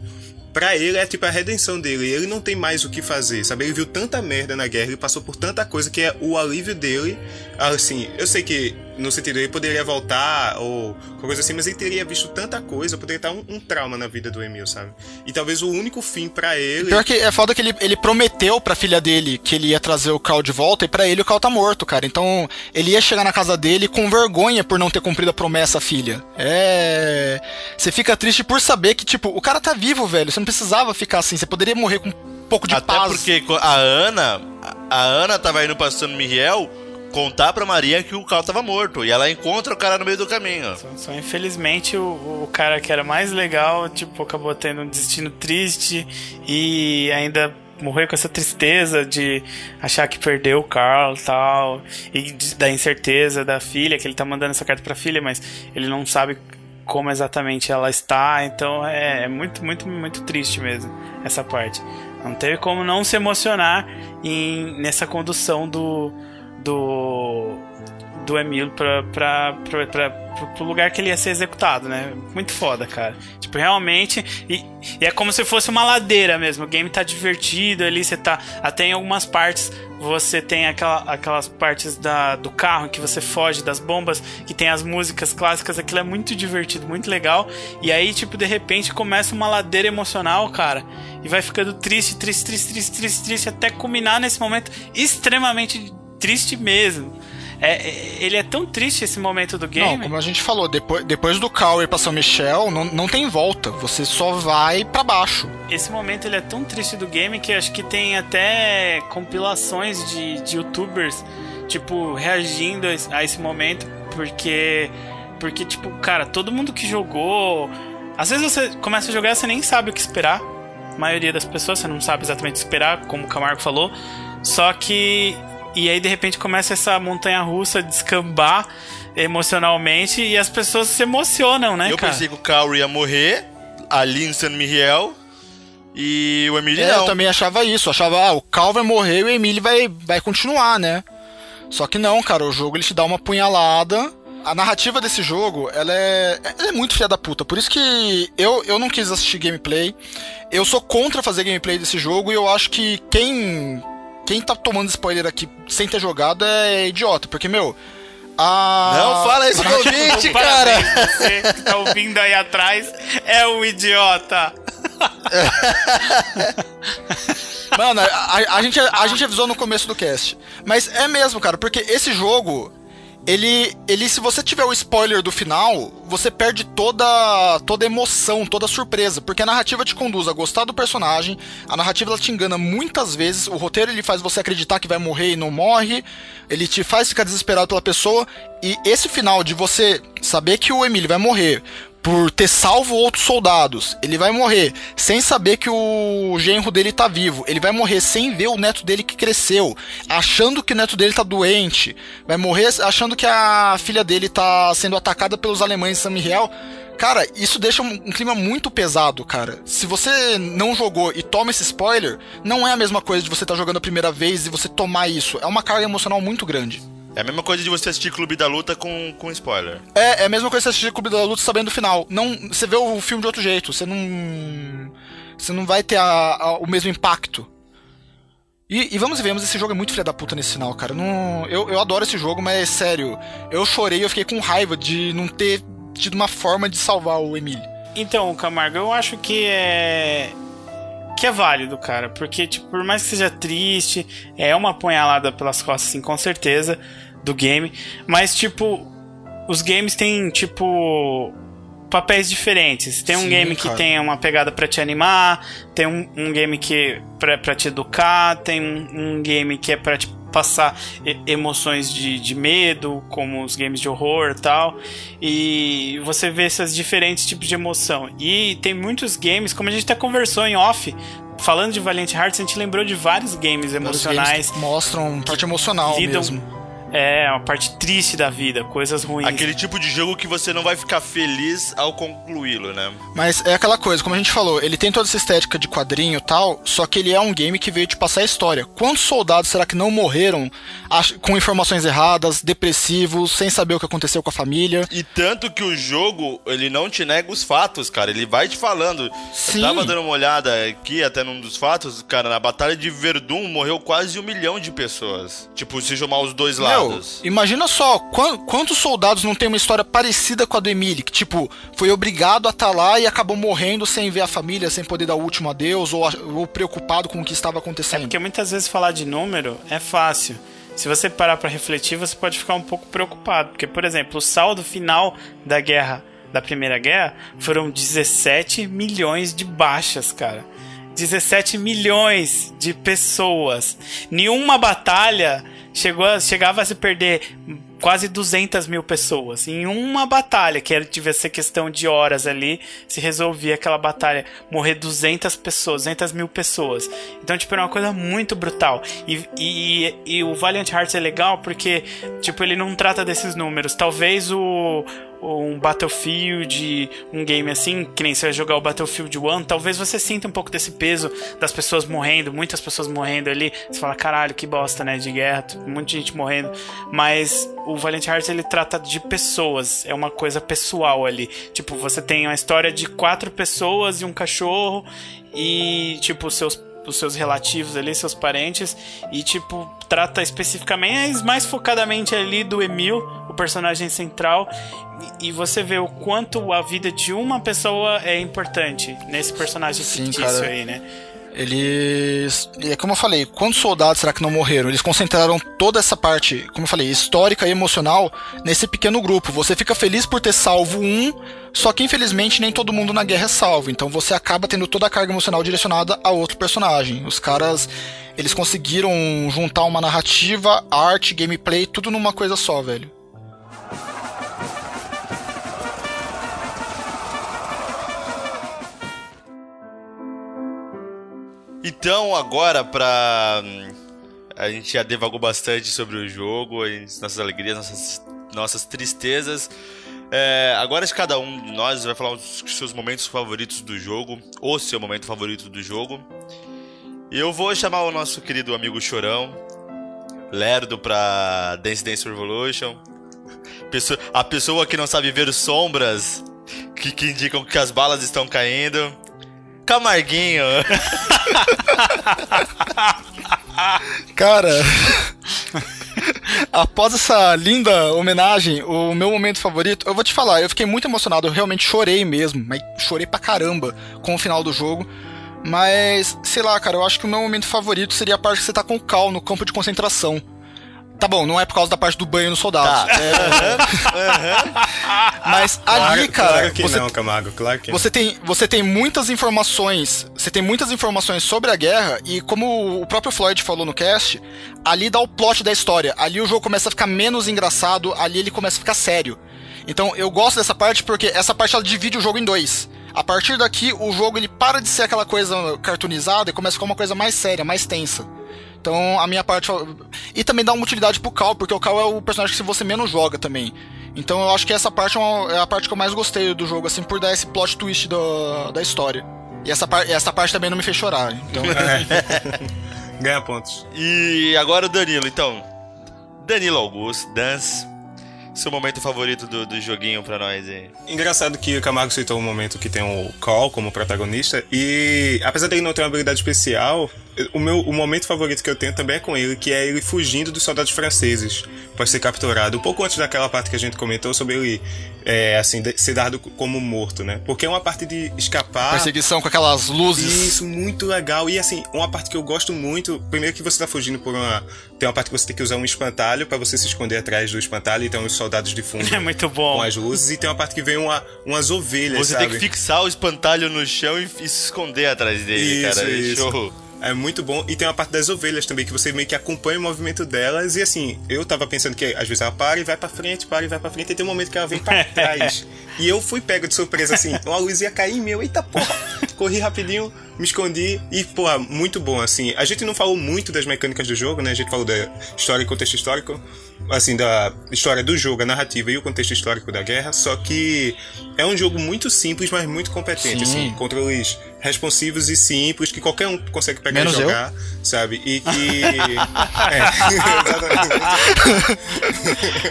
B: pra ele é tipo a redenção dele. Ele não tem mais o que fazer, sabe? Ele viu tanta merda na guerra, ele passou por tanta coisa que é o alívio dele. Assim, eu sei que no sentido ele poderia voltar ou coisa assim, mas ele teria visto tanta coisa, poderia estar um, um trauma na vida do Emil, sabe? E talvez o único fim para ele.
C: Pior que é foda que ele, ele prometeu pra filha dele que ele ia trazer o Cal de volta e para ele o Cal tá morto, cara. Então ele ia chegar na casa dele com vergonha por não ter cumprido a promessa à filha. É. Você fica triste por saber que, tipo, o cara tá vivo, velho. Você não precisava ficar assim, você poderia morrer com um pouco de
D: Até
C: paz.
D: porque a Ana, a Ana tava indo pra San Miguel contar pra Maria que o Cal tava morto. E ela encontra o cara no meio do caminho.
A: Só, só infelizmente o, o cara que era mais legal, tipo, acabou tendo um destino triste e ainda morreu com essa tristeza de achar que perdeu o Carl e tal, e de- da incerteza da filha, que ele tá mandando essa carta pra filha, mas ele não sabe como exatamente ela está, então é, é muito, muito, muito triste mesmo essa parte. Não teve como não se emocionar em, nessa condução do, do, do Emil pra, pra, pra, pra, pro lugar que ele ia ser executado, né? Muito foda, cara. Tipo, realmente. E, e é como se fosse uma ladeira mesmo. O game tá divertido ali, você tá. Até em algumas partes você tem aquela, aquelas partes da, do carro em que você foge das bombas, que tem as músicas clássicas, aquilo é muito divertido, muito legal. E aí, tipo, de repente começa uma ladeira emocional, cara. E vai ficando triste, triste, triste, triste, triste, triste, até culminar nesse momento extremamente triste mesmo. É, é- ele é tão triste esse momento do game.
C: Não, como a gente falou, depois, depois do ir pra São Michel, não, não tem volta. Você só vai pra baixo.
A: Esse momento ele é tão triste do game que acho que tem até compilações de, de youtubers, tipo, reagindo a esse, a esse momento, porque. Porque, tipo, cara, todo mundo que jogou. Às vezes você começa a jogar e você nem sabe o que esperar. A maioria das pessoas você não sabe exatamente o que esperar, como o Camargo falou. Só que. E aí de repente começa essa montanha russa de descambar emocionalmente e as pessoas se emocionam, né,
D: eu
A: cara?
D: pensei que o Cal ia morrer ali em San Miguel e o Emílio
C: É,
D: não.
C: eu também achava isso. Achava, ah, o Cal vai morrer e o Emílio vai, vai continuar, né? Só que não, cara, o jogo ele te dá uma punhalada. A narrativa desse jogo, ela é, ela é muito filha da puta. Por isso que eu, eu não quis assistir gameplay. Eu sou contra fazer gameplay desse jogo e eu acho que quem quem tá tomando spoiler aqui sem ter jogado é idiota. Porque, meu, a...
D: Não fala isso
C: narrativa-
D: ouvinte, cara!
A: Parabéns, Você que tá ouvindo aí atrás é um idiota.
C: Mano, a, a- a gente, a gente avisou no começo do cast. Mas é mesmo, cara, porque esse jogo, ele, ele se você tiver o spoiler do final, você perde toda toda emoção, toda surpresa, porque a narrativa te conduz a gostar do personagem, a narrativa ela te engana muitas vezes, o roteiro ele faz você acreditar que vai morrer e não morre, ele te faz ficar desesperado pela pessoa, e esse final de você saber que o Emílio vai morrer, por ter salvo outros soldados. Ele vai morrer sem saber que o genro dele tá vivo. Ele vai morrer sem ver o neto dele que cresceu, achando que o neto dele tá doente. Vai morrer achando que a filha dele tá sendo atacada pelos alemães em San Miguel. Cara, isso deixa um, clima muito pesado, cara. Se você não jogou e toma esse spoiler, não é a mesma coisa de você estar jogando a primeira vez e você tomar isso. É uma carga emocional muito grande.
D: É a mesma coisa de você assistir Clube da Luta com, com spoiler.
C: É, é a mesma coisa que você assistir Clube da Luta sabendo o final. Não, você vê o filme de outro jeito. Você não. Você não vai ter a- a- o mesmo impacto. E, e vamos e vemos, esse jogo é muito filha da puta nesse final, cara. Não, eu, eu adoro esse jogo, mas sério, eu chorei, eu fiquei com raiva de não ter tido uma forma de salvar o Emílio.
A: Então, Camargo, eu acho que é. Que é válido, cara. Porque, tipo, por mais que seja triste, é uma apunhalada pelas costas, assim, com certeza, do game. Mas, tipo, os games têm, tipo. Papéis diferentes. Tem um
C: Sim,
A: game que
C: cara.
A: tem uma pegada pra te animar, tem um, um game que pra, pra te educar, tem um, um game que é pra te passar emoções de, de medo, como os games de horror e tal. E você vê esses diferentes tipos de emoção. E tem muitos games, como a gente até conversou em off, falando de Valiant Hearts, a gente lembrou de vários games
C: Vários
A: emocionais
C: games que mostram parte emocional
A: lidam-
C: mesmo.
A: É, uma parte triste da vida, coisas ruins.
D: Aquele tipo de jogo que você não vai ficar feliz ao concluí-lo, né?
C: Mas é aquela coisa, como a gente falou, ele tem toda essa estética de quadrinho e tal, só que ele é um game que veio te passar a história. Quantos soldados será que não morreram com informações erradas, depressivos, sem saber o que aconteceu com a família?
D: E tanto que o jogo, ele não te nega os fatos, cara. Ele vai te falando.
C: Sim.
D: Eu tava dando uma olhada aqui, até num dos fatos, cara, na Batalha de Verdun morreu quase um milhão de pessoas. Tipo, se somar os dois
C: Meu,
D: lados.
C: imagina só, quan- quantos soldados não tem uma história parecida com a do Emily, que tipo, foi obrigado a estar lá e acabou morrendo sem ver a família, sem poder dar o último adeus, ou, ou preocupado com o que estava
A: É
C: acontecendo.
A: porque muitas vezes falar de número é fácil. Se você parar pra refletir, você pode ficar um pouco preocupado, porque por exemplo, o saldo final da guerra, da Primeira Guerra, foram 17 milhões de baixas, cara. 17 milhões de pessoas. Nenhuma batalha chegou chegava a se perder quase 200 mil pessoas. Em uma batalha, que era, tivesse questão de horas ali, se resolvia aquela batalha. Morrer 200 pessoas, 200 mil pessoas. Então, tipo, era uma coisa muito brutal. E, e, e o Valiant Hearts é legal porque, tipo, ele não trata desses números. Talvez o um Battlefield, um game assim, que nem você vai jogar o Battlefield 1, talvez você sinta um pouco desse peso das pessoas morrendo, muitas pessoas morrendo ali. Você fala, caralho, que bosta, né, de guerra, muita gente morrendo. Mas o Valiant Hearts ele trata de pessoas, é uma coisa pessoal ali. Tipo, você tem uma história de quatro pessoas e um cachorro e tipo seus os seus relativos ali, seus parentes, e tipo, trata especificamente, mais focadamente ali do Emil, o personagem central, e, e você vê o quanto a vida de uma pessoa é importante nesse personagem
C: Sim,
A: fictício
C: cara.
A: aí, né?
C: Eles. É como eu falei, quantos soldados será que não morreram? Eles concentraram toda essa parte, como eu falei, histórica e emocional nesse pequeno grupo. Você fica feliz por ter salvo um, só que infelizmente nem todo mundo na guerra é salvo. Então você acaba tendo toda a carga emocional direcionada a outro personagem. Os caras. Eles conseguiram juntar uma narrativa, arte, gameplay, tudo numa coisa só, velho.
D: Então, agora, pra. A gente já devagou bastante sobre o jogo, nossas alegrias, nossas, nossas tristezas. É, agora, cada um de nós vai falar os seus momentos favoritos do jogo, ou seu momento favorito do jogo. E eu vou chamar o nosso querido amigo Chorão, Lerdo pra Dance Dance Revolution. Pessoa- a pessoa que não sabe ver sombras que, que indicam que as balas estão caindo. Camarguinho.
C: Cara, após essa linda homenagem, o meu momento favorito, eu vou te falar, eu fiquei muito emocionado, eu realmente chorei mesmo, mas chorei pra caramba com o final do jogo. Mas, sei lá, cara, eu acho que o meu momento favorito seria a parte que você tá com o Cal no campo de concentração. Tá bom, não é por causa da parte do banho nos soldados.
D: Tá.
C: É- Mas ali,
B: Claro-
C: cara,
B: Claro que
C: você
B: não, Camargo, claro que não.
C: você tem, você tem muitas informações. Você tem muitas informações sobre a guerra, e como o próprio Floyd falou no cast, ali dá o plot da história. Ali o jogo começa a ficar menos engraçado, ali ele começa a ficar sério. Então eu gosto dessa parte porque essa parte ela divide o jogo em dois. A partir daqui, o jogo ele para de ser aquela coisa cartoonizada e começa a ficar uma coisa mais séria, mais tensa. Então a minha parte. E também dá uma utilidade pro Cal, porque o Cal é o personagem que você menos joga também. Então eu acho que essa parte é, uma- é a parte que eu mais gostei do jogo, assim, por dar esse plot twist da, da história. E essa, par essa parte também não me fez chorar. Então,
B: Ganha pontos.
D: E agora o Danilo, então. Danilo Augusto, Dance. Seu momento favorito do, do joguinho pra nós aí.
B: Engraçado que o Camargo citou um momento que tem o Call como protagonista e apesar dele não ter uma habilidade especial, o meu o momento favorito que eu tenho também é com ele, que é ele fugindo dos soldados franceses para ser capturado. Um pouco antes daquela parte que a gente comentou sobre ele é, assim ser dado como morto, né? Porque é uma parte de escapar.
C: perseguição com aquelas luzes.
B: Isso, muito legal. E assim, uma parte que eu gosto muito, primeiro que você tá fugindo por uma. Tem uma parte que você tem que usar um espantalho para você se esconder atrás do espantalho, então os soldados de fundo
A: É muito bom.
B: com as luzes, e tem uma parte que vem uma, umas ovelhas,
D: Você
B: sabe?
D: tem que fixar o espantalho no chão e, e se esconder atrás dele,
B: Isso,
D: cara.
B: isso.
D: Show.
B: É muito bom. E tem uma parte das ovelhas também, que você meio que acompanha o movimento delas. E assim, eu tava pensando que às vezes ela para e vai pra frente, para e vai pra frente, e tem um momento que ela vem pra trás. e eu fui pego de surpresa assim, a luz ia cair em meu, eita porra! Corri rapidinho, me escondi e, porra, muito bom, assim. A gente não falou muito das mecânicas do jogo, né? A gente falou da história e contexto histórico, assim, da história do jogo, a narrativa e o contexto histórico da guerra, só que é um jogo muito simples, mas muito competente,
C: Sim.
B: assim, controles responsivos e simples, que qualquer um consegue pegar
C: Menos
B: e jogar, sabe? E que... é, exatamente.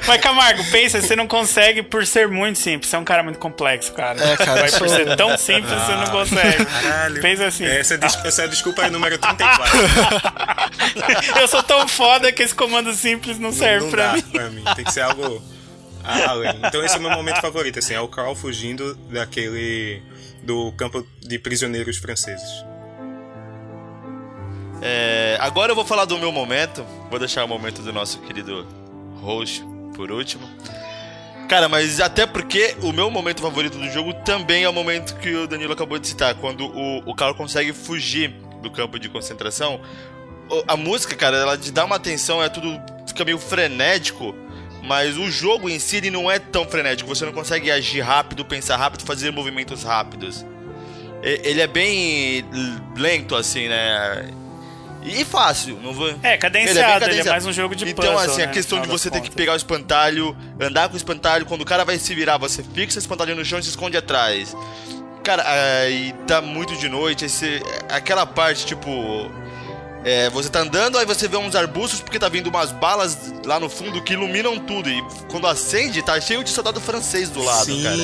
A: Mas, Camargo, pensa, você não consegue por ser muito simples. Você é um cara muito complexo, cara.
C: É, cara,
A: Vai
C: eu
A: por ser tão simples, você não consegue.
B: Caralho.
A: Pensa assim.
B: Essa, é essa é a desculpa número 34.
A: Eu sou tão foda que esse comando simples não serve
B: não
A: pra
B: dá
A: mim.
B: pra mim. Tem que ser algo além. Então esse é o meu momento favorito, assim, é o Carl fugindo daquele do campo de prisioneiros franceses.
D: É, agora eu vou falar do meu momento. Vou deixar o momento do nosso querido host por último. Cara, mas até porque o meu momento favorito do jogo também é o momento que o Danilo acabou de citar, quando o, o Carl consegue fugir do campo de concentração. A música, cara, ela te dá uma atenção, é tudo fica meio frenético, mas o jogo em si ele não é tão frenético. Você não consegue agir rápido, pensar rápido, fazer movimentos rápidos. Ele é bem lento, assim, né? E fácil, não vou.
A: É, cadenciado, ele é,
D: cadenciado.
A: mais um jogo de
D: Então,
A: puzzle,
D: assim, a
A: né,
D: questão
A: no
D: de você ter que pegar o espantalho, andar com o espantalho, quando o cara vai se virar, você fixa o espantalho no chão e se esconde atrás. Cara, aí tá muito de noite, você- aquela parte, tipo. É, você tá andando, aí você vê uns arbustos porque tá vindo umas balas lá no fundo que iluminam tudo. E quando acende, tá cheio de soldado francês do lado,
B: sim,
D: cara.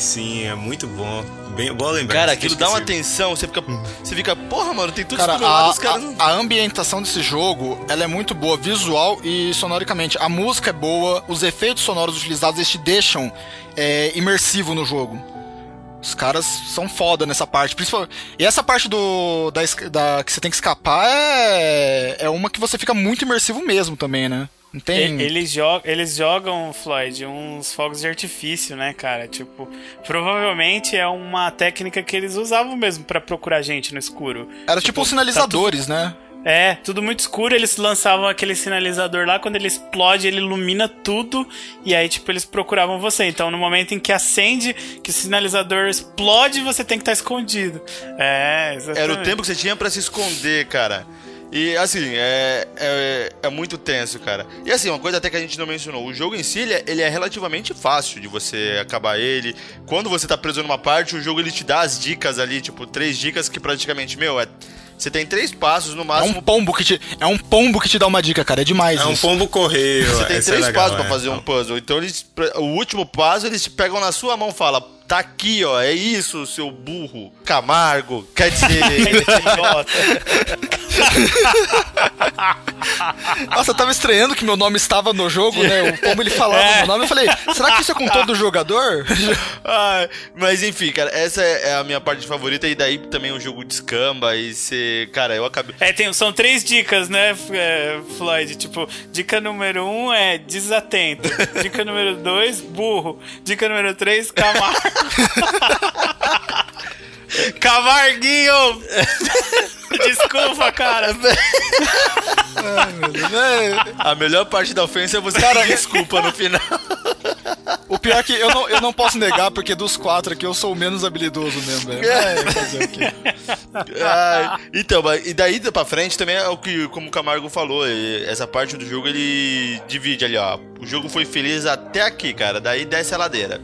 B: sim, é muito bom. Bem, boa lembrança.
D: Cara, aquilo dá uma atenção, você fica. Você fica, porra, mano, tem tudo
C: Cara,
D: isso do meu lado,
C: a,
D: os caras não.
C: a ambientação desse jogo, ela é muito boa, visual e sonoricamente. A música é boa, os efeitos sonoros utilizados, eles te deixam é, imersivo no jogo. Os caras são foda nessa parte. E essa parte do da, da- que você tem que escapar é, é uma que você fica muito imersivo mesmo também, né? Não tem...
A: Eles, jogam, eles jogam, Floyd, uns fogos de artifício, né, cara? Tipo, provavelmente é uma técnica que eles usavam mesmo pra procurar gente no escuro.
C: Era tipo os sinalizadores, né?
A: É, tudo muito escuro, eles lançavam aquele sinalizador lá, quando ele explode, ele ilumina tudo, e aí, tipo, eles procuravam você. Então, no momento em que acende, que o sinalizador explode, você tem que estar escondido. É, exatamente.
D: Era o tempo que você tinha pra se esconder, cara. E assim, é, é, é muito tenso, cara. E assim, uma coisa até que a gente não mencionou: o jogo em si ele é, ele é relativamente fácil de você acabar ele. Quando você tá preso numa parte, o jogo ele te dá as dicas ali, tipo, três dicas que praticamente, meu, é. Você tem três passos no
C: É
D: máximo.
C: um pombo que te, é um pombo que te dá uma dica, cara. É demais
B: É um
C: isso.
B: pombo correio.
D: Você tem
B: é
D: três
B: legal,
D: passos pra
B: é.
D: fazer um puzzle. Então eles. O último passo eles te pegam na sua mão e falam. Tá aqui, ó. É isso, seu burro. Camargo. Quer dizer.
C: Nossa, eu tava estranhando que meu nome estava no jogo, né? O pombo ele falava
A: É.
C: meu nome. Eu falei, será que isso é com todo jogador?
D: Ai, mas enfim, cara, essa é a minha parte favorita. E daí também o jogo descamba. E você. Cara, eu acabei.
A: É, tem, são três dicas, né, é, Floyd? Tipo, dica número um é desatento. Dica número dois, burro. Dica número três, Camargo. Camarguinho! Desculpa, cara.
D: A melhor parte da ofensa é você cara, desculpa no final.
C: O pior é que eu não, eu não posso negar, porque dos quatro aqui eu sou o menos habilidoso mesmo, velho. É, fazer o quê?
D: Ai, então, e daí pra frente também é o que, como o Camargo falou, essa parte do jogo ele divide ali, ó. O jogo foi feliz até aqui, cara. Daí desce a ladeira.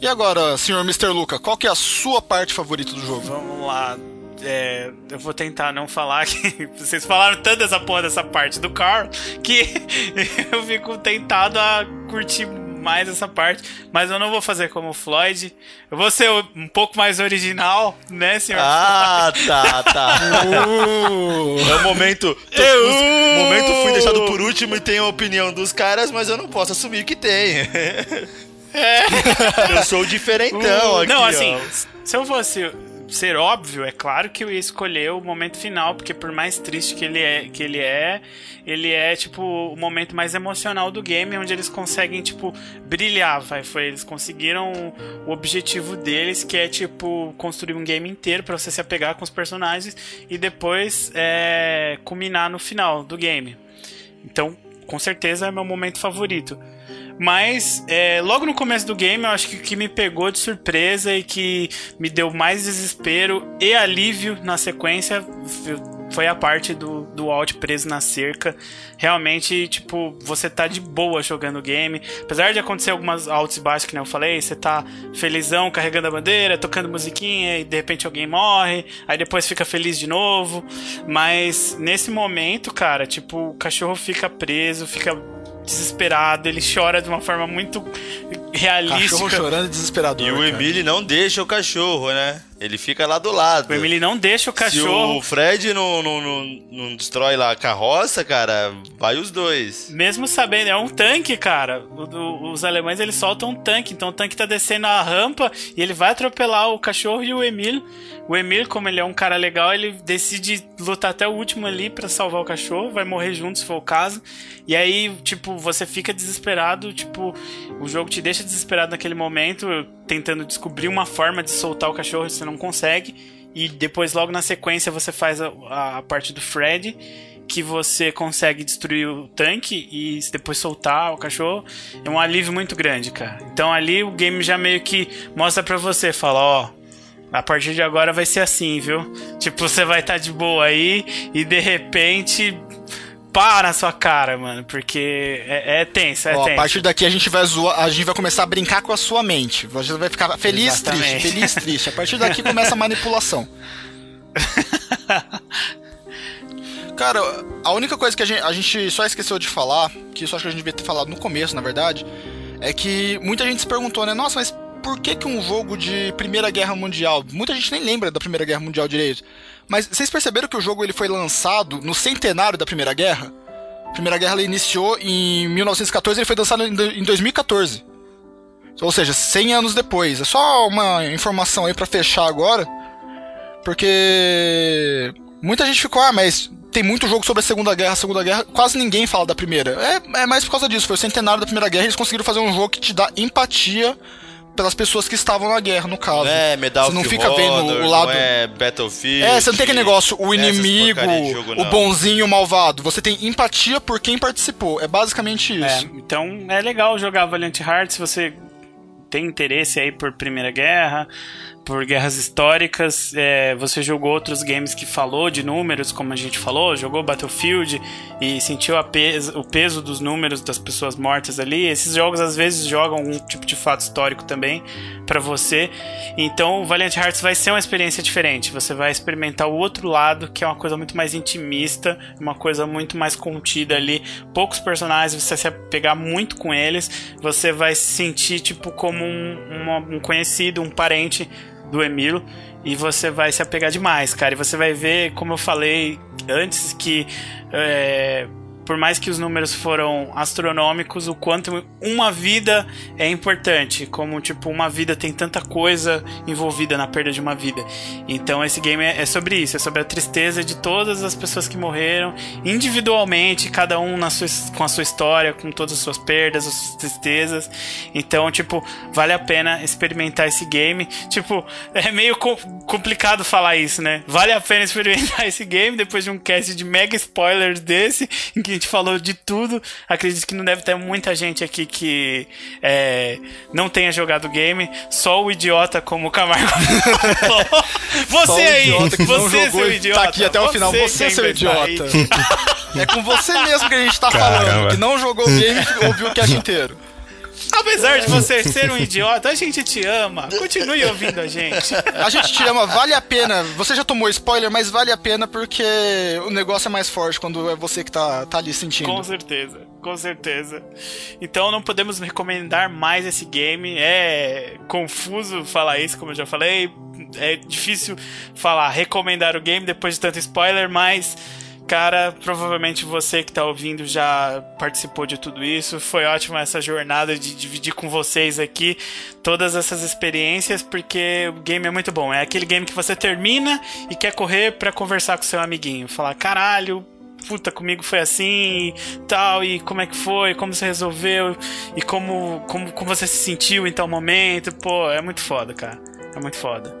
C: E agora, senhor Mr. Luca, qual que é a sua parte favorita do jogo?
A: Vamos lá. É, eu vou tentar não falar que vocês falaram tanto dessa porra dessa parte do Carl que eu fico tentado a curtir mais essa parte, mas eu não vou fazer como o Floyd. Eu vou ser um pouco mais original, né, senhor?
D: Ah, tá, tá. É o momento. tô-
A: Eu-
D: o momento fui deixado por último e tenho a opinião dos caras, mas eu não posso assumir que tem. Eu sou o diferentão aqui.
A: não, assim,
D: ó.
A: se eu fosse ser óbvio, é claro que eu ia escolher o momento final, porque por mais triste que ele é, que ele é, ele é tipo o momento mais emocional do game, onde eles conseguem tipo brilhar, vai, foi eles conseguiram o objetivo deles, que é tipo construir um game inteiro para você se apegar com os personagens e depois é, culminar no final do game. Então, com certeza é meu momento favorito. Mas é, logo no começo do game, eu acho que o que me pegou de surpresa e que me deu mais desespero e alívio na sequência foi a parte do, do alt preso na cerca. Realmente, tipo, você tá de boa jogando o game. Apesar de acontecer algumas altos e baixos, que nem eu falei, você tá felizão carregando a bandeira, tocando musiquinha e de repente alguém morre, aí depois fica feliz de novo. Mas nesse momento, cara, tipo, o cachorro fica preso, fica desesperado, ele chora de uma forma muito realística.
C: Cachorro chorando desesperador.
D: E o Emily não deixa o cachorro, né? Ele fica lá do lado.
A: O Emily não deixa o cachorro.
D: Se o Fred não, não, não, não, destrói lá a carroça, cara, vai os dois.
A: Mesmo sabendo, é um tanque, cara. O, o, os alemães eles soltam um tanque, então o tanque tá descendo a rampa e ele vai atropelar o cachorro e o Emily. O Emil, como ele é um cara legal, ele decide lutar até o último ali para salvar o cachorro, vai morrer junto se for o caso. E aí, tipo, você fica desesperado, tipo, o jogo te deixa desesperado naquele momento, tentando descobrir uma forma de soltar o cachorro, você não consegue. E depois, logo na sequência, você faz a, a parte do Fred que você consegue destruir o tanque e depois soltar o cachorro, é um alívio muito grande, cara. Então ali o game já meio que mostra pra você, fala, ó, a partir de agora vai ser assim, viu? Tipo, você vai estar tá de boa aí e de repente pá na sua cara, mano, porque é, é tenso, é
C: Ó,
A: tenso.
C: A partir daqui a gente vai zoar, a gente vai começar a brincar com a sua mente. Você vai ficar feliz, Exatamente. triste, feliz, triste. A partir daqui começa a manipulação. Cara, a única coisa que a gente, a gente só esqueceu de falar, que isso acho que a gente devia ter falado no começo, na verdade, é que muita gente se perguntou, né? Nossa, mas por que, que um jogo de Primeira Guerra Mundial. Muita gente nem lembra da Primeira Guerra Mundial direito. Mas vocês perceberam que o jogo ele foi lançado no centenário da Primeira Guerra? A Primeira Guerra ela iniciou em 1914 e foi lançado em 2014. Ou seja, 100 anos depois. É só uma informação aí para fechar agora. Porque muita gente ficou, ah, mas tem muito jogo sobre a Segunda Guerra, a Segunda Guerra, quase ninguém fala da Primeira. É, é mais por causa disso, foi o centenário da Primeira Guerra e eles conseguiram fazer um jogo que te dá empatia pelas pessoas que estavam na guerra, no caso.
D: É, Medal
C: Você não fica
D: Honor,
C: vendo o lado.
D: é Battlefield.
C: É, você não tem aquele negócio, o inimigo, jogo, o bonzinho, o malvado. Você tem empatia por quem participou. É basicamente isso.
A: É, então é legal jogar Valiant Hearts se você tem interesse aí por Primeira Guerra por guerras históricas. É, você jogou outros games que falou de números, como a gente falou, jogou Battlefield e sentiu peso, o peso dos números das pessoas mortas ali. Esses jogos às vezes jogam algum tipo de fato histórico também para você. Então, o Valiant Hearts vai ser uma experiência diferente. Você vai experimentar o outro lado, que é uma coisa muito mais intimista, uma coisa muito mais contida ali. Poucos personagens, você vai se pegar muito com eles. Você vai se sentir tipo como um, um conhecido, um parente do Emilo e você vai se apegar demais, cara. E você vai ver, como eu falei antes, que é, por mais que os números foram astronômicos, o quanto uma vida é importante, como tipo uma vida tem tanta coisa envolvida na perda de uma vida. Então esse game é, sobre isso, é sobre a tristeza de todas as pessoas que morreram individualmente, cada um na sua, com a sua história, com todas as suas perdas, as suas tristezas. Então, tipo, vale a pena experimentar esse game. Tipo, é meio complicado falar isso, né? Vale a pena experimentar esse game depois de um cast de mega spoilers desse, em que gente falou de tudo. Acredito que não deve ter muita gente aqui que é, não tenha jogado o game. Só o idiota como o Camargo Você aí, você seu idiota.
C: Tá aqui até o final, você seu idiota. é com você mesmo que a gente tá Caramba. falando, que não jogou o game e ouviu o cast inteiro.
A: Apesar de você ser um idiota, a gente te ama. Continue ouvindo a gente.
C: A gente te ama, vale a pena. Você já tomou spoiler, mas vale a pena porque o negócio é mais forte quando é você que tá, tá ali sentindo.
A: Com certeza, com certeza. Então não podemos recomendar mais esse game. É confuso falar isso, como eu já falei. É difícil falar, recomendar o game depois de tanto spoiler, mas Cara, provavelmente você que tá ouvindo já participou de tudo isso. Foi ótima essa jornada de dividir com vocês aqui todas essas experiências, porque o game é muito bom. É aquele game que você termina e quer correr para conversar com seu amiguinho. Falar, caralho, puta, comigo foi assim e tal, e como é que foi, como você resolveu, e como, como, como você se sentiu em tal momento. Pô, é muito foda, cara. É muito foda.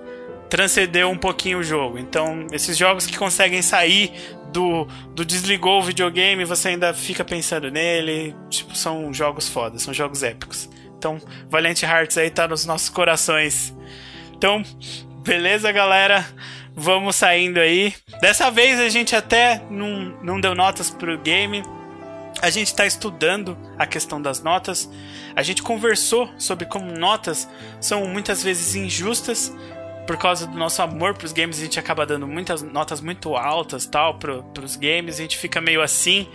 A: Transcendeu um pouquinho o jogo. Então, esses jogos que conseguem sair do, do desligou o videogame, você ainda fica pensando nele. Tipo, são jogos fodas, são jogos épicos. Então, Valiant Hearts aí tá nos nossos corações. Então, beleza, galera? Vamos saindo aí. Dessa vez a gente até não, não deu notas pro game. A gente está estudando a questão das notas. A gente conversou sobre como notas são muitas vezes injustas por causa do nosso amor pros games, a gente acaba dando muitas notas muito altas tal pro, pros games, a gente fica meio assim.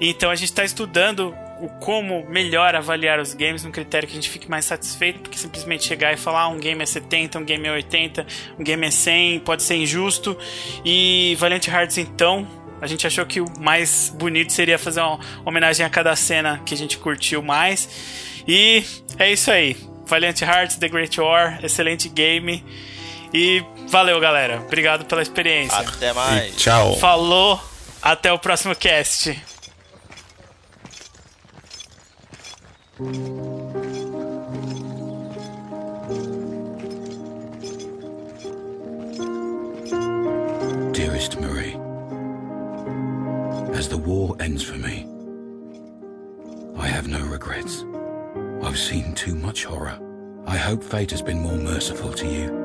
A: Então a gente está estudando o como melhor avaliar os games num critério que a gente fique mais satisfeito do que simplesmente chegar e falar ah, um game é 70, um game é 80, um game é 100, pode ser injusto. E Valiant Hearts então, a gente achou que o mais bonito seria fazer uma homenagem a cada cena que a gente curtiu mais. E é isso aí. Valiant Hearts, The Great War, excelente game. E valeu, galera. Obrigado pela experiência.
D: Até mais.
B: E tchau.
A: Falou, até o próximo cast.
E: Dearest Marie, as the war ends for me, I have no regrets. I've seen too much horror. I hope fate has been more merciful to you.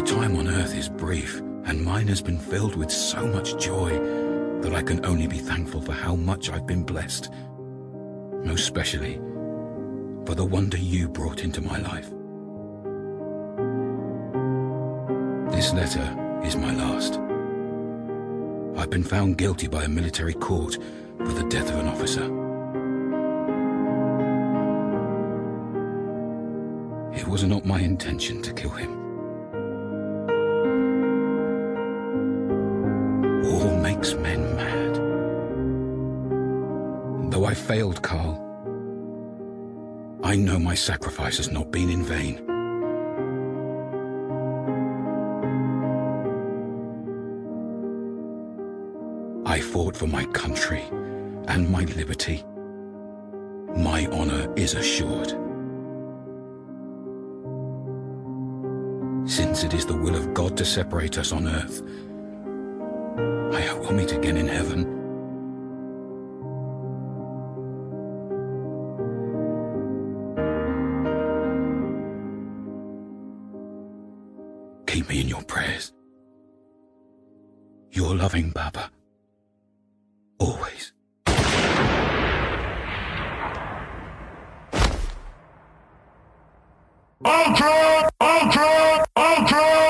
E: Our time on earth is brief, and mine has been filled with so much joy that I can only be thankful for how much I've been blessed. Most especially for the wonder you brought into my life. This letter is my last. I've been found guilty by a military court for the death of an officer. It was not my intention to kill him. Though I failed Carl, I know my sacrifice has not been in vain. I fought for my country and my liberty. My honor is assured. Since it is the will of God to separate us on earth, I hope we'll meet again in heaven. Keep me in your prayers. Your loving Baba. Always. Ultra! Ultra!
F: Ultra!